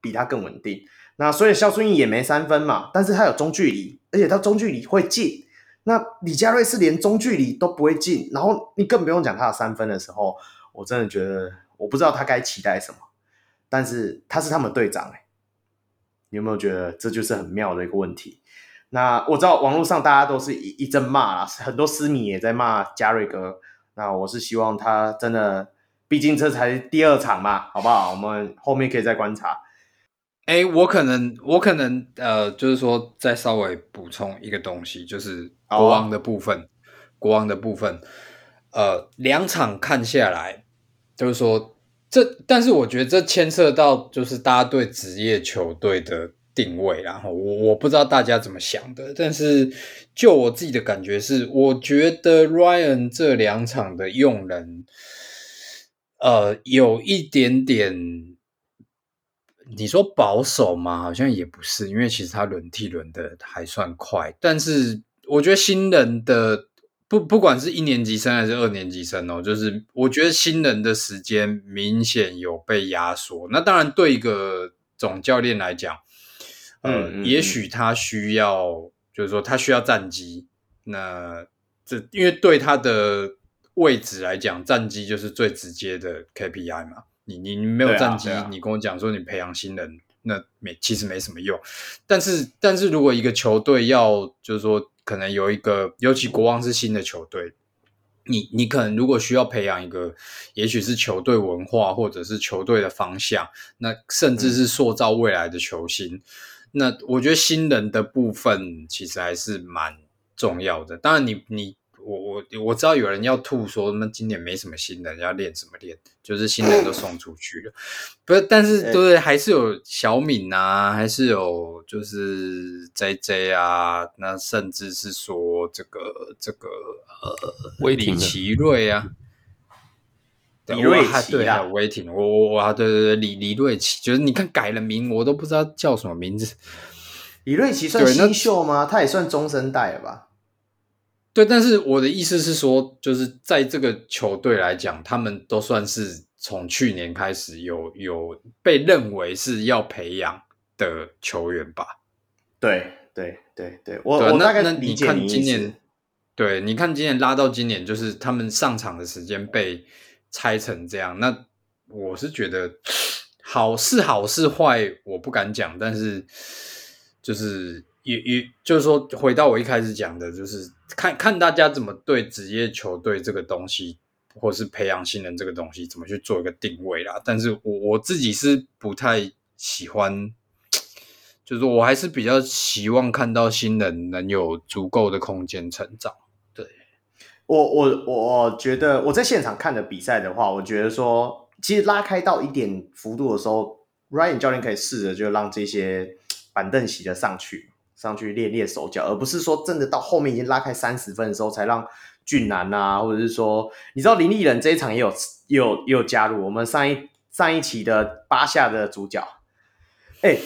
比他更稳定。那所以肖顺义也没三分嘛，但是他有中距离，而且他中距离会进。那李佳瑞是连中距离都不会进，然后你更不用讲他的三分的时候，我真的觉得我不知道他该期待什么，但是他是他们队长哎、你有没有觉得这就是很妙的一个问题？那我知道网络上大家都是一一阵骂啦，很多私迷也在骂嘉瑞哥。那我是希望他真的，毕竟这才第二场嘛，好不好？我们后面可以再观察。哎、欸，我可能，我可能，呃，就是说再稍微补充一个东西，就是国王的部分，哦、国王的部分，呃，两场看下来，就是说。这，但是我觉得这牵涉到就是大家对职业球队的定位，然后我我不知道大家怎么想的，但是就我自己的感觉是，我觉得 Ryan 这两场的用人，呃，有一点点，你说保守吗？好像也不是，因为其实他轮替轮的还算快，但是我觉得新人的。不，不管是一年级生还是二年级生哦，就是我觉得新人的时间明显有被压缩。那当然，对一个总教练来讲，呃，嗯嗯嗯也许他需要，就是说他需要战绩。那这因为对他的位置来讲，战绩就是最直接的 KPI 嘛。你你你没有战绩，啊啊、你跟我讲说你培养新人，那没其实没什么用。但是但是如果一个球队要，就是说。可能有一个，尤其国王是新的球队，你你可能如果需要培养一个，也许是球队文化，或者是球队的方向，那甚至是塑造未来的球星。嗯、那我觉得新人的部分其实还是蛮重要的。当然你，你你。我我我知道有人要吐说，那今年没什么新人，要练什么练？就是新人都送出去了，不是？但是对，还是有小敏啊，还是有就是 JJ 啊，那甚至是说这个这个呃，李奇瑞啊，李瑞奇对啊，威霆，我我我啊，对对对，李李瑞奇，就是你看改了名，我都不知道叫什么名字。李瑞奇算新秀吗？他也算中生代了吧？对，但是我的意思是说，就是在这个球队来讲，他们都算是从去年开始有有被认为是要培养的球员吧？对对对对，我对我大概能理解你，你看今年，对，你看今年拉到今年，就是他们上场的时间被拆成这样，那我是觉得好是好是坏，我不敢讲，但是就是。也也就是说，回到我一开始讲的，就是看看大家怎么对职业球队这个东西或是培养新人这个东西怎么去做一个定位啦。但是我我自己是不太喜欢，就是我还是比较希望看到新人能有足够的空间成长。对，我我我觉得我在现场看的比赛的话，我觉得说其实拉开到一点幅度的时候，Ryan 教练可以试着就让这些板凳席的上去。上去练练手脚，而不是说真的到后面已经拉开三十分的时候才让俊男啊，或者是说，你知道林立人这一场也有也有也有加入我们上一上一期的八下的主角。哎、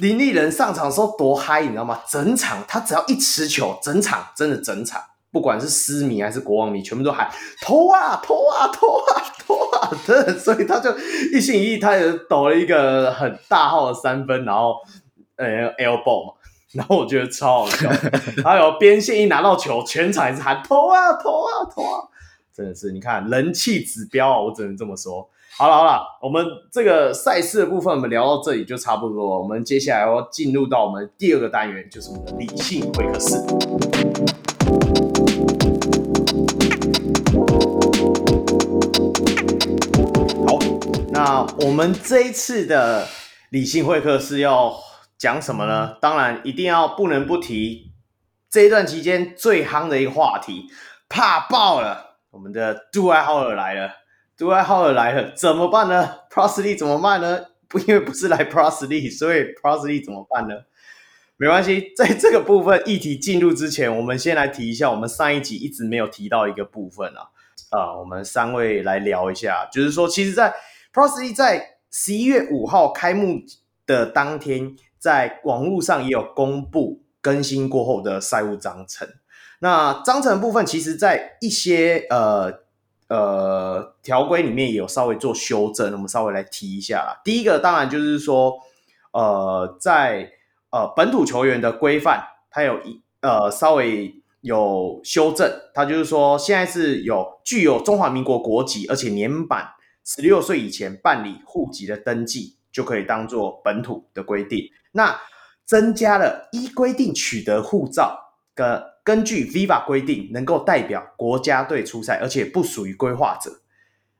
林立人上场的时候多嗨，你知道吗？整场他只要一持球，整场真的整场，不管是狮迷还是国王迷，全部都喊投啊投啊投啊投啊，真的，所以他就一心一意，他也抖了一个很大号的三分，然后呃 elbow 嘛。然后我觉得超好笑，还有边线一拿到球，全场也是喊投啊投啊投啊，真的是你看人气指标啊，我只能这么说。好了好了，我们这个赛事的部分我们聊到这里就差不多了，我们接下来要进入到我们第二个单元，就是我们的理性会客室。好，那我们这一次的理性会客室要。讲什么呢？当然一定要不能不提这一段期间最夯的一个话题，怕爆了！我们的杜艾浩尔来了，杜艾浩尔来了，怎么办呢？Prosely 怎么办呢？不，因为不是来 Prosely，所以 Prosely 怎么办呢？没关系，在这个部分议题进入之前，我们先来提一下我们上一集一直没有提到一个部分啊，啊、我们三位来聊一下，就是说，其实，在 Prosely 在十一月五号开幕的当天。在网络上也有公布更新过后的赛务章程。那章程部分，其实在一些呃呃条规里面也有稍微做修正，我们稍微来提一下啦。第一个当然就是说，呃，在呃本土球员的规范，它有一呃稍微有修正。它就是说，现在是有具有中华民国国籍，而且年满十六岁以前办理户籍的登记，就可以当做本土的规定。那增加了依规定取得护照，跟根据 Viva 规定能够代表国家队出赛，而且不属于规划者。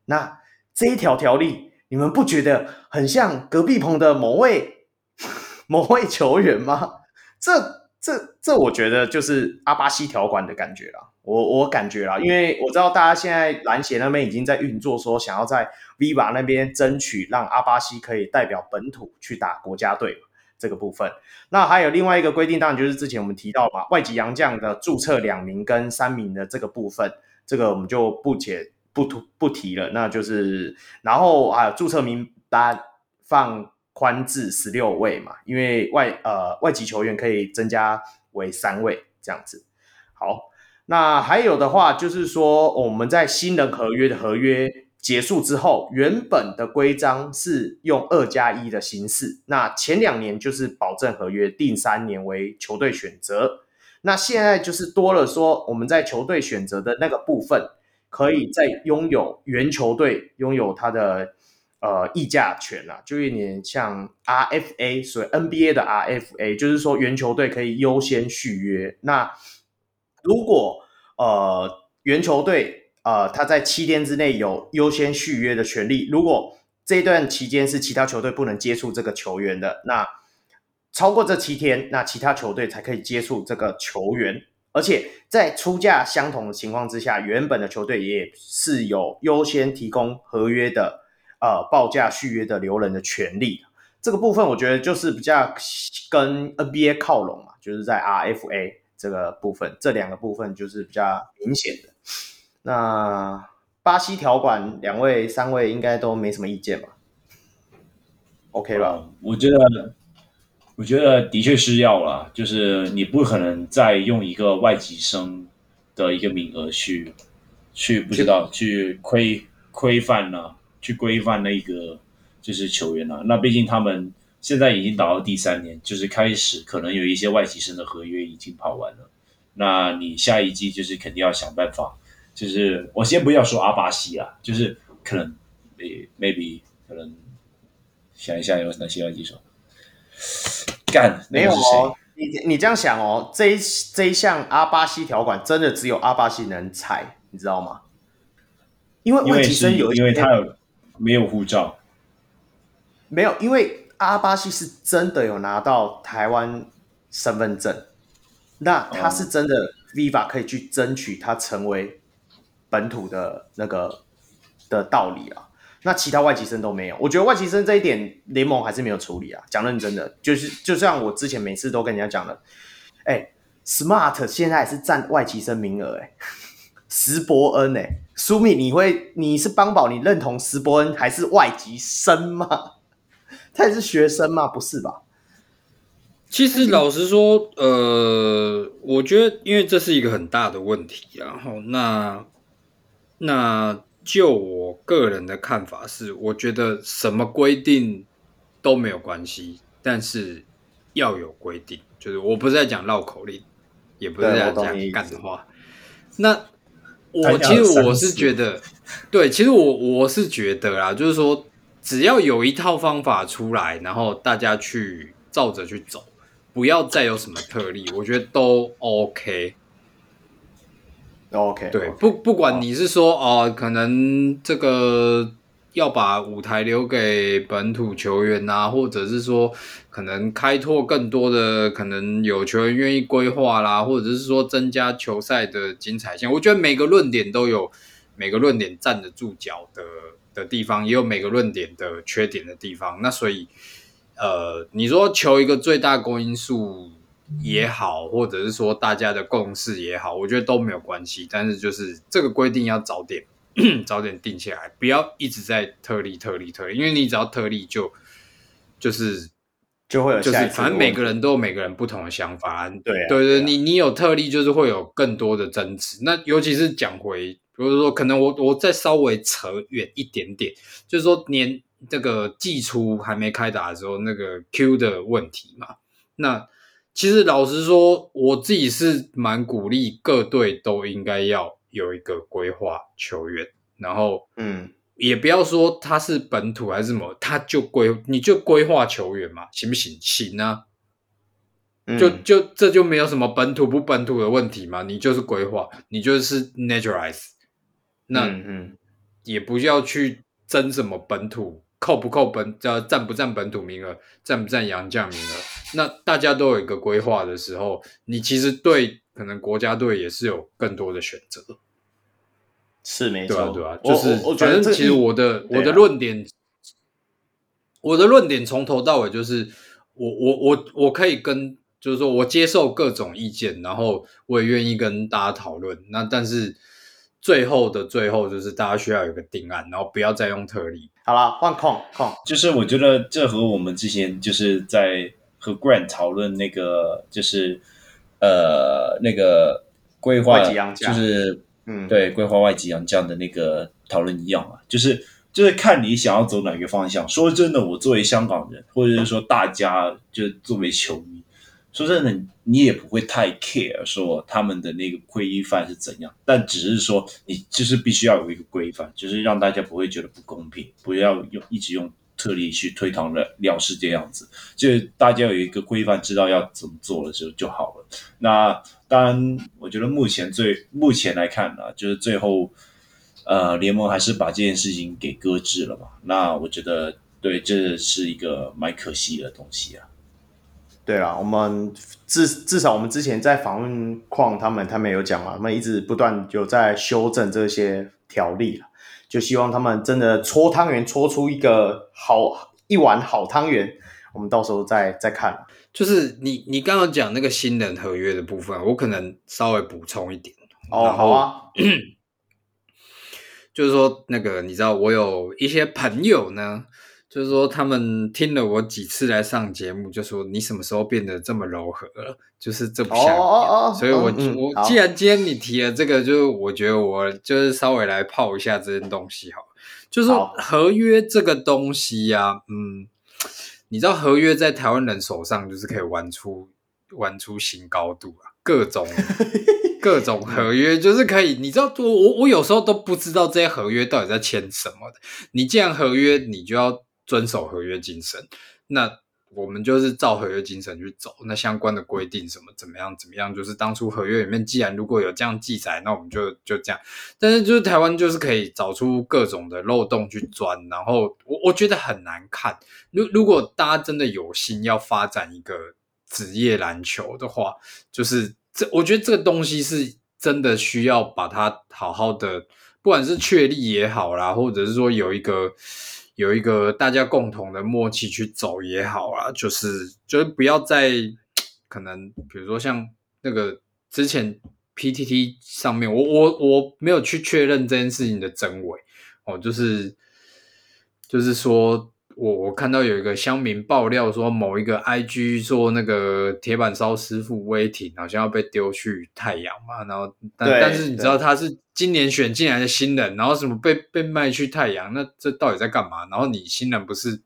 那这一条条例，你们不觉得很像隔壁棚的某位 [LAUGHS] 某位球员吗？这这这，我觉得就是阿巴西条款的感觉啦。我我感觉啦，因为我知道大家现在篮协那边已经在运作，说想要在 Viva 那边争取让阿巴西可以代表本土去打国家队。这个部分，那还有另外一个规定，当然就是之前我们提到嘛，外籍洋将的注册两名跟三名的这个部分，这个我们就不解不不不提了。那就是，然后啊注册名单放宽至十六位嘛，因为外呃外籍球员可以增加为三位这样子。好，那还有的话就是说，我们在新人合约的合约。结束之后，原本的规章是用二加一的形式。那前两年就是保证合约，第三年为球队选择。那现在就是多了说，我们在球队选择的那个部分，可以再拥有原球队拥有它的呃议价权啊，就有点像 RFA，所以 NBA 的 RFA，就是说原球队可以优先续约。那如果呃原球队呃，他在七天之内有优先续约的权利。如果这段期间是其他球队不能接触这个球员的，那超过这七天，那其他球队才可以接触这个球员。而且在出价相同的情况之下，原本的球队也是有优先提供合约的呃报价续约的留人的权利。这个部分我觉得就是比较跟 NBA 靠拢嘛，就是在 RFA 这个部分，这两个部分就是比较明显的。那巴西条款，两位、三位应该都没什么意见吧？OK 吧？嗯，我觉得，我觉得的确是要啦，就是你不可能再用一个外籍生的一个名额去，去不知道去规规范呢，去规范那个就是球员了。那毕竟他们现在已经打到第三年，就是开始可能有一些外籍生的合约已经跑完了。那你下一季就是肯定要想办法。就是我先不要说阿巴西啊，就是可能，maybe 可能想一下有哪些外籍手干没有哦？你你这样想哦，这一这一项阿巴西条款真的只有阿巴西能踩，你知道吗？因为外籍生有，因为他有没有护照？没有，因为阿巴西是真的有拿到台湾身份证，那他是真的 Viva 可以去争取他成为本土的那个的道理啊。那其他外籍生都没有，我觉得外籍生这一点联盟还是没有处理啊。讲认真的，就是就像我之前每次都跟人家讲的，哎，Smart 现在是占外籍生名额，哎，石伯恩，哎，苏米，你会你是邦宝，你认同石伯恩还是外籍生吗？他也是学生吗？不是吧？其实老实说，呃，我觉得因为这是一个很大的问题，然后那那。就我个人的看法是，我觉得什么规定都没有关系，但是要有规定。就是我不是在讲绕口令，也不是在讲干话。那我其实我是觉得，对，其实我我是觉得啦，就是说，只要有一套方法出来，然后大家去照着去走，不要再有什么特例，我觉得都 OK。OK，对，不不管你是说哦、呃，可能这个要把舞台留给本土球员啊，或者是说可能开拓更多的可能有球员愿意规划啦，或者是说增加球赛的精彩性，我觉得每个论点都有每个论点站得住脚的的地方，也有每个论点的缺点的地方。那所以呃，你说求一个最大公因数。也好，或者是说大家的共识也好，我觉得都没有关系。但是就是这个规定要早点 [CLEARS THROAT] 早点定下来，不要一直在特例特例特例，因为你只要特例就就是就会有就是反正每个人都有每个人不同的想法。对啊对对，你你有特例就是会有更多的争执。那尤其是讲回，比如说可能我我再稍微扯远一点点，就是说年这个季初还没开打的时候，那个 Q 的问题嘛，那。其实老实说，我自己是蛮鼓励各队都应该要有一个规划球员，然后嗯，也不要说他是本土还是什么，他就规你就规划球员嘛，行不行？行啊，嗯、就就这就没有什么本土不本土的问题嘛，你就是规划，你就是 naturalize，那嗯，嗯，也不要去争什么本土。扣不扣本，呃占不占本土名额，占不占洋将名额？那大家都有一个规划的时候，你其实对可能国家队也是有更多的选择。是没错，对啊，对啊，就是反正其实我的我的论点，我的论点从头到尾就是，我我我我可以跟，就是说我接受各种意见，然后我也愿意跟大家讨论。那但是最后的最后，就是大家需要有一个定案，然后不要再用特例。好了，换控控，就是我觉得这和我们之前就是在和 Grant 讨论那个，就是呃那个规划，就是嗯，对，规划外籍洋将的那个讨论一样嘛，就是就是看你想要走哪个方向。说真的，我作为香港人，或者是说大家就作为球迷。说真的，你也不会太 care 说他们的那个规范是怎样，但只是说你就是必须要有一个规范，就是让大家不会觉得不公平，不要用一直用特例去推搪了了事这样子，就大家有一个规范，知道要怎么做的时候就好了。那当然，我觉得目前最目前来看呢，就是最后呃联盟还是把这件事情给搁置了嘛。那我觉得对，这是一个蛮可惜的东西啊。对啊，我们至至少我们之前在访问矿他们，他们有讲嘛，他们一直不断有在修正这些条例，就希望他们真的搓汤圆搓出一个好一碗好汤圆，我们到时候再再看。就是你你刚刚讲那个新人合约的部分，我可能稍微补充一点。哦，好啊，[CLEARS THROAT] 就是说那个你知道，我有一些朋友呢。就是说，他们听了我几次来上节目，就说你什么时候变得这么柔和了？就是这不像你。哦哦哦，所以我，我、嗯、我既然今天你提了这个，就是我觉得我就是稍微来泡一下这件东西好了。就是说合约这个东西呀、啊，嗯，你知道合约在台湾人手上就是可以玩出玩出新高度啊，各种 [LAUGHS] 各种合约就是可以，你知道我我我有时候都不知道这些合约到底在签什么的。你既然合约，你就要。遵守合约精神，那我们就是照合约精神去走，那相关的规定什么怎么样怎么样，就是当初合约里面既然如果有这样记载，那我们就就这样。但是就是台湾就是可以找出各种的漏洞去钻，然后我我觉得很难看。如如果大家真的有心要发展一个职业篮球的话，就是这我觉得这个东西是真的需要把它好好的，不管是确立也好啦，或者是说有一个。有一个大家共同的默契去走也好啊，就是就是不要再可能，比如说像那个之前 PTT 上面，我我我没有去确认这件事情的真伪哦，就是就是说。我我看到有一个乡民爆料说，某一个 IG 做那个铁板烧师傅威霆好像要被丢去太阳嘛，然后但但是你知道他是今年选进来的新人，然后什么被被卖去太阳，那这到底在干嘛？然后你新人不是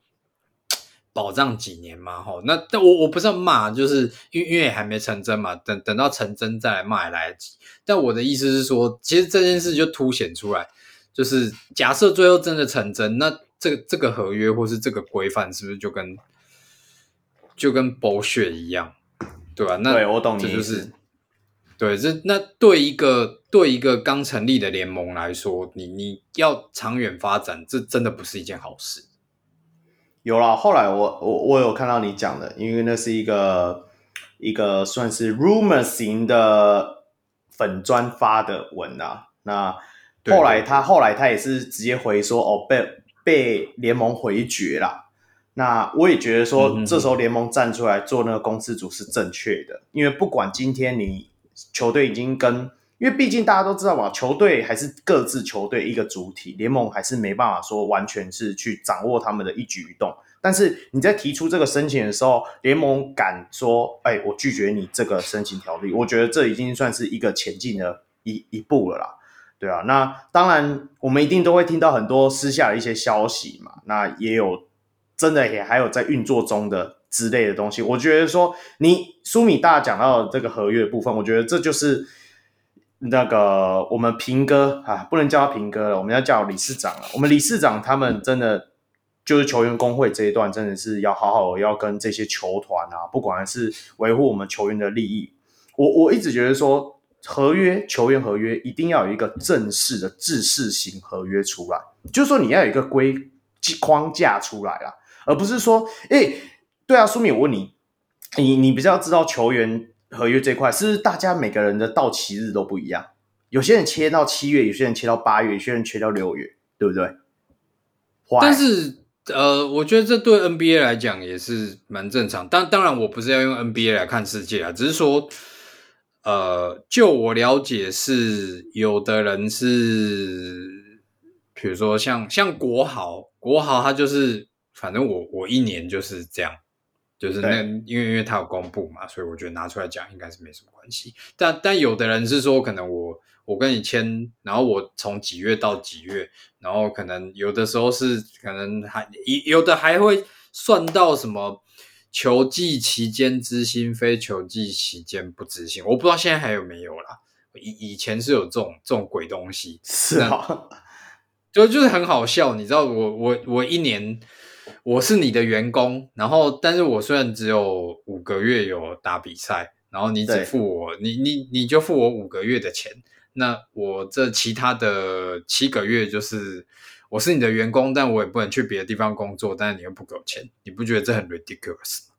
保障几年吗？吼，那但我我不是要骂，就是因为因为还没成真嘛，等等到成真再来骂也来得及。但我的意思是说，其实这件事就凸显出来，就是假设最后真的成真，那。这个这个合约或是这个规范是不是就跟就跟 bullshit 一样，对吧？那对我懂你这就是对这那对一个对一个刚成立的联盟来说，你你要长远发展，这真的不是一件好事。有了，后来我我我有看到你讲的，因为那是一个一个算是 rumor 型的粉专发的文啊。那后来他后来他也是直接回说哦被。被联盟回绝了，那我也觉得说，这时候联盟站出来做那个公司组是正确的，因为不管今天你球队已经跟，因为毕竟大家都知道嘛，球队还是各自球队一个主体，联盟还是没办法说完全是去掌握他们的一举一动。但是你在提出这个申请的时候，联盟敢说，哎，我拒绝你这个申请条例，我觉得这已经算是一个前进的一一步了啦。对啊，那当然，我们一定都会听到很多私下的一些消息嘛。那也有真的也还有在运作中的之类的东西。我觉得说，你苏米大讲到这个合约部分，我觉得这就是那个我们平哥啊，不能叫他平哥了，我们要叫理事长了。我们理事长他们真的就是球员工会这一段，真的是要好好要跟这些球团啊，不管是维护我们球员的利益。我我一直觉得说。合约球员合约一定要有一个正式的制式型合约出来，就是说你要有一个规框架出来啦，而不是说，哎、欸，对啊，苏米，我问你，你你比较知道球员合约这块，是不是大家每个人的到期日都不一样？有些人切到七月，有些人切到八月，有些人切到六月，对不对？但是，呃，我觉得这对 NBA 来讲也是蛮正常。当当然，我不是要用 NBA 来看世界啊，只是说。呃，就我了解是有的人是，比如说像像国豪，国豪他就是，反正我我一年就是这样，就是那因为因为他有公布嘛，所以我觉得拿出来讲应该是没什么关系。但但有的人是说，可能我我跟你签，然后我从几月到几月，然后可能有的时候是可能还有的还会算到什么。球季期间知心，非球季期间不知心。我不知道现在还有没有啦。以以前是有这种这种鬼东西，是啊，就就是很好笑。你知道我，我我我一年我是你的员工，然后但是我虽然只有五个月有打比赛，然后你只付我，你你你就付我五个月的钱，那我这其他的七个月就是。我是你的员工，但我也不能去别的地方工作，但是你又不给我钱，你不觉得这很 ridiculous 吗？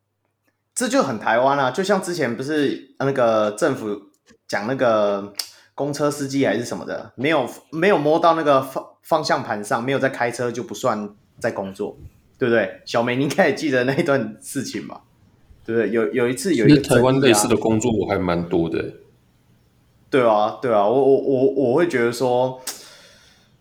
这就很台湾啊，就像之前不是那个政府讲那个公车司机还是什么的，没有没有摸到那个方方向盘上，没有在开车就不算在工作，对不对？小梅，你应该也记得那一段事情吧？对不对？有有一次有一个、啊、台湾类似的工作我还蛮多的，对啊，对啊，我我我我会觉得说。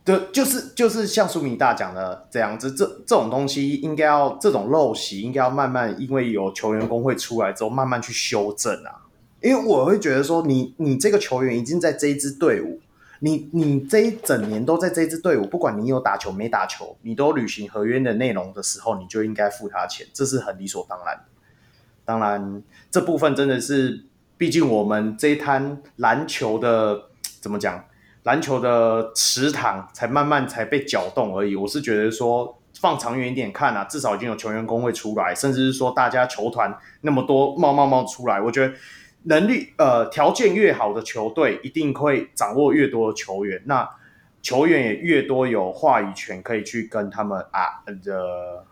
就就是就是像苏米大讲的这样子，这这种东西应该要这种陋习应该要慢慢，因为有球员工会出来之后，慢慢去修正啊。因为我会觉得说你，你这个球员已经在这一支队伍，你你这一整年都在这一支队伍，不管你有打球没打球，你都履行合约的内容的时候，你就应该付他钱，这是很理所当然的。当然，这部分真的是，毕竟我们这一摊篮球的怎么讲？篮球的池塘才慢慢才被搅动而已。我是觉得说，放长远一点看啊，至少已经有球员工会出来，甚至是说大家球团那么多冒冒冒出来，我觉得能力呃条件越好的球队一定会掌握越多的球员，那球员也越多有话语权，可以去跟他们啊的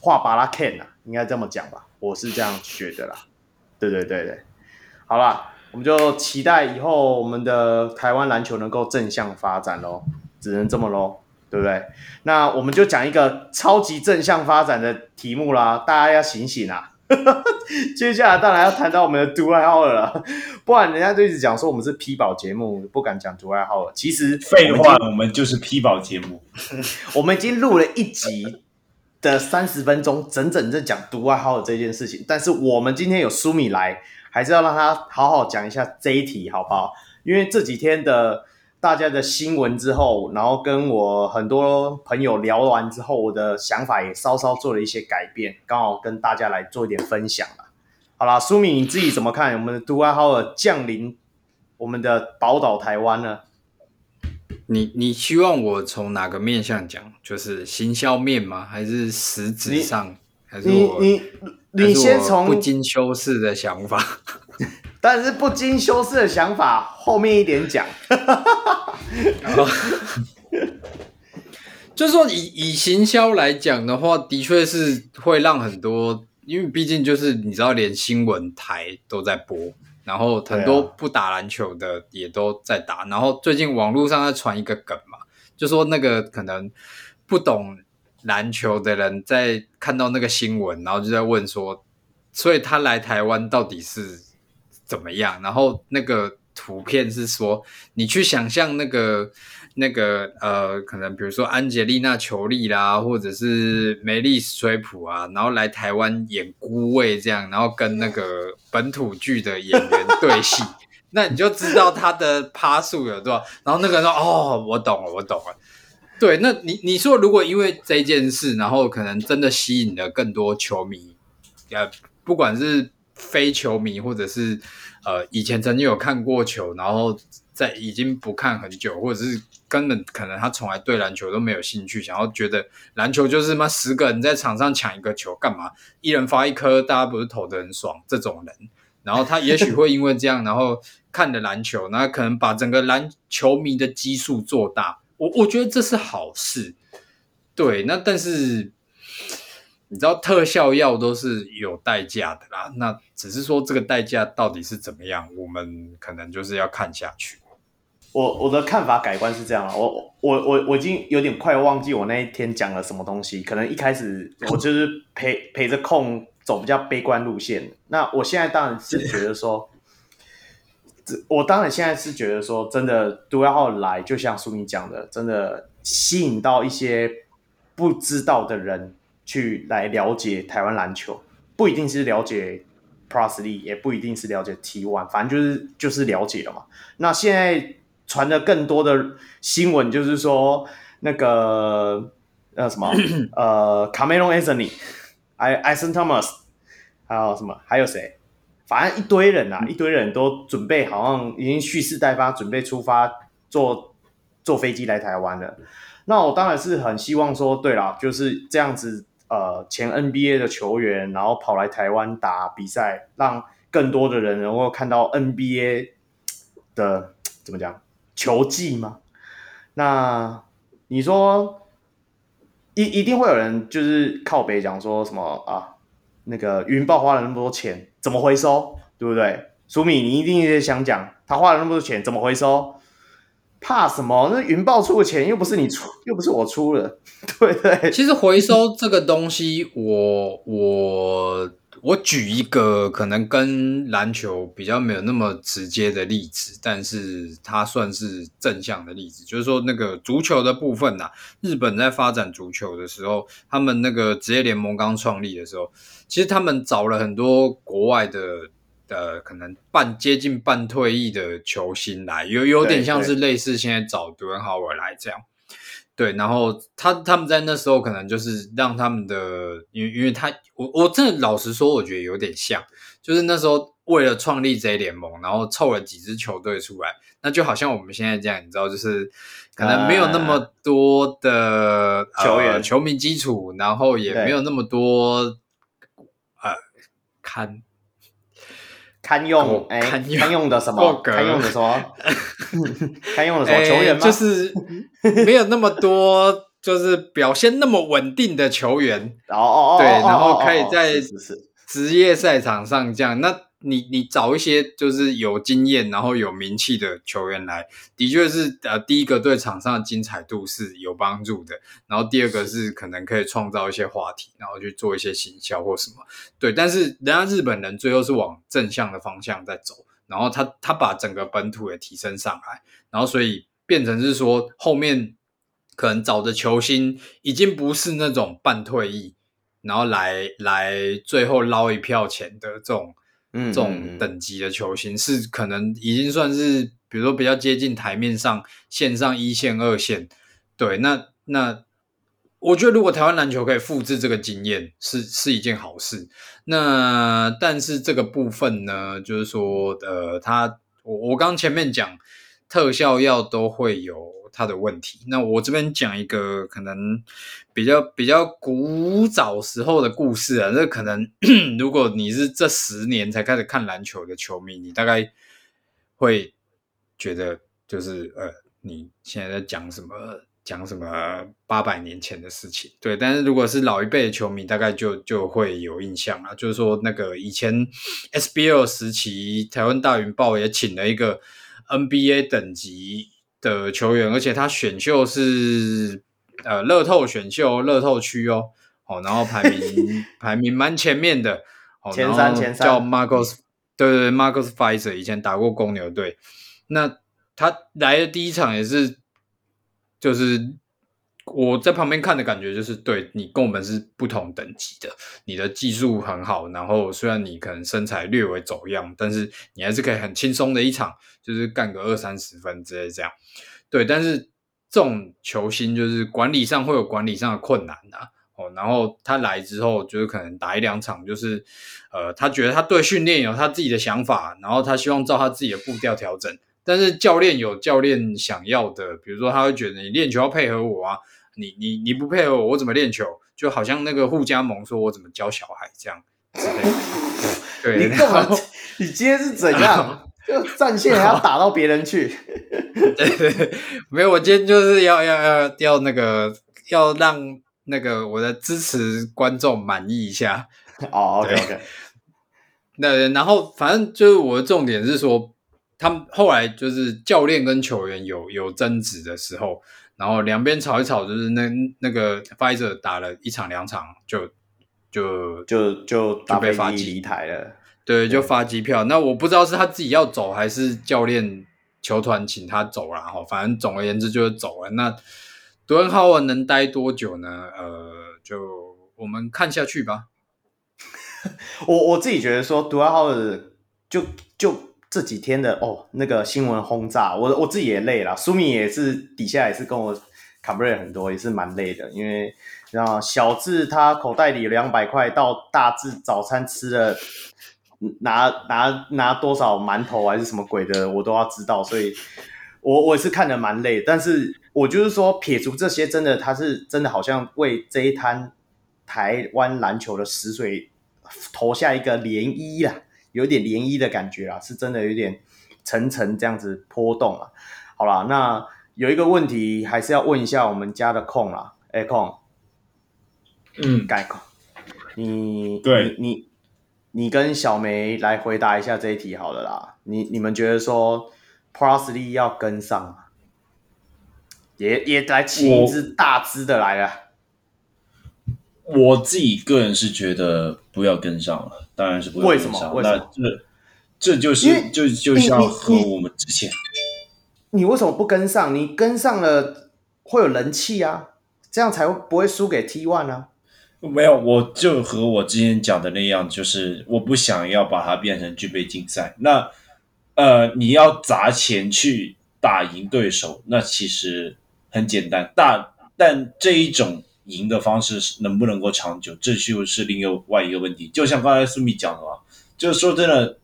画巴拉 can 啊，应该这么讲吧，我是这样觉得啦。对对对对，好啦，我们就期待以后我们的台湾篮球能够正向发展喽，只能这么喽。对不对？那我们就讲一个超级正向发展的题目啦，大家要醒醒啊！[LAUGHS] 接下来当然要谈到我们的独爱浩尔了，不然人家就一直讲说我们是批宝节目，不敢讲独爱好了。其实废话，我们就是批宝节目。[LAUGHS] 我们已经录了一集的三十分钟，整整在讲独爱好的这件事情。但是我们今天有苏米来，还是要让他好好讲一下这一题，好不好？因为这几天的。大家的新闻之后，然后跟我很多朋友聊完之后，我的想法也稍稍做了一些改变，刚好跟大家来做一点分享了。好啦，舒敏你自己怎么看？我们的独爱浩尔降临我们的宝岛台湾呢？你你希望我从哪个面向讲？就是行销面吗？还是实质上？还是我你你你，先从不经修饰的想法。[LAUGHS] 但是不经修饰的想法，后面一点讲。[LAUGHS] 就是说以，以以行销来讲的话，的确是会让很多，因为毕竟就是你知道，连新闻台都在播，然后很多不打篮球的也都在打。然后最近网络上在传一个梗嘛，就说那个可能不懂篮球的人在看到那个新闻，然后就在问说，所以他来台湾到底是？怎么样？然后那个图片是说，你去想象那个那个呃，可能比如说安吉丽娜·裘丽啦，或者是梅丽史翠普啊，然后来台湾演孤味这样，然后跟那个本土剧的演员对戏，[LAUGHS] 那你就知道他的趴数有多少。然后那个人说：“哦，我懂了，我懂了。”对，那你你说如果因为这件事，然后可能真的吸引了更多球迷，呃，不管是。非球迷，或者是呃以前曾经有看过球，然后在已经不看很久，或者是根本可能他从来对篮球都没有兴趣，想要觉得篮球就是嘛十个人在场上抢一个球干嘛，一人发一颗，大家不是投的很爽这种人，然后他也许会因为这样，然后看的篮球，那可能把整个篮球迷的基数做大，我我觉得这是好事，对，那但是。你知道特效药都是有代价的啦，那只是说这个代价到底是怎么样，我们可能就是要看下去。我我的看法改观是这样啊，我我我我已经有点快忘记我那一天讲了什么东西，可能一开始我就是陪陪着控走比较悲观路线。那我现在当然是觉得说，我当然现在是觉得说，真的独爱浩来，就像苏明讲的，真的吸引到一些不知道的人。去来了解台湾篮球，不一定是了解 Plus League，也不一定是了解 T1，反正就是就是了解了嘛。那现在传的更多的新闻就是说，那个呃什么 [COUGHS] 呃卡梅隆·安东尼、艾艾森·托马斯，还有什么还有谁？反正一堆人啊，一堆人都准备，好像已经蓄势待发，准备出发坐坐飞机来台湾了。那我当然是很希望说，对啦，就是这样子。呃，前 NBA 的球员，然后跑来台湾打比赛，让更多的人能够看到 NBA 的怎么讲球技吗？那你说一一定会有人就是靠北讲说什么啊？那个云豹花了那么多钱，怎么回收？对不对？苏米，你一定也想讲，他花了那么多钱，怎么回收？怕什么？那云豹出的钱又不是你出，又不是我出的，对不对？其实回收这个东西，我我举一个可能跟篮球比较没有那么直接的例子，但是它算是正向的例子，就是说那个足球的部分呐、啊，日本在发展足球的时候，他们那个职业联盟刚创立的时候，其实他们找了很多国外的。呃，可能半接近半退役的球星来，有有点像是类似现在找独爱浩尔来这样，对，对，然后他他们在那时候可能就是让他们的，因为因为他我我真的老实说，我觉得有点像，就是那时候为了创立这联盟，然后凑了几支球队出来，那就好像我们现在这样，你知道，就是可能没有那么多的、呃、球员、球迷基础，然后也没有那么多呃看。堪用，哎，堪用的什么？堪用的什么？[LAUGHS] 堪用的什么球员吗？就是没有那么多，就是表现那么稳定的球员。哦哦哦，对，然后可以在职业赛场上这样那。你你找一些就是有经验，然后有名气的球员来，的确是呃，第一个对场上的精彩度是有帮助的，然后第二个是可能可以创造一些话题，然后去做一些行销或什么。对，但是人家日本人最后是往正向的方向在走，然后他他把整个本土也提升上来，然后所以变成是说后面可能找的球星已经不是那种半退役，然后来来最后捞一票钱的这种。嗯，这种等级的球星是可能已经算是，比如说比较接近台面上线上一线二线，对，那那我觉得如果台湾篮球可以复制这个经验，是是一件好事。那但是这个部分呢，就是说，呃，他我我刚前面讲特效药都会有。他的问题，那我这边讲一个可能比较比较古早时候的故事啊，这可能 [CLEARS THROAT] 如果你是这十年才开始看篮球的球迷，你大概会觉得就是呃，你现在在讲什么讲什么八百年前的事情，对。但是如果是老一辈的球迷，大概就就会有印象啊，就是说那个以前 SBL 时期，台湾大云豹也请了一个 NBA 等级的球员，而且他选秀是呃乐透选秀，乐透区哦，哦，然后排名 [LAUGHS] 排名蛮前面的，哦，前三前三，叫 Marcus，对对对，Marcus Fizer 以前打过公牛队，那他来的第一场也是，就是。我在旁边看的感觉就是，对，你跟我们是不同等级的，你的技术很好，然后虽然你可能身材略微走样，但是你还是可以很轻松的一场，就是干个二三十分之类这样。对，但是这种球星就是管理上会有管理上的困难的哦。然后他来之后，就是可能打一两场，就是呃，他觉得他对训练有他自己的想法，然后他希望照他自己的步调调整，但是教练有教练想要的，比如说他会觉得你练球要配合我啊。你你你不配合我，我怎么练球？就好像那个互加盟说，我怎么教小孩这样之类的。对，你干嘛？你今天是怎样？就战线还要打到别人去？[LAUGHS] 对对对，没有，我今天就是要要要要那个要让那个我的支持观众满意一下。哦、oh，OK OK。那然后反正就是我的重点是说，他们后来就是教练跟球员有有争执的时候。然后两边吵一吵，就是那那个 Fizer 打了一场两场就就就就就被发机离台了，对，就发机票。那我不知道是他自己要走，还是教练球团请他走了哈。反正总而言之就是走了。那 Dwight Howard 能待多久呢？呃，就我们看下去吧。[LAUGHS] 我我自己觉得说 Dwight Howard 就就。这几天的哦，那个新闻轰炸，我我自己也累了。苏米也是底下也是跟我卡布瑞很多，也是蛮累的。因为然后小智他口袋里有两百块，到大智早餐吃了拿拿拿多少馒头还是什么鬼的，我都要知道。所以我我是看得蛮累，但是我就是说撇除这些，真的他是真的好像为这一摊台湾篮球的死水投下一个涟漪啊。有点涟漪的感觉啊，是真的有点层层这样子波动啊。好啦，那有一个问题还是要问一下我们家的控啦，哎控，嗯，改控，你对你你，你跟小梅来回答一下这一题好了啦。你你们觉得说 Prosley 要跟上吗？也也来请一支大支的来了。我自己个人是觉得不要跟上了，当然是不要跟上。为什么？那这这就是就就像和我们之前你，你为什么不跟上？你跟上了会有人气啊，这样才会不会输给 T1 啊？没有，我就和我之前讲的那样，就是我不想要把它变成具备竞赛。那呃，你要砸钱去打赢对手，那其实很简单。大但这一种。赢的方式是能不能够长久，这就是另外一个问题。就像刚才苏米讲的嘛，就是说真的，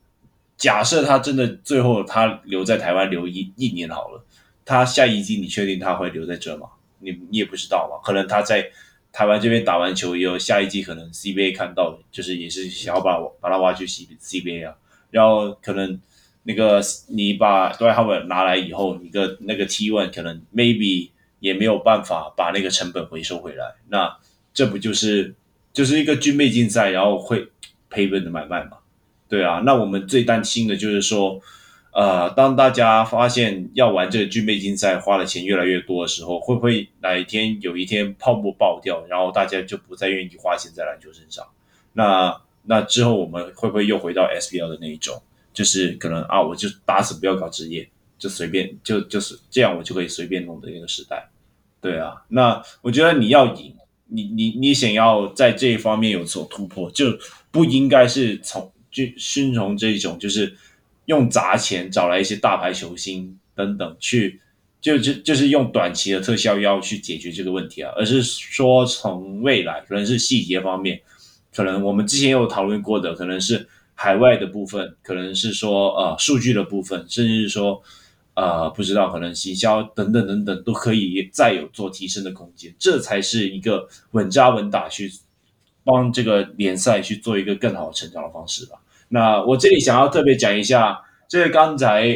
假设他真的最后他留在台湾留一一年好了，他下一季你确定他会留在这吗？你你也不知道嘛，可能他在台湾这边打完球以后，下一季可能 CBA 看到，就是也是想要把把他挖去 C CBA 啊，然后可能那个你把 Dwight Howard 拿来以后，你个那个 T1 可能 maybe 也没有办法把那个成本回收回来，那这不就是就是一个军备竞赛，然后会赔本的买卖嘛？对啊，那我们最担心的就是说。呃，当大家发现要玩这个军备竞赛花的钱越来越多的时候，会不会哪一天有一天泡沫爆掉，然后大家就不再愿意花钱在篮球身上？那那之后我们会不会又回到 SBL 的那一种，就是可能啊，我就打死不要搞职业，就随便就就是这样，我就可以随便弄的一个时代？对啊，那我觉得你要赢，你你你想要在这一方面有所突破，就不应该是从就顺从这种就是。用砸钱找来一些大牌球星等等去，就就就是用短期的特效药去解决这个问题啊，而是说从未来可能是细节方面，可能我们之前有讨论过的，可能是海外的部分，可能是说呃数据的部分，甚至是说呃不知道可能行销等等等等都可以再有做提升的空间，这才是一个稳扎稳打去帮这个联赛去做一个更好的成长的方式吧。那我这里想要特别讲一下，这个刚才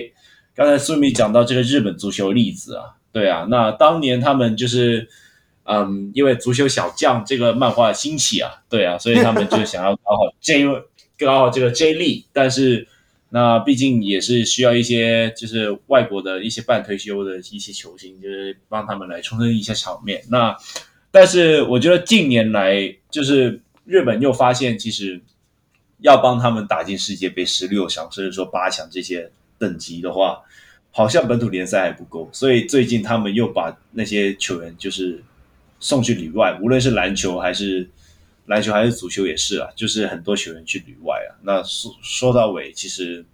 刚才苏米讲到这个日本足球例子啊，对啊，那当年他们就是，嗯，因为足球小将这个漫画兴起啊，对啊，所以他们就想要搞好 J 搞好这个 J 力，但是那毕竟也是需要一些就是外国的一些半退休的一些球星，就是帮他们来充当一些场面。那但是我觉得近年来就是日本又发现其实。要帮他们打进世界杯十六强，甚至说八强这些等级的话，好像本土联赛还不够，所以最近他们又把那些球员就是送去旅外，无论是篮球还是篮球还是足球也是啊，就是很多球员去旅外啊。那说说到尾，其实，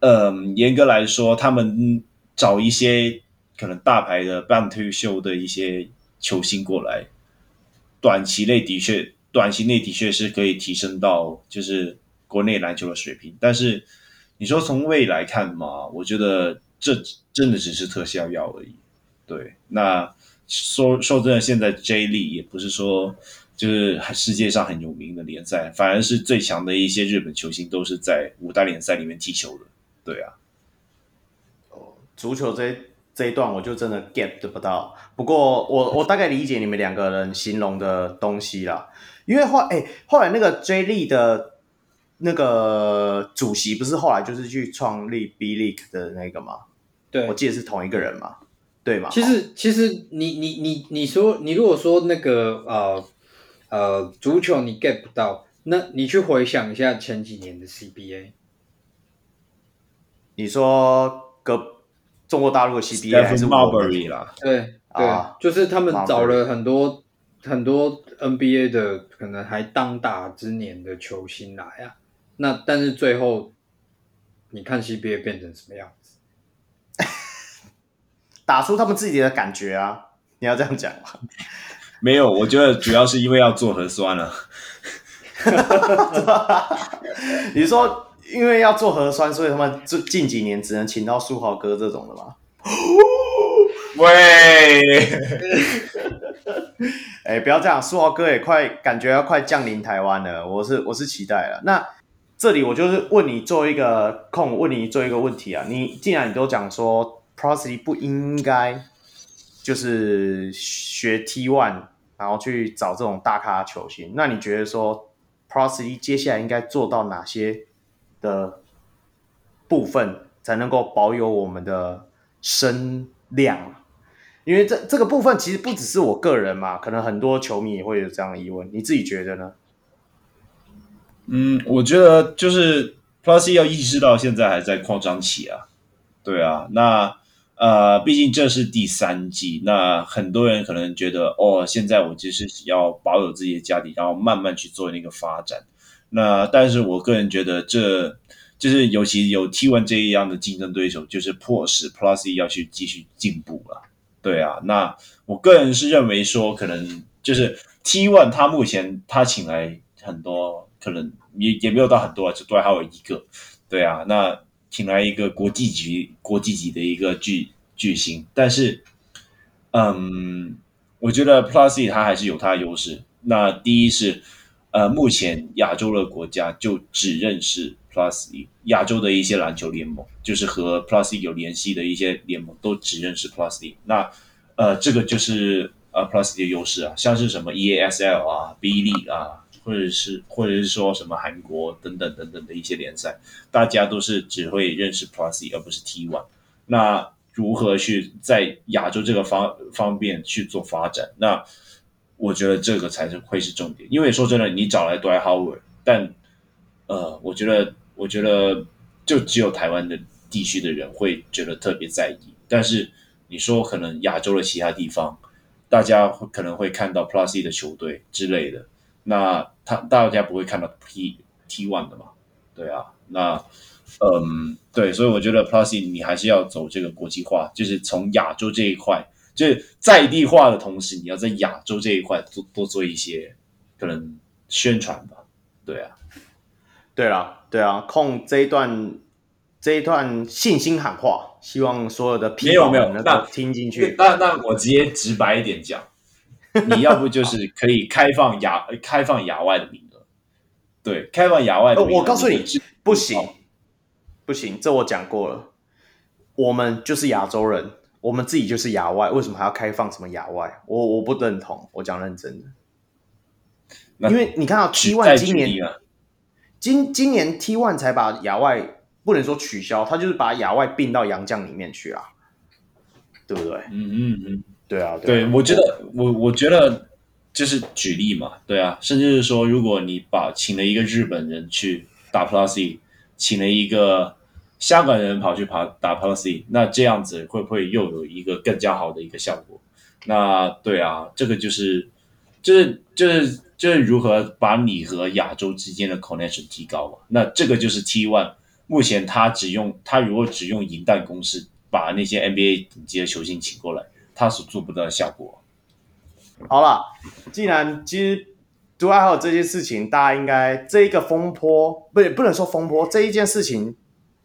嗯，严格来说，他们找一些可能大牌的半退休的一些球星过来，短期内的确。短期内的确是可以提升到就是国内篮球的水平，但是你说从未来看嘛，我觉得这真的只是特效药而已。对，那说说真的，现在 J 联也不是说就是世界上很有名的联赛，反而是最强的一些日本球星都是在五大联赛里面踢球的。对啊，哦，足球这这一段我就真的 get 不到，不过我我大概理解你们两个人形容的东西啦。因为后哎，后来那个 J League 的那个主席不是后来就是去创立 B League 的那个吗？对，我记得是同一个人嘛，对吗？其实其实你你你你说你如果说那个呃呃足球你 get 不到，那你去回想一下前几年的 CBA，你说个中国大陆的 CBA 还是 Marbury 啦？对对、啊，就是他们找了很多。很多 NBA 的可能还当打之年的球星来啊，那但是最后你看 CBA 变成什么样子？[LAUGHS] 打出他们自己的感觉啊！你要这样讲吗？没有，我觉得主要是因为要做核酸了。[LAUGHS] 你说因为要做核酸，所以他们这近几年只能请到书豪哥这种的吗？喂！[LAUGHS] 哎、欸，不要这样，书豪哥也快感觉要快降临台湾了，我是我是期待了。那这里我就是问你做一个空，问你做一个问题啊。你既然你都讲说 Prosody 不应该就是学 T one，然后去找这种大咖球星，那你觉得说，Procy 接下来应该做到哪些的部分，才能够保有我们的声量？因为这这个部分其实不只是我个人嘛，可能很多球迷也会有这样的疑问，你自己觉得呢？嗯，我觉得就是 Plus 要意识到现在还在扩张期啊，对啊，那呃，毕竟这是第三季，那很多人可能觉得哦，现在我就是要保有自己的家底，然后慢慢去做那个发展。那但是我个人觉得这就是尤其有 T1 这一样的竞争对手，就是迫使 Plus 要去继续进步了。对啊，那我个人是认为说，可能就是 T1，他目前他请来很多，可能也也没有到很多啊，就多，还有一个。对啊，那请来一个国际级、国际级的一个巨巨星，但是，嗯，我觉得 Plus E 它还是有它的优势。那第一是，呃，目前亚洲的国家就只认识 Plusy，亚洲的一些篮球联盟就是和 Plusy 有联系的一些联盟都只认识 Plusy。那，呃，这个就是呃 Plusy 的优势啊，像是什么 EASL 啊、B League 啊。或者是或者是说什么韩国等等等等的一些联赛，大家都是只会认识 Plus E 而不是 T1。那如何去在亚洲这个方方面去做发展？那我觉得这个才是会是重点。因为说真的，你找来 Dwight Howard，但呃，我觉得我觉得就只有台湾的地区的人会觉得特别在意。但是你说可能亚洲的其他地方，大家可能会看到 Plus E 的球队之类的。那他大家不会看到 T T one 的嘛？对啊，那嗯，对，所以我觉得 Plus 你还是要走这个国际化，就是从亚洲这一块，就是在地化的同时，你要在亚洲这一块多多做一些可能宣传吧。对啊，对啊，对啊，控这一段这一段信心喊话，希望所有的 P 友们能够听进去。那那，那我直接直白一点讲。你要不就是可以开放亚 [LAUGHS] 开放亚外的名额，对，开放亚外的名额。我告诉你，不行，不行，这我讲过了。我们就是亚洲人，我们自己就是亚外，为什么还要开放什么亚外？我我不认同，我讲认真的。因为你看到 T One 今年，今今年 T One 才把亚外不能说取消，他就是把亚外并到洋将里面去啊，对不对？嗯嗯嗯。对啊，对，我觉得我我觉得就是举例嘛，对啊，甚至是说，如果你把请了一个日本人去打 plusy，请了一个香港人跑去跑打 plusy，那这样子会不会又有一个更加好的一个效果？那对啊，这个就是就是就是就是如何把你和亚洲之间的 connection 提高嘛？那这个就是 T one，目前他只用他如果只用银弹攻势把那些 NBA 顶级的球星请过来。他所做不到的效果。好了，既然其实 Dwight Howard 这件事情，大家应该这一个风波，不不能说风波，这一件事情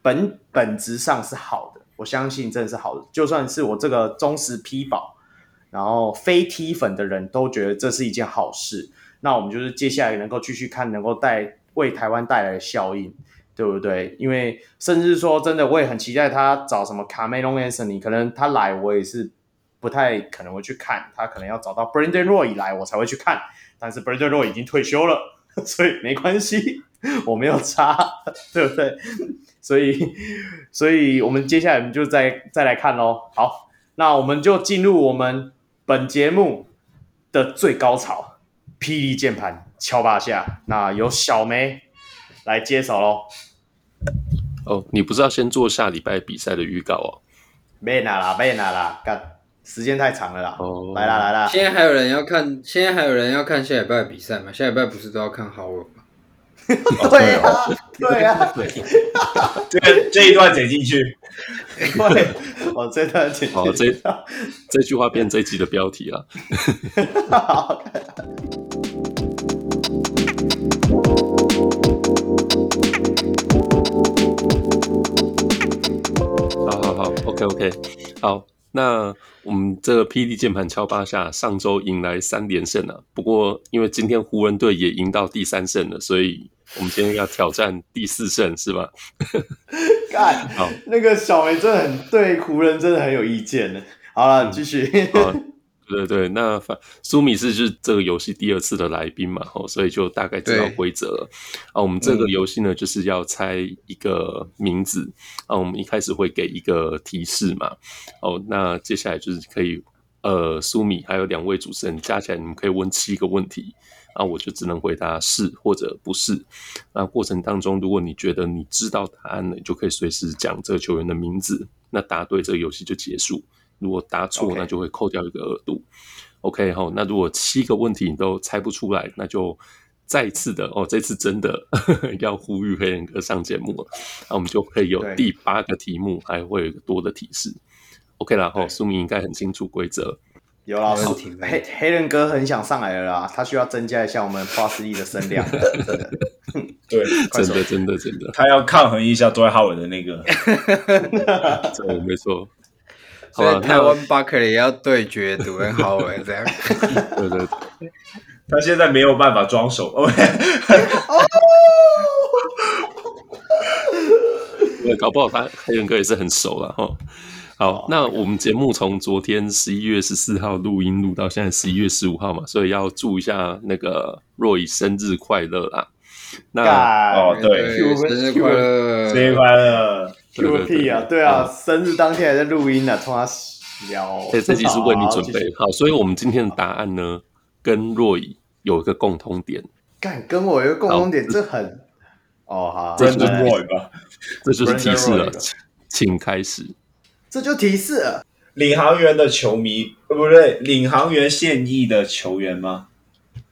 本本质上是好的，我相信真的是好的。就算是我这个忠实批宝，然后非 T 粉的人都觉得这是一件好事。那我们就是接下来能够继续看，能够带为台湾带来的效应，对不对？因为甚至说真的，我也很期待他找什么卡梅隆·安森尼可能他来我也是。不太可能会去看，他可能要找到 Brandon Roy 以来，我才会去看。但是 Brandon Roy 已经退休了，[LAUGHS] 所以没关系，[LAUGHS] 我没有差，[LAUGHS] 对不对？所以，所以我们接下来我们就再再来看喽。好，那我们就进入我们本节目的最高潮——霹雳键盘敲八下。那由小梅来接手喽。哦，你不是要先做下礼拜比赛的预告哦？没拿啦，没拿啦，干。时间太长了啦！Oh. 来啦来啦！现在还有人要看，现在还有人要看下礼拜的比赛吗？下礼拜不是都要看 Howard 吗？[LAUGHS] 对啊，对啊，对。这个这一段剪进去。对，我这段剪。好，这这句话变这一集的标题了。[LAUGHS] 好，好好好，OK OK，好。那我们这个霹雳键盘敲八下，上周迎来三连胜了。不过因为今天湖人队也赢到第三胜了，所以我们今天要挑战第四胜，是吧？[LAUGHS] 干，好，那个小梅真的很对湖人真的很有意见呢。好了，继续。嗯对对，那反苏米是就是这个游戏第二次的来宾嘛，哦，所以就大概知道规则了。啊，我们这个游戏呢，就是要猜一个名字。啊，我们一开始会给一个提示嘛。哦，那接下来就是可以，呃，苏米还有两位主持人加起来，你们可以问七个问题。啊，我就只能回答是或者不是。那过程当中，如果你觉得你知道答案了，你就可以随时讲这个球员的名字。那答对，这个游戏就结束。如果答错.那就会扣掉一个额度。OK 哈，那如果七个问题你都猜不出来，那就再次的哦，这次真的呵 [LAUGHS] 呵要呼吁黑人哥上节目了。那我们就可以有第八个题目，还会有一个多的提示。OK 然后苏明应该很清楚规则。有老师，黑黑人哥很想上来了啦，他需要增加一下我们 Plus E 的声量。[LAUGHS] 对，[LAUGHS] 真的真的真的，他要抗衡一下多哈维的那个，对，没错。所以台湾巴克利要对决杜恩豪维这样。[LAUGHS] 对对对，他现在没有办法装手。[LAUGHS] 对，搞不好他黑人哥也是很熟了哈。好，那我们节目从昨天十一月十四号录音录到现在十一月十五号嘛，所以要祝一下那个 Roy 生日快乐啦。那哦，对，生日快乐，生日快乐。Q 屁啊，对啊，生日当天还在录音呢，冲他聊。对，这集是为你准备好，所以我们今天的答案呢，跟 Roy 有一个共通点。干，跟我有一个共通点，这很哦好，这就是 Roy 吧？这就是提示了，请开始。这就提示了，领航员的球迷，不对，领航员现役的球员吗？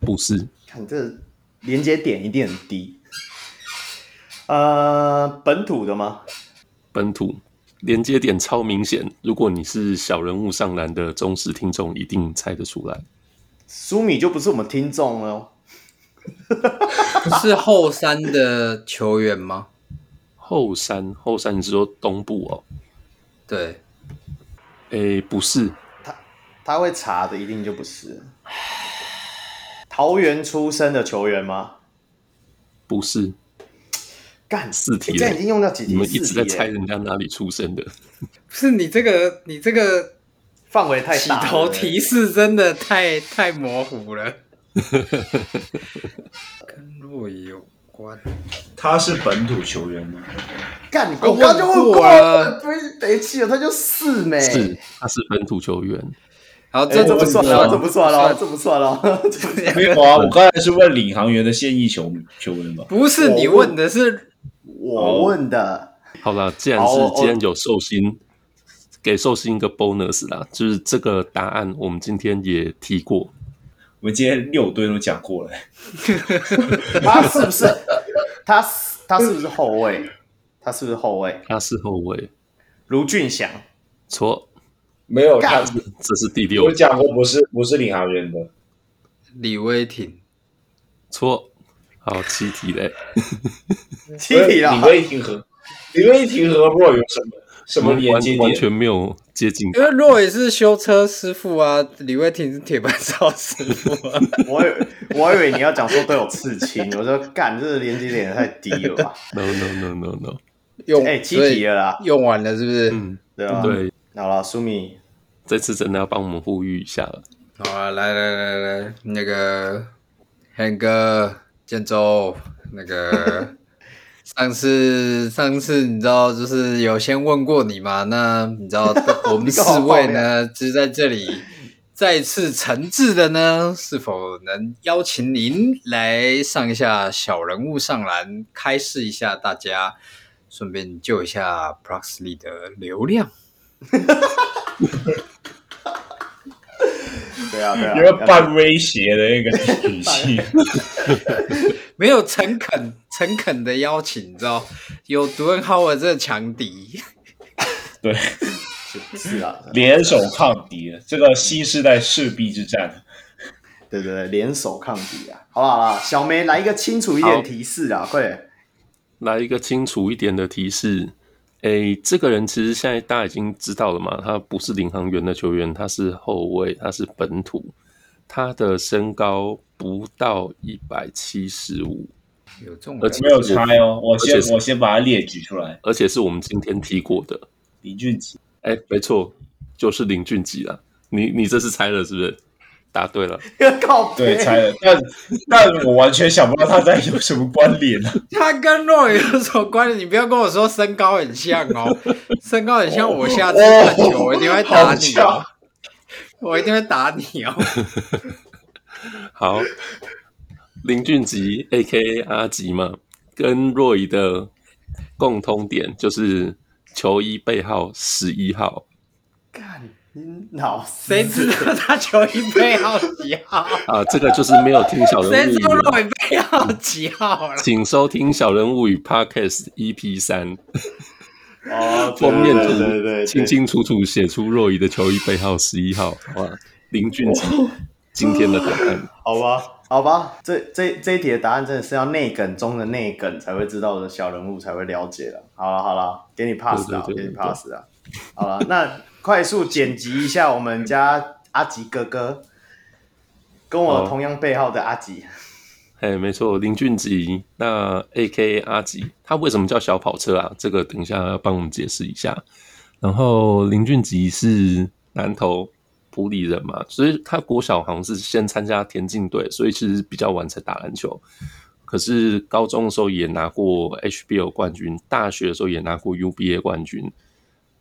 不是，看这连接点一定很低。呃，本土的吗？本土连接点超明显，如果你是小人物上篮的忠实听众，一定猜得出来。苏米就不是我们听众了，[LAUGHS] 不是后山的球员吗？后山，后山，你是说东部哦？对，诶，不是，他他会查的，一定就不是。[SIGHS] 桃园出生的球员吗？不是。干四题，这已经用到几题？你们一直在猜人家哪里出生的？[LAUGHS] 不是你这个，你这个范围太大，起头提示真的太太模糊了。[LAUGHS] 跟洛有关，他是本土球员吗？干，你我刚就问过了，别别气了，他就是没，是他是本土球员。好，这怎么算了？这不算了，这不算了。没有啊，我刚才是问领航员的现役球球员吧？不是，你问的是。我问的，好了，既然是今天有寿星，给寿星一个 bonus 啦，就是这个答案我们今天也提过，我们今天六队都讲过了。[LAUGHS] 他是不是？他他是不是后卫？他是不是后卫？他是后卫。卢俊祥，错，没有，他这是第六。我讲过不是不是领航员的，李威霆，错。好，七题嘞，七题了。李威霆和李威霆和 Roy 有什么什么连接点？完全没有接近。因为 Roy 是修车师傅啊，李威霆是铁板烧师傅啊。[LAUGHS] 我以为我以为你要讲说都有刺青，我说干，这个连接点太低了吧？No no no no no，用哎七题了啦，用完了是不是？嗯，对啊。对，好了，苏米，这次真的要帮我们呼吁一下了。好啊，来来来来，那个汉哥。建州，那个 [LAUGHS] 上次上次你知道就是有先问过你嘛？那你知道 [LAUGHS] 我们四位呢，就是在这里再次诚挚的呢，是否能邀请您来上一下小人物上篮，开示一下大家，顺便救一下 Proxly 的流量。[LAUGHS] 对啊，对啊，因为半威胁的那个语气，[LAUGHS] 没有诚恳、诚恳的邀请，你知道，有杜恩·豪尔这个强敌，对，是啊，联手抗敌，这个新世代赤壁之战，对对对，联手抗敌啊！好了好了，小梅来一个清楚一点提示啊，快点，来一个清楚一点的提示。诶，这个人其实现在大家已经知道了嘛，他不是领航员的球员，他是后卫，他是本土，他的身高不到一百七十五，有这种，而且没有猜哦。我先我先把它列举出来，而且是我们今天提过的林俊杰。哎，没错，就是林俊杰了。你你这是猜了是不是？答对了，[LAUGHS] 对，猜了，但但我完全想不到他在有什么关联呢？他跟诺有什么关联？你不要跟我说身高很像哦，[LAUGHS] 身高很像，我下次看球，我一定会打你哦，我一定会打你哦。[LAUGHS] 好，林俊杰 A.K.A 阿吉嘛，跟 Roy 的共通点就是球衣背号十一号。老谁知道他球衣背号几号啊？这个就是没有听小人物语。谁知道诺背号几号了？请收听小人物与 Podcast EP 三。哦，封面图对对对，清清楚楚写出若仪的球衣背号十一号。哇，林俊杰今天的答案，[LAUGHS] 好吧，好吧，这这这一题的答案真的是要内梗中的内梗才会知道的小人物才会了解了。好了好了，给你 pass 了，给你 pass 了。好了，那快速剪辑一下我们家阿吉哥哥，跟我同样背号的阿吉。哎，没错，林俊吉，那 AK 阿吉，他为什么叫小跑车啊？这个等一下要帮我们解释一下。然后林俊吉是南投。埔里人嘛，所以他国小好像是先参加田径队，所以其实比较晚才打篮球。可是高中的时候也拿过 HBL 冠军，大学的时候也拿过 UBA 冠军。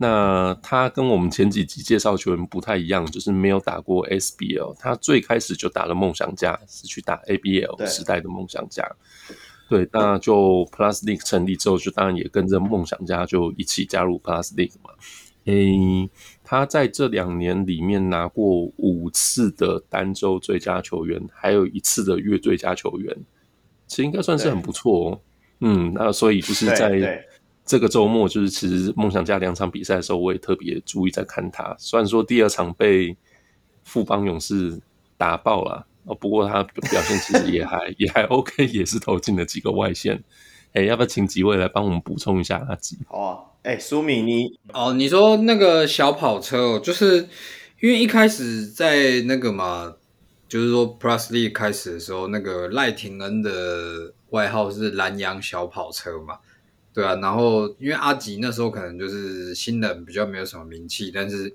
那他跟我们前几集介绍球员不太一样，就是没有打过 SBL。他最开始就打了梦想家，是去打 ABL 时代的梦想家。对，那就 Plus League 成立之后，就当然也跟着梦想家就一起加入 Plus League 嘛。诶。他在这两年里面拿过五次的单周最佳球员，还有一次的月最佳球员，其实应该算是很不错哦。嗯，那所以就是在这个周末，就是其实梦想家两场比赛的时候，我也特别注意在看他。虽然说第二场被富邦勇士打爆了哦，不过他表现其实也还 [LAUGHS] 也还 OK，也是投进了几个外线。哎，要不要请几位来帮我们补充一下阿吉？好啊。哎，苏米，你哦，你说那个小跑车哦，就是因为一开始在那个嘛，就是说 Plus League 开始的时候，那个赖廷恩的外号是蓝洋小跑车嘛，对啊，然后因为阿吉那时候可能就是新人，比较没有什么名气，但是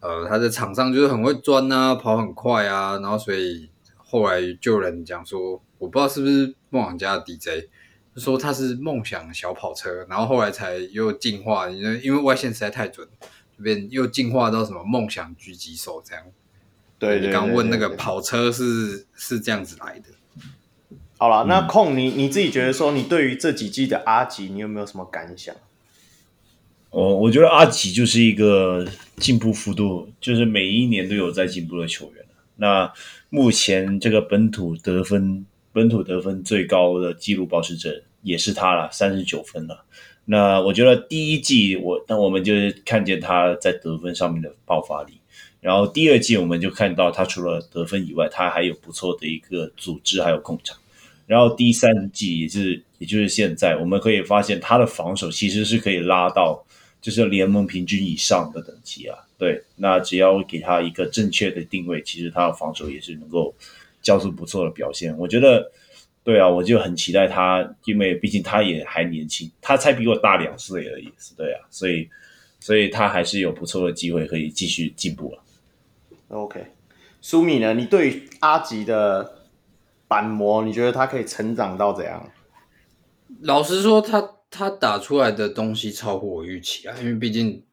呃，他在场上就是很会钻啊，跑很快啊，然后所以后来就有人讲说，我不知道是不是梦想家的 DJ。说他是梦想小跑车，然后后来才又进化，因为因为外线实在太准，这边又进化到什么梦想狙击手这样。对，你刚问那个跑车是是这样子来的。好了，那控你你自己觉得说，你对于这几季的阿吉，你有没有什么感想？哦，我觉得阿吉就是一个进步幅度，就是每一年都有在进步的球员。那目前这个本土得分。本土得分最高的纪录保持者也是他了，三十九分了。那我觉得第一季我，那我们就是看见他在得分上面的爆发力，然后第二季我们就看到他除了得分以外，他还有不错的一个组织还有控场。然后第三季也是，也就是现在，我们可以发现他的防守其实是可以拉到就是联盟平均以上的等级啊。对，那只要给他一个正确的定位，其实他的防守也是能够。交出不错的表现，我觉得，对啊，我就很期待他，因为毕竟他也还年轻，他才比我大两岁而已，对啊，所以，所以他还是有不错的机会可以继续进步了。OK，苏米呢？你对阿吉的板模，你觉得他可以成长到怎样？老实说，他他打出来的东西超乎我预期啊，因为毕竟，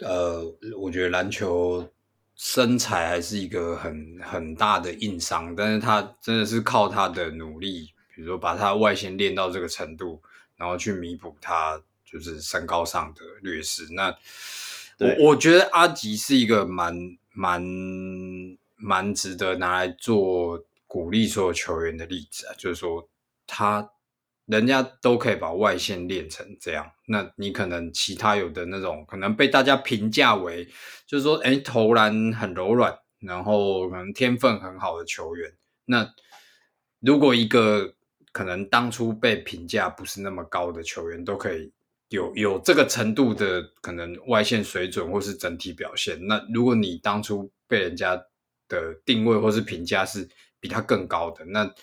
呃，我觉得篮球。身材还是一个很很大的硬伤，但是他真的是靠他的努力，比如说把他外线练到这个程度，然后去弥补他就是身高上的劣势。那我我觉得阿吉是一个蛮蛮蛮值得拿来做鼓励所有球员的例子啊，就是说他。人家都可以把外线练成这样，那你可能其他有的那种可能被大家评价为，就是说，哎，投篮很柔软，然后可能天分很好的球员。那如果一个可能当初被评价不是那么高的球员，都可以有有这个程度的可能外线水准或是整体表现，那如果你当初被人家的定位或是评价是比他更高的，那。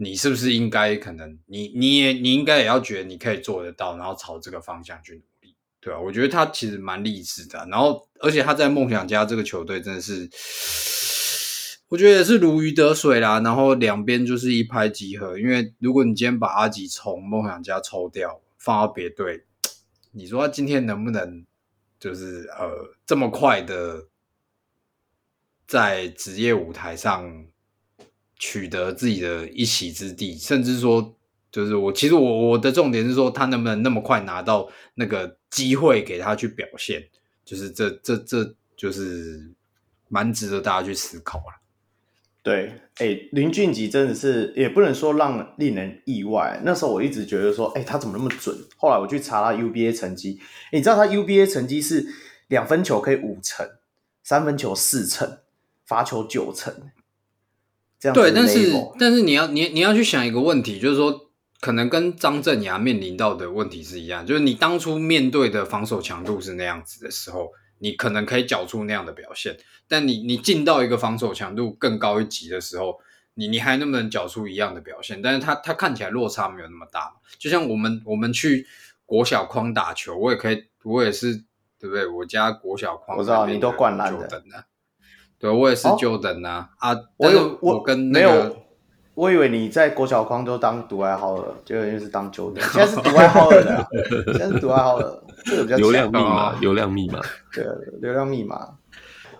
你是不是应该可能你你也你应该也要觉得你可以做得到，然后朝这个方向去努力，对吧？我觉得他其实蛮励志的，然后而且他在梦想家这个球队真的是，我觉得也是如鱼得水啦。然后两边就是一拍即合，因为如果你今天把阿吉从梦想家抽掉，放到别队，你说他今天能不能就是呃这么快的在职业舞台上？取得自己的一席之地，甚至说，就是我其实我我的重点是说，他能不能那么快拿到那个机会给他去表现，就是这这这就是蛮值得大家去思考了。对，哎、林俊杰真的是也不能说让令人意外。那时候我一直觉得说，哎、他怎么那么准？后来我去查他 UBA 成绩，你知道他 UBA 成绩是两分球可以五成，三分球四成，罚球九成。这样对，但是但是你要你你要去想一个问题，就是说可能跟张镇牙面临到的问题是一样，就是你当初面对的防守强度是那样子的时候，你可能可以缴出那样的表现，但你你进到一个防守强度更高一级的时候，你你还能不能缴出一样的表现？但是他他看起来落差没有那么大，就像我们我们去国小框打球，我也可以，我也是对不对？我家国小框，我知道你都灌篮的。对，我也是 Jordan 啊、哦、啊！我有我跟那个没有，我以为你在国小框都当独爱好了，结果又是当 Jordan。现在是独爱好了的、啊，[LAUGHS] 现在是独爱好了，这个比较流量密码，流量密码，[LAUGHS] 对，流量密码。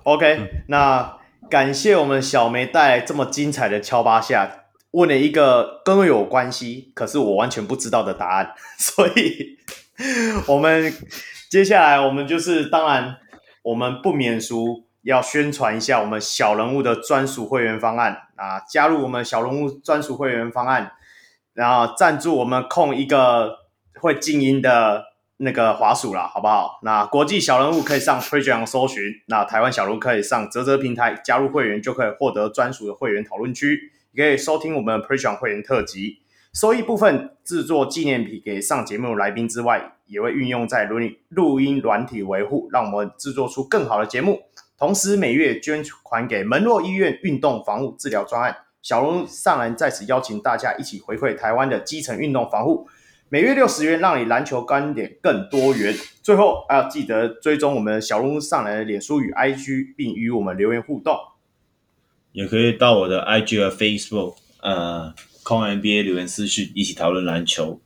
OK，、嗯、那感谢我们小梅带来这么精彩的敲八下，问了一个跟我有关系，可是我完全不知道的答案，[LAUGHS] 所以我们接下来我们就是，当然我们不免俗。要宣传一下我们小人物的专属会员方案啊！加入我们小人物专属会员方案，然后赞助我们控一个会静音的那个滑鼠啦，好不好？那国际小人物可以上 Patreon 搜寻，那台湾小人物可以上泽泽平台加入会员，就可以获得专属的会员讨论区，也可以收听我们 Patreon 会员特辑，收益部分制作纪念品给上节目来宾之外，也会运用在录音录音软体维护，让我们制作出更好的节目。同时每月捐款给门洛医院运动防护治疗专案，小龙上篮在此邀请大家一起回馈台湾的基层运动防护，每月六十元，让你篮球观点更多元。最后要记得追踪我们小龙上篮的脸书与 IG，并与我们留言互动。也可以到我的 IG 和 Facebook，呃，空 NBA 留言私讯，一起讨论篮球。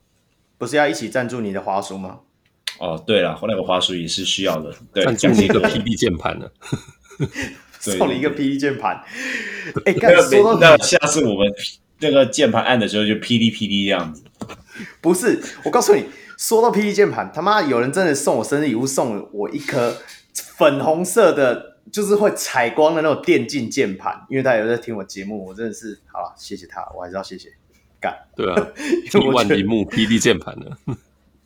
不是要一起赞助你的华叔吗？哦，对了，那个滑鼠也是需要的。对，送你一个 PD 键盘呢，送你一个 PD 键盘。哎，说到，那下次我们那个键盘按的时候就霹雳霹雳这样子。不是，我告诉你，说到 PD 键盘，他妈有人真的送我生日礼物，送我一颗粉红色的，就是会采光的那种电竞键盘。因为他有在听我节目，我真的是好了，谢谢他，我还是要谢谢。干，对啊，T1 萤幕 PD 键盘呢。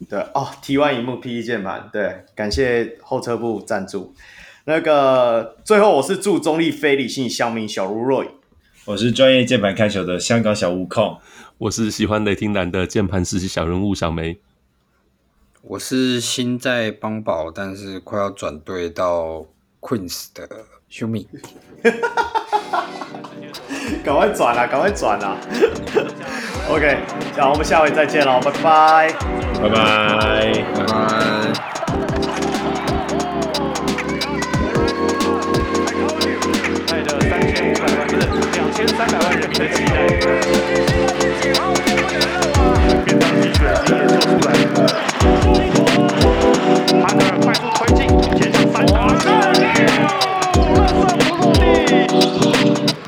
对哦 ty 荧幕 P E 键盘，对，感谢后车部赞助。那个最后，我是祝中立非理性乡民小卢 Roy，我是专业键盘看球的香港小悟空，我是喜欢雷霆男的键盘实习小人物小梅，我是心在邦宝，但是快要转队到 Queens 的 Humi。[LAUGHS] [LAUGHS] 赶快转啊！赶快转啊！[LAUGHS] OK，那我们下回再见喽，拜拜，拜拜，拜拜。带着三千五百万，不是两千三百万人民的期待，便当技术的经验做出来。哈德尔快速推进，前场三打，热射不落地。